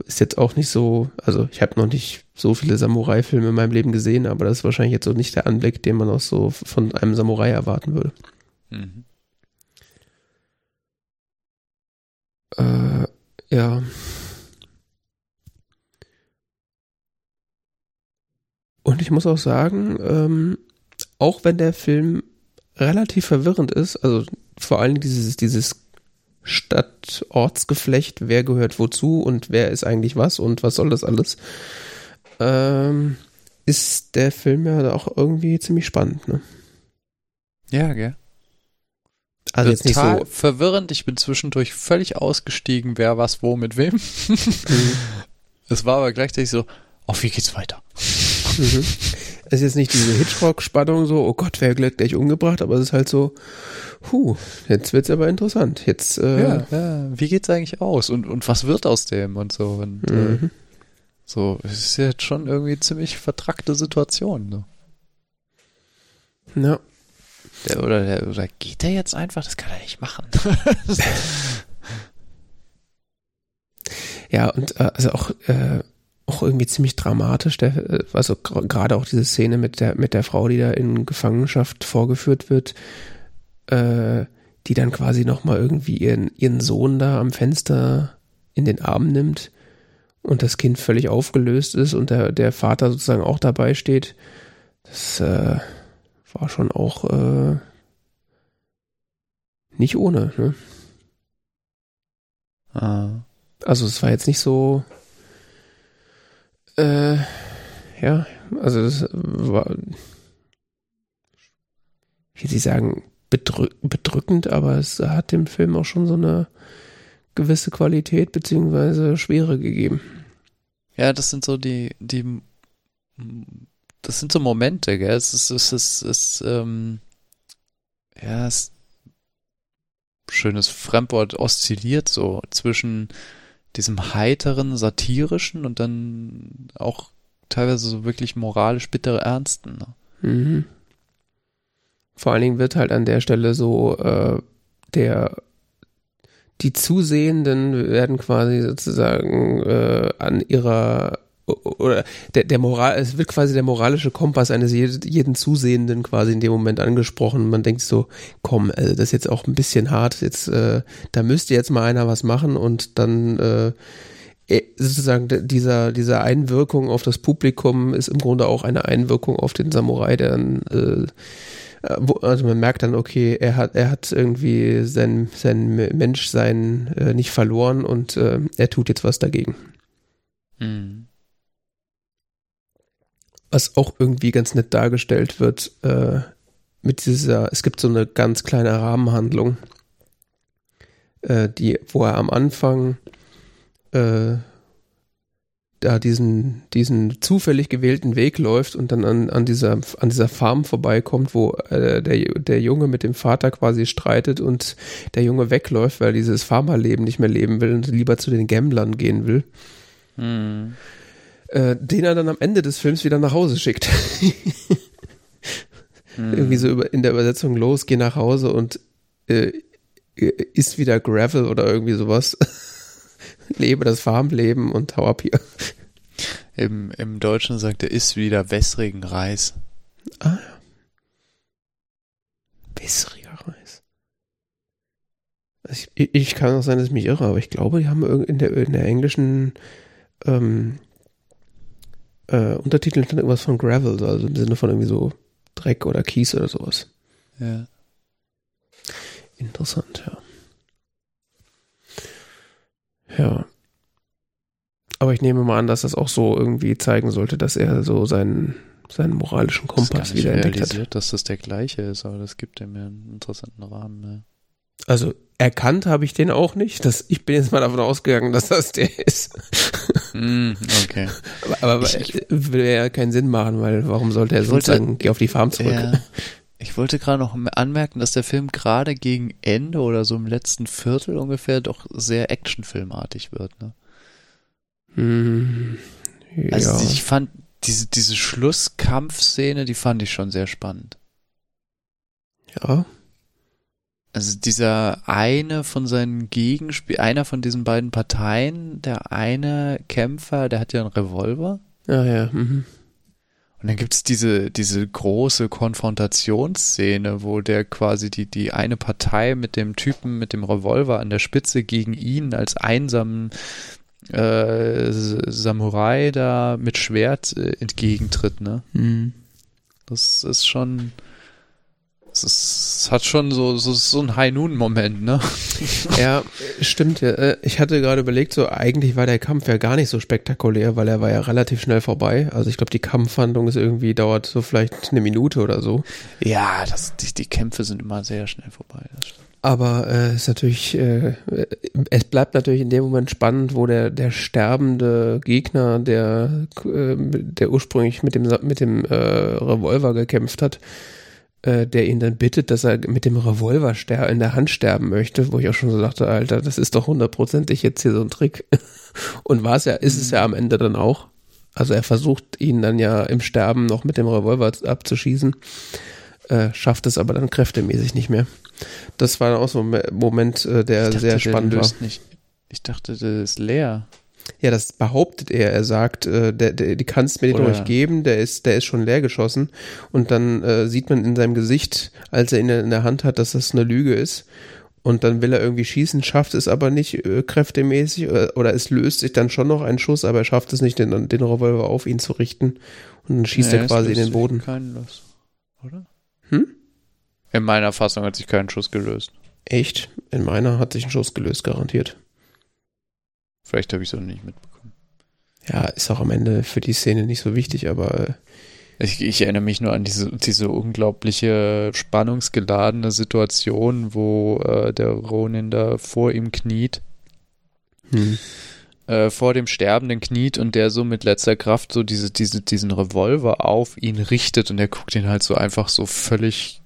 ist jetzt auch nicht so, also ich habe noch nicht so viele Samurai-Filme in meinem Leben gesehen, aber das ist wahrscheinlich jetzt so nicht der Anblick, den man auch so von einem Samurai erwarten würde. Mhm. Äh, ja. Und ich muss auch sagen, ähm, auch wenn der Film relativ verwirrend ist, also vor allem dieses, dieses Stadt-Ortsgeflecht, wer gehört wozu und wer ist eigentlich was und was soll das alles, ähm, ist der Film ja auch irgendwie ziemlich spannend, ne? Ja, gell. Also jetzt nicht so. verwirrend. Ich bin zwischendurch völlig ausgestiegen, wer was wo mit wem. <laughs> Es war aber gleichzeitig so, oh, wie geht's weiter? Mhm. <laughs> Es ist jetzt nicht diese Hitchcock-Spannung so, oh Gott, wer wird gleich umgebracht, aber es ist halt so, huh, jetzt wird's aber interessant. Jetzt, äh, Ja, ja, wie geht's eigentlich aus? Und, und was wird aus dem und so? Und äh, mhm. so, es ist jetzt schon irgendwie ziemlich vertrackte Situation. Ne? ja. Der, oder, der, oder geht der jetzt einfach? Das kann er nicht machen. <laughs> Ja, und äh, also auch, äh, auch irgendwie ziemlich dramatisch, der, äh, also gerade auch diese Szene mit der, mit der Frau, die da in Gefangenschaft vorgeführt wird, äh, die dann quasi nochmal irgendwie ihren, ihren Sohn da am Fenster in den Arm nimmt und das Kind völlig aufgelöst ist und der, der Vater sozusagen auch dabei steht. Das äh, war schon auch äh, nicht ohne. Ne? Ah. Also es war jetzt nicht so, äh, ja, also das war, wie Sie sagen, bedrück bedrückend, aber es hat dem Film auch schon so eine gewisse Qualität beziehungsweise Schwere gegeben. Ja, das sind so die, die, das sind so Momente, gell? Es ist, es ist, es ist, ähm, ja, es, schönes Fremdwort oszilliert so zwischen diesem heiteren, satirischen und dann auch teilweise so wirklich moralisch bittere Ernsten. Ne? Mhm. Vor allen Dingen wird halt an der Stelle so äh, der die Zusehenden werden quasi sozusagen äh, an ihrer oder der, der Moral, es wird quasi der moralische Kompass eines jeden, Zusehenden quasi in dem Moment angesprochen. Man denkt so, komm, also das ist jetzt auch ein bisschen hart, jetzt, äh, da müsste jetzt mal einer was machen und dann äh, äh sozusagen dieser, dieser Einwirkung auf das Publikum ist im Grunde auch eine Einwirkung auf den Samurai, der dann äh, äh, also man merkt dann, okay, er hat, er hat irgendwie sein, sein Menschsein äh, nicht verloren und äh, er tut jetzt was dagegen. Mhm. Was auch irgendwie ganz nett dargestellt wird, äh, mit dieser, es gibt so eine ganz kleine Rahmenhandlung, äh, die, wo er am Anfang äh, da diesen, diesen zufällig gewählten Weg läuft und dann an, an, dieser, an dieser Farm vorbeikommt, wo äh, der, der Junge mit dem Vater quasi streitet und der Junge wegläuft, weil er dieses Farmerleben nicht mehr leben will und lieber zu den Gamblern gehen will. Hm. Äh, den er dann am Ende des Films wieder nach Hause schickt. hm. <laughs> Irgendwie so in der Übersetzung los, geh nach Hause und äh, isst wieder Gravel oder irgendwie sowas <laughs> lebe das Farmleben und hau ab hier. Im, Im Deutschen sagt er, ist wieder wässrigen Reis. Ah ja. Wässriger Reis. Also ich, ich, kann auch sein, dass ich mich irre, aber ich glaube, die haben in der, in der englischen ähm, äh, Untertitel stand irgendwas von Gravel, also im Sinne von irgendwie so Dreck oder Kies oder sowas. Ja. Interessant, ja. Ja. Aber ich nehme mal an, dass das auch so irgendwie zeigen sollte, dass er so seinen, seinen moralischen Kompass wieder entdeckt hat. dass das der gleiche ist, aber das gibt ihm ja einen interessanten Rahmen. Ne? Also erkannt habe ich den auch nicht. Das, ich bin jetzt mal davon ausgegangen, dass das der ist. Mm, okay. aber, aber ich, will ja keinen Sinn machen, weil warum sollte er sozusagen wollte, geh auf die Farm zurück? Ja, <laughs> ich wollte gerade noch anmerken, dass der Film gerade gegen Ende oder so im letzten Viertel ungefähr doch sehr actionfilmartig wird. Ne? Hm, ja. Also ich fand diese, diese Schlusskampfszene, die fand ich schon sehr spannend. Ja. Also dieser eine von seinen Gegenspiel, einer von diesen beiden Parteien, der eine Kämpfer, der hat ja einen Revolver. Ja, ja. Mhm. Und dann gibt's diese, diese große Konfrontationsszene, wo der quasi die, die eine Partei mit dem Typen mit dem Revolver an der Spitze gegen ihn als einsamen äh, Samurai da mit Schwert äh, entgegentritt, ne? Mhm. Das ist schon, es, ist, es hat schon so, so, so ein High-Noon-Moment, ne? <laughs> ja, stimmt. Ja. Äh, ich hatte gerade überlegt, so eigentlich war der Kampf ja gar nicht so spektakulär, weil er war ja relativ schnell vorbei. Also ich glaube, die Kampfhandlung ist irgendwie, dauert so vielleicht eine Minute oder so. Ja, das, die, die Kämpfe sind immer sehr schnell vorbei. Aber äh, ist natürlich, äh, es bleibt natürlich in dem Moment spannend, wo der der sterbende Gegner, der äh, der ursprünglich mit dem mit dem äh, Revolver gekämpft hat, äh, der ihn dann bittet, dass er mit dem Revolver in der Hand sterben möchte, wo ich auch schon so dachte, Alter, das ist doch hundertprozentig jetzt hier so ein Trick. <laughs> Und war es ja, ist es ja am Ende dann auch. Also er versucht ihn dann ja im Sterben noch mit dem Revolver abzuschießen, äh, schafft es aber dann kräftemäßig nicht mehr. Das war auch so ein Moment, äh, der dachte, sehr spannend der war. Nicht. Ich dachte, der ist leer. Ja, das behauptet er. Er sagt, äh, der, der, die kannst mir den Oder- ruhig geben, der ist, der ist schon leer geschossen. Und dann äh, sieht man in seinem Gesicht, als er ihn in der Hand hat, dass das eine Lüge ist. Und dann will er irgendwie schießen, schafft es aber nicht äh, kräftemäßig äh, oder es löst sich dann schon noch ein Schuss, aber er schafft es nicht, den, den Revolver auf ihn zu richten. Und dann schießt Nee, er quasi in den Boden. Keinen los, oder? Hm? In meiner Fassung hat sich kein Schuss gelöst. Echt? In meiner hat sich ein Schuss gelöst, garantiert. Vielleicht habe ich es auch nicht mitbekommen. Ja, ist auch am Ende für die Szene nicht so wichtig, aber äh, Ich, ich erinnere mich nur an diese, diese unglaubliche spannungsgeladene Situation, wo äh, der Ronin da vor ihm kniet, hm. äh, vor dem Sterbenden kniet und der so mit letzter Kraft so diese, diese, diesen Revolver auf ihn richtet und er guckt ihn halt so einfach so völlig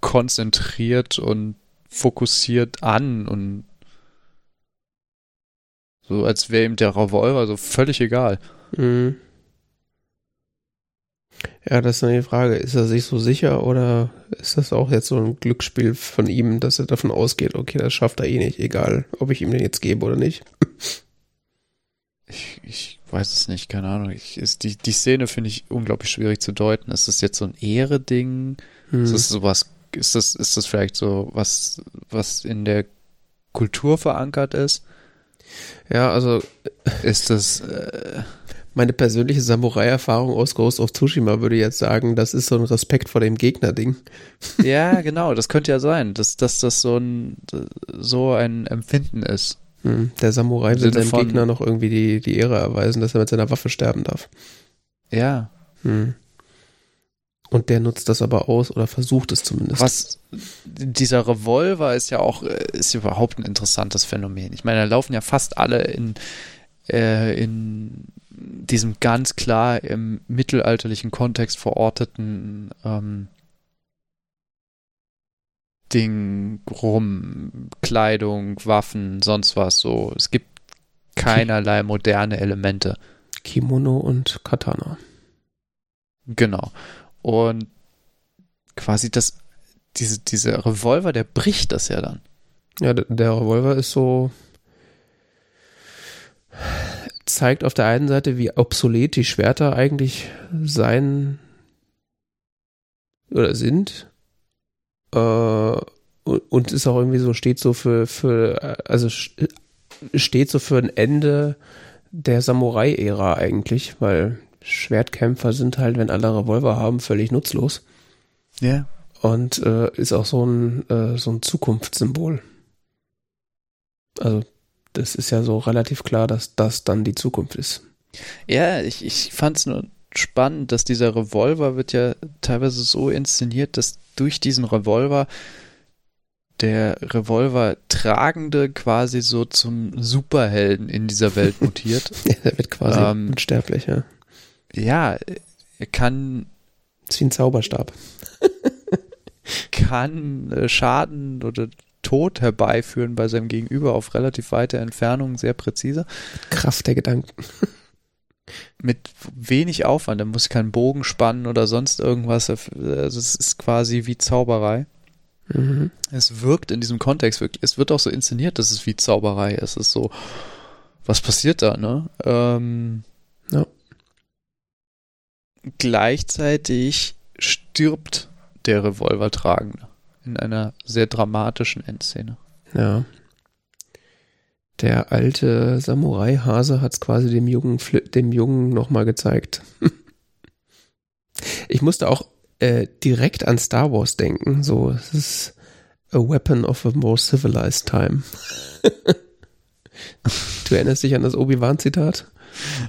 konzentriert und fokussiert an und so als wäre ihm der Revolver so völlig egal. Mhm. Ja, das ist dann die Frage, ist er sich so sicher oder ist das auch jetzt so ein Glücksspiel von ihm, dass er davon ausgeht, okay, das schafft er eh nicht, egal, ob ich ihm den jetzt gebe oder nicht. Ich, ich weiß es nicht, keine Ahnung. Ich, ist, die, die Szene finde ich unglaublich schwierig zu deuten. Ist das jetzt so ein Ehre-Ding? Hm. Ist das sowas, ist das, ist das vielleicht so was, was in der Kultur verankert ist? Ja, also Ist das, äh, meine persönliche Samurai-Erfahrung aus Ghost of Tsushima würde jetzt sagen, das ist so ein Respekt vor dem Gegner-Ding. <laughs> ja, genau, das könnte ja sein, dass, dass das so ein, so ein Empfinden ist. Hm. Der Samurai will seinem Gegner noch irgendwie die, die Ehre erweisen, dass er mit seiner Waffe sterben darf. Ja. Hm. Und der nutzt das aber aus oder versucht es zumindest. Was, dieser Revolver ist ja auch, äh, ist überhaupt ein interessantes Phänomen. Ich meine, da laufen ja fast alle in, äh, in diesem ganz klar im mittelalterlichen Kontext verorteten ähm, Ding rum, Kleidung, Waffen, sonst was so. Es gibt keinerlei moderne Elemente. Kimono und Katana. Genau. Und quasi das, diese, dieser Revolver, der bricht das ja dann. Ja, der, Revolver ist so. zeigt auf der einen Seite, wie obsolet die Schwerter eigentlich sein oder sind. Äh, und, ist auch irgendwie so, steht so für, für also steht so für ein Ende der Samurai-Ära eigentlich, weil Schwertkämpfer sind halt, wenn alle Revolver haben, völlig nutzlos. Ja. Und äh, ist auch so ein, äh, so ein Zukunftssymbol. Also, das ist ja so relativ klar, dass das dann die Zukunft ist. Ja, ich, ich fand es nur spannend, dass dieser Revolver wird ja teilweise so inszeniert, dass durch diesen Revolver der Revolver-Tragende quasi so zum Superhelden in dieser Welt mutiert. <laughs> Der wird quasi Ähm, unsterblich, ja. Ja, er kann, wie ein Zauberstab. <laughs> kann äh, Schaden oder Tod herbeiführen bei seinem Gegenüber auf relativ weite Entfernung, sehr präzise. Kraft der Gedanken. <laughs> mit wenig Aufwand. Er muss keinen Bogen spannen oder sonst irgendwas. Also es ist quasi wie Zauberei. Mhm. Es wirkt in diesem Kontext wirklich. Es wird auch so inszeniert, dass es wie Zauberei ist. Es ist so, was passiert da, ne? Ähm. Gleichzeitig stirbt der Revolvertragende in einer sehr dramatischen Endszene. Ja. Der alte Samurai-Hase hat es quasi dem Jungen, dem Jungen nochmal gezeigt. <laughs> ich musste auch äh, direkt an Star Wars denken. So, es ist a weapon of a more civilized time. <laughs> du erinnerst dich an das Obi-Wan-Zitat?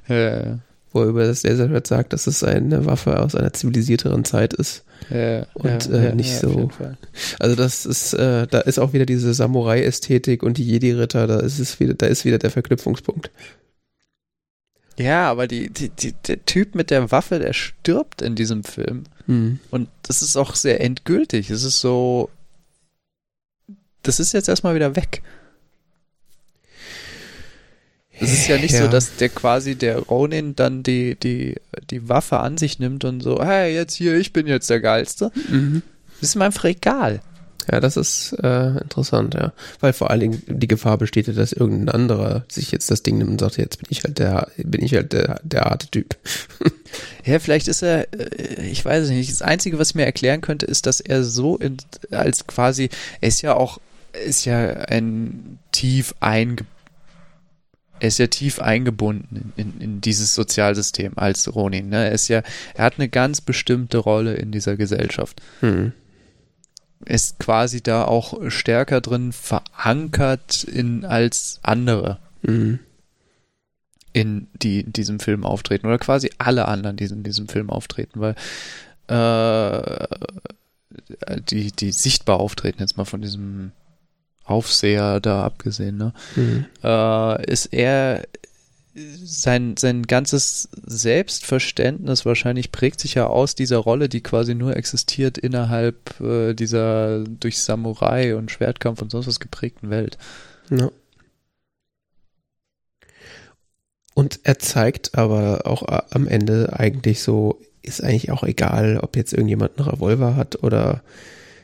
Äh, wo er über das Laserschwert sagt, dass es eine Waffe aus einer zivilisierteren Zeit ist. äh, Und, äh, nicht auf so-. Also das ist, äh, da ist auch wieder diese Samurai-Ästhetik und die Jedi-Ritter, da ist es wieder, da ist wieder der Verknüpfungspunkt. Ja, aber die, die, die, der Typ mit der Waffe, der stirbt in diesem Film. Hm. Und das ist auch sehr endgültig. Es ist so. Das ist jetzt erstmal wieder weg. Es ist ja nicht so, Ja. dass der quasi der Ronin dann die, die, die Waffe an sich nimmt und so, hey, jetzt hier, ich bin jetzt der Geilste. Mhm. Das ist ihm einfach egal. Ja, das ist äh, interessant, ja. Weil vor allen Dingen die Gefahr besteht, dass irgendein anderer sich jetzt das Ding nimmt und sagt, jetzt bin ich halt der, bin ich halt der, der harte Typ. <laughs> ja, vielleicht ist er, äh, ich weiß es nicht. Das Einzige, was ich mir erklären könnte, ist, dass er so in, als quasi, er ist ja auch, ist ja ein tief einge er ist ja tief eingebunden in, in, in dieses Sozialsystem als Ronin. Ne? Er ist ja, er hat eine ganz bestimmte Rolle in dieser Gesellschaft. Hm ist quasi da auch stärker drin verankert in als andere. Mhm. in die in diesem Film auftreten oder quasi alle anderen, die in diesem Film auftreten, weil äh, die die sichtbar auftreten jetzt mal von diesem Aufseher da abgesehen, ne, mhm. äh, ist er sein, sein ganzes Selbstverständnis wahrscheinlich prägt sich ja aus dieser Rolle, die quasi nur existiert innerhalb äh, dieser durch Samurai und Schwertkampf und sonst was geprägten Welt. Ja. Und er zeigt aber auch äh, am Ende eigentlich so, ist eigentlich auch egal, ob jetzt irgendjemand einen Revolver hat oder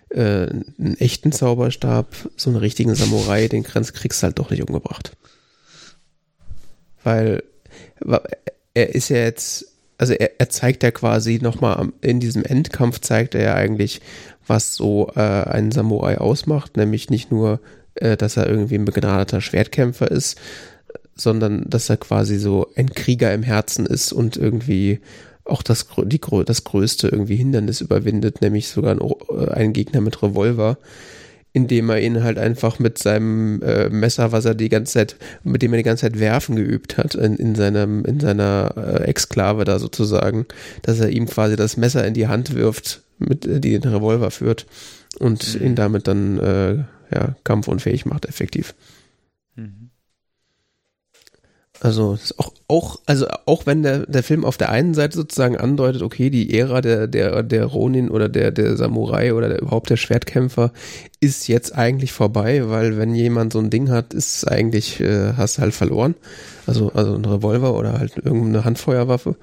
äh, einen echten Zauberstab, so einen richtigen Samurai, den kriegst du halt doch nicht umgebracht. Weil er ist ja jetzt, also er, er zeigt ja quasi nochmal in diesem Endkampf zeigt er ja eigentlich, was so äh, einen Samurai ausmacht, nämlich nicht nur, äh, dass er irgendwie ein begnadeter Schwertkämpfer ist, sondern dass er quasi so ein Krieger im Herzen ist und irgendwie auch das, die, das größte irgendwie Hindernis überwindet, nämlich sogar ein, einen Gegner mit Revolver indem er ihn halt einfach mit seinem äh, Messer, was er die ganze Zeit, mit dem er die ganze Zeit werfen geübt hat, in, in seinem, in seiner äh, Exklave da sozusagen, dass er ihm quasi das Messer in die Hand wirft, mit, äh, die den Revolver führt und mhm. ihn damit dann äh, ja, kampfunfähig macht, effektiv. Also auch, auch, also auch wenn der, der Film auf der einen Seite sozusagen andeutet, okay, die Ära der, der, der Ronin oder der, der Samurai oder der, überhaupt der Schwertkämpfer ist jetzt eigentlich vorbei, weil wenn jemand so ein Ding hat, ist eigentlich, äh, hast halt verloren. Also, also ein Revolver oder halt irgendeine Handfeuerwaffe.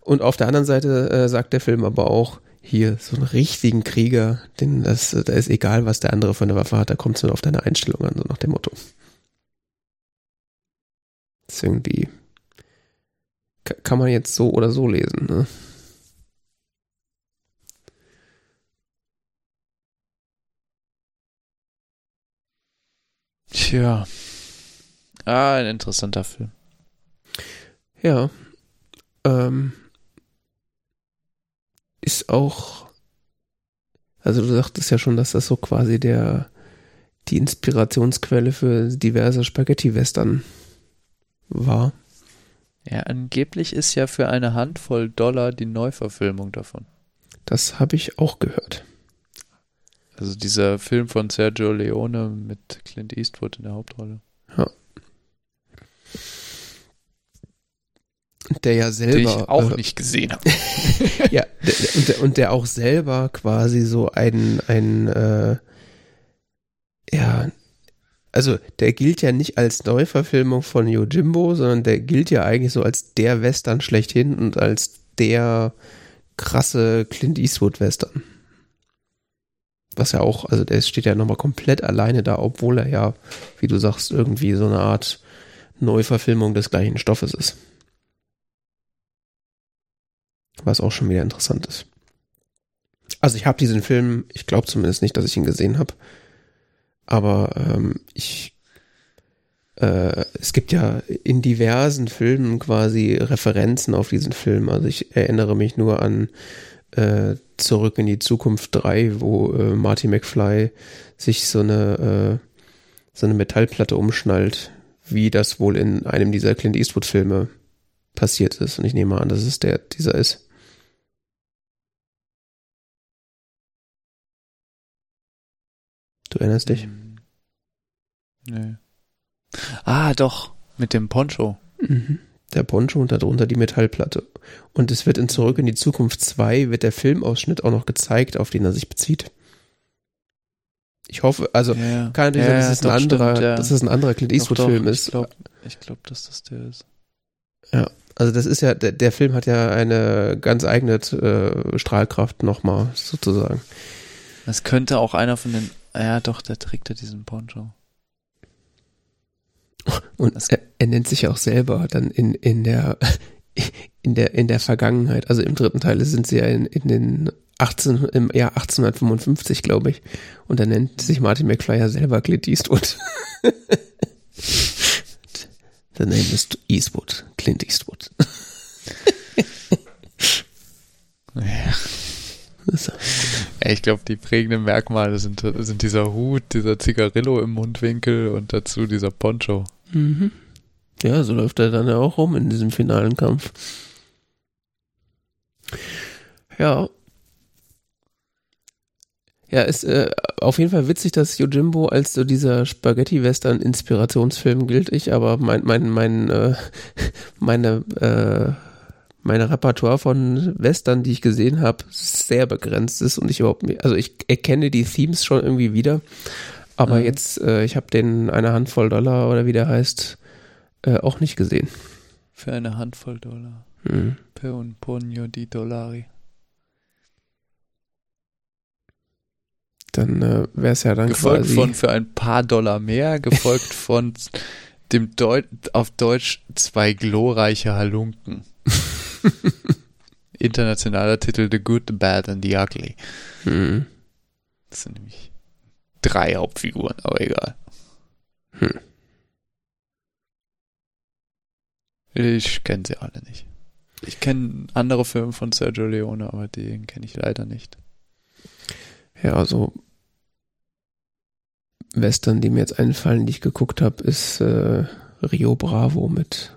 Und auf der anderen Seite äh, sagt der Film aber auch, hier so einen richtigen Krieger, den das, da ist egal, was der andere für eine Waffe hat, da kommt es nur auf deine Einstellung an, so nach dem Motto. Das ist irgendwie, kann man jetzt so oder so lesen, ne? Tja. Ah, ein interessanter Film. Ja. Ähm, ist auch, also du sagtest ja schon, dass das so quasi der, die Inspirationsquelle für diverse Spaghetti-Western war. Ja, angeblich ist ja für eine Handvoll Dollar die Neuverfilmung davon. Das habe ich auch gehört. Also dieser Film von Sergio Leone mit Clint Eastwood in der Hauptrolle. Ja. Der ja selber. Den ich auch äh, nicht gesehen habe. <laughs> ja, der, und, der, und der auch selber quasi so ein, ein äh, ja, also der gilt ja nicht als Neuverfilmung von Yojimbo, sondern der gilt ja eigentlich so als der Western schlechthin und als der krasse Clint Eastwood Western. Was ja auch, also der steht ja nochmal komplett alleine da, obwohl er ja, wie du sagst, irgendwie so eine Art Neuverfilmung des gleichen Stoffes ist. Was auch schon wieder interessant ist. Also ich habe diesen Film, ich glaube zumindest nicht, dass ich ihn gesehen habe. Aber ähm, ich äh, es gibt ja in diversen Filmen quasi Referenzen auf diesen Film. Also ich erinnere mich nur an äh, Zurück in die Zukunft 3, wo äh, Marty McFly sich so eine, äh, so eine Metallplatte umschnallt, wie das wohl in einem dieser Clint Eastwood-Filme passiert ist. Und ich nehme an, dass es der dieser ist. Du erinnerst dich? Nee. Ah, doch, mit dem Poncho. Mhm. Der Poncho und darunter die Metallplatte. Und es wird in Zurück in die Zukunft 2 wird der Filmausschnitt auch noch gezeigt, auf den er sich bezieht. Ich hoffe, also ja, kann natürlich ja, sein, dass es ein anderer, stimmt, ja. dass es ein anderer Clint Eastwood-Film ist. Ich glaube, glaub, dass das der ist. Ja, also das ist ja, der, der Film hat ja eine ganz eigene äh, Strahlkraft nochmal, sozusagen. Das könnte auch einer von den Ja, doch, der trägt ja diesen Poncho. Und er, er nennt sich auch selber dann in, in der <laughs> in der in der Vergangenheit, also im dritten Teil sind sie ja in, in den 18 im Jahr 1855, glaube ich, und da nennt sich Martin McFly ja selber Clint Eastwood. <laughs> The name is Eastwood, Clint Eastwood. ja. <laughs> Ich glaube, die prägenden Merkmale sind, sind dieser Hut, dieser Zigarillo im Mundwinkel und dazu dieser Poncho. Mhm. Ja, so läuft er dann ja auch rum in diesem finalen Kampf. Ja. Ja, ist äh, auf jeden Fall witzig, dass Yojimbo als so dieser Spaghetti-Western-Inspirationsfilm gilt. Ich aber mein, mein, mein, äh, <laughs> meine, äh, meine Repertoire von Western, die ich gesehen habe, sehr begrenzt ist und ich überhaupt, also ich erkenne die Themes schon irgendwie wieder. Aber mhm. jetzt, äh, ich habe den eine Handvoll Dollar oder wie der heißt, äh, auch nicht gesehen. Für eine Handvoll Dollar. Mhm. Per un pugno di dollari. Dann äh, wäre es ja dann gefolgt quasi von für ein paar Dollar mehr, gefolgt <laughs> von dem Deut auf Deutsch zwei glorreiche Halunken. <laughs> Internationaler Titel The Good, The Bad and The Ugly. Mhm. Das sind nämlich drei Hauptfiguren, aber egal. Hm. Ich kenne sie alle nicht. Ich kenne andere Filme von Sergio Leone, aber den kenne ich leider nicht. Ja, also Western, die mir jetzt einfallen, die ich geguckt habe, ist äh, Rio Bravo mit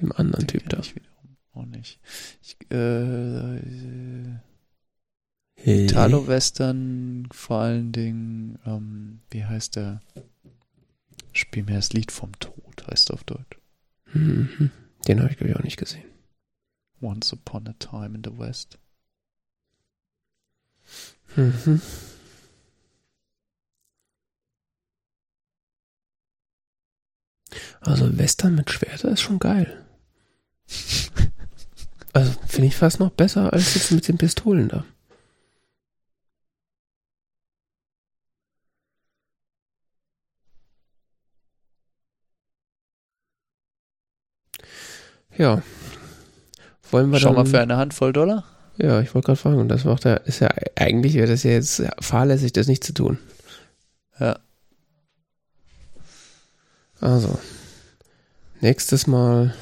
dem anderen den Typ da. Ich wiederum auch nicht. Ich, äh, hey. Italo-Western vor allen Dingen, ähm, wie heißt der? Spiel mir das Lied vom Tod, heißt auf Deutsch. Mhm. Den habe ich, glaube ich, auch nicht gesehen. Once Upon a Time in the West. Mhm. Also Western mit Schwerter ist schon geil. <laughs> Also finde ich fast noch besser als jetzt mit den Pistolen da. Ja. Wollen wir Schau mal für eine Handvoll Dollar. Ja, ich wollte gerade fragen, und das macht er, ist ja, eigentlich wäre das ja jetzt fahrlässig, das nicht zu tun. Ja. Also, nächstes Mal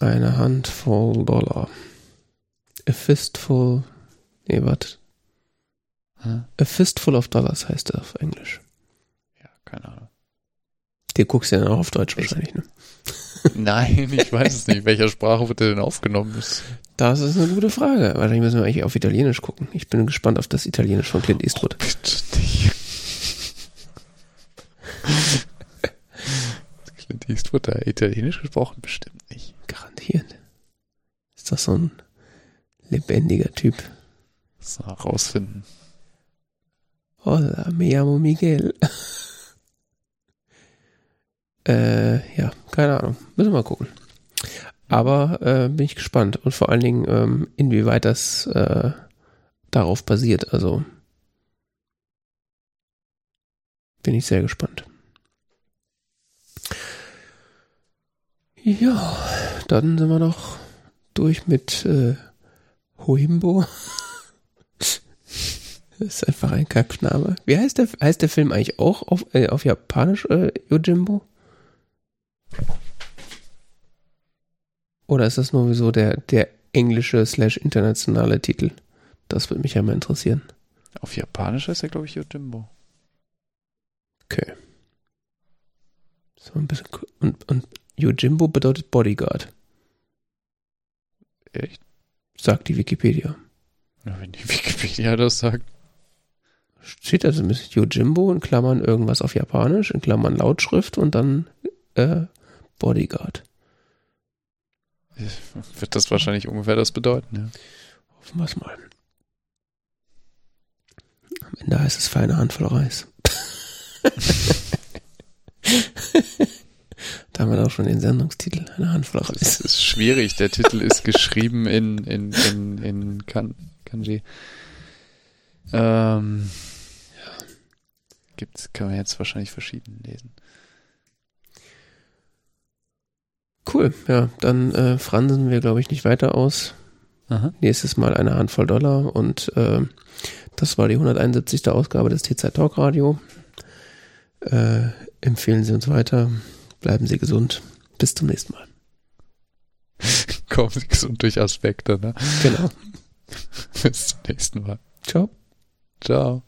eine Handvoll Dollar. A fistful, nee, was? A fistful of Dollars heißt das auf Englisch. Ja, keine Ahnung. Die guckst du ja dann auch auf Deutsch Echt? wahrscheinlich, ne? <laughs> Nein, ich weiß es nicht. Welcher Sprache wird der denn aufgenommen? Das ist eine gute Frage. Wahrscheinlich müssen wir eigentlich auf Italienisch gucken. Ich bin gespannt auf das Italienisch von Clint Eastwood. Oh, bitte nicht. <laughs> Clint Eastwood, da Italienisch gesprochen? Bestimmt nicht. Garantiert. Ist das so ein lebendiger Typ? Das rausfinden. Hola, me llamo Miguel. <laughs> Äh, ja, keine Ahnung. Müssen wir mal gucken. Aber äh, bin ich gespannt und vor allen Dingen, ähm, inwieweit das äh, darauf basiert. Also bin ich sehr gespannt. Ja, dann sind wir noch durch mit äh, Hoimbo. <laughs> das ist einfach ein Kackname. Wie heißt der, heißt der Film eigentlich auch auf, äh, auf Japanisch, äh, Yojimbo? Oder ist das nur so der, der englische slash internationale Titel? Das würde mich ja mal interessieren. Auf Japanisch heißt er, glaube ich, Yojimbo. Okay. So ein bisschen. Und, und Yojimbo bedeutet Bodyguard. Echt? Sagt die Wikipedia. Ja, wenn die Wikipedia das sagt. Steht also mit Yojimbo in Klammern irgendwas auf Japanisch, in Klammern Lautschrift und dann äh, Bodyguard. Wird das wahrscheinlich ungefähr das bedeuten, ja. Hoffen wir es mal. Am Ende heißt es feine Handvoll Reis. <laughs> <laughs> da haben wir auch schon den Sendungstitel, eine Handvoll Reis. Das ist schwierig, der Titel ist geschrieben in, in, in, in kan Kanji. Ähm, Gibt's, kann man jetzt wahrscheinlich verschieden lesen. Cool, ja, dann äh, fransen wir, glaube ich, nicht weiter aus. Aha. Nächstes Mal eine Handvoll Dollar und äh, das war die 171. Ausgabe des T-Zeit Talk Radio. Äh, empfehlen Sie uns weiter, bleiben Sie gesund. Bis zum nächsten Mal. <laughs> Kommen Sie gesund durch Aspekte, ne? Genau. <laughs> Bis zum nächsten Mal. Ciao. Ciao.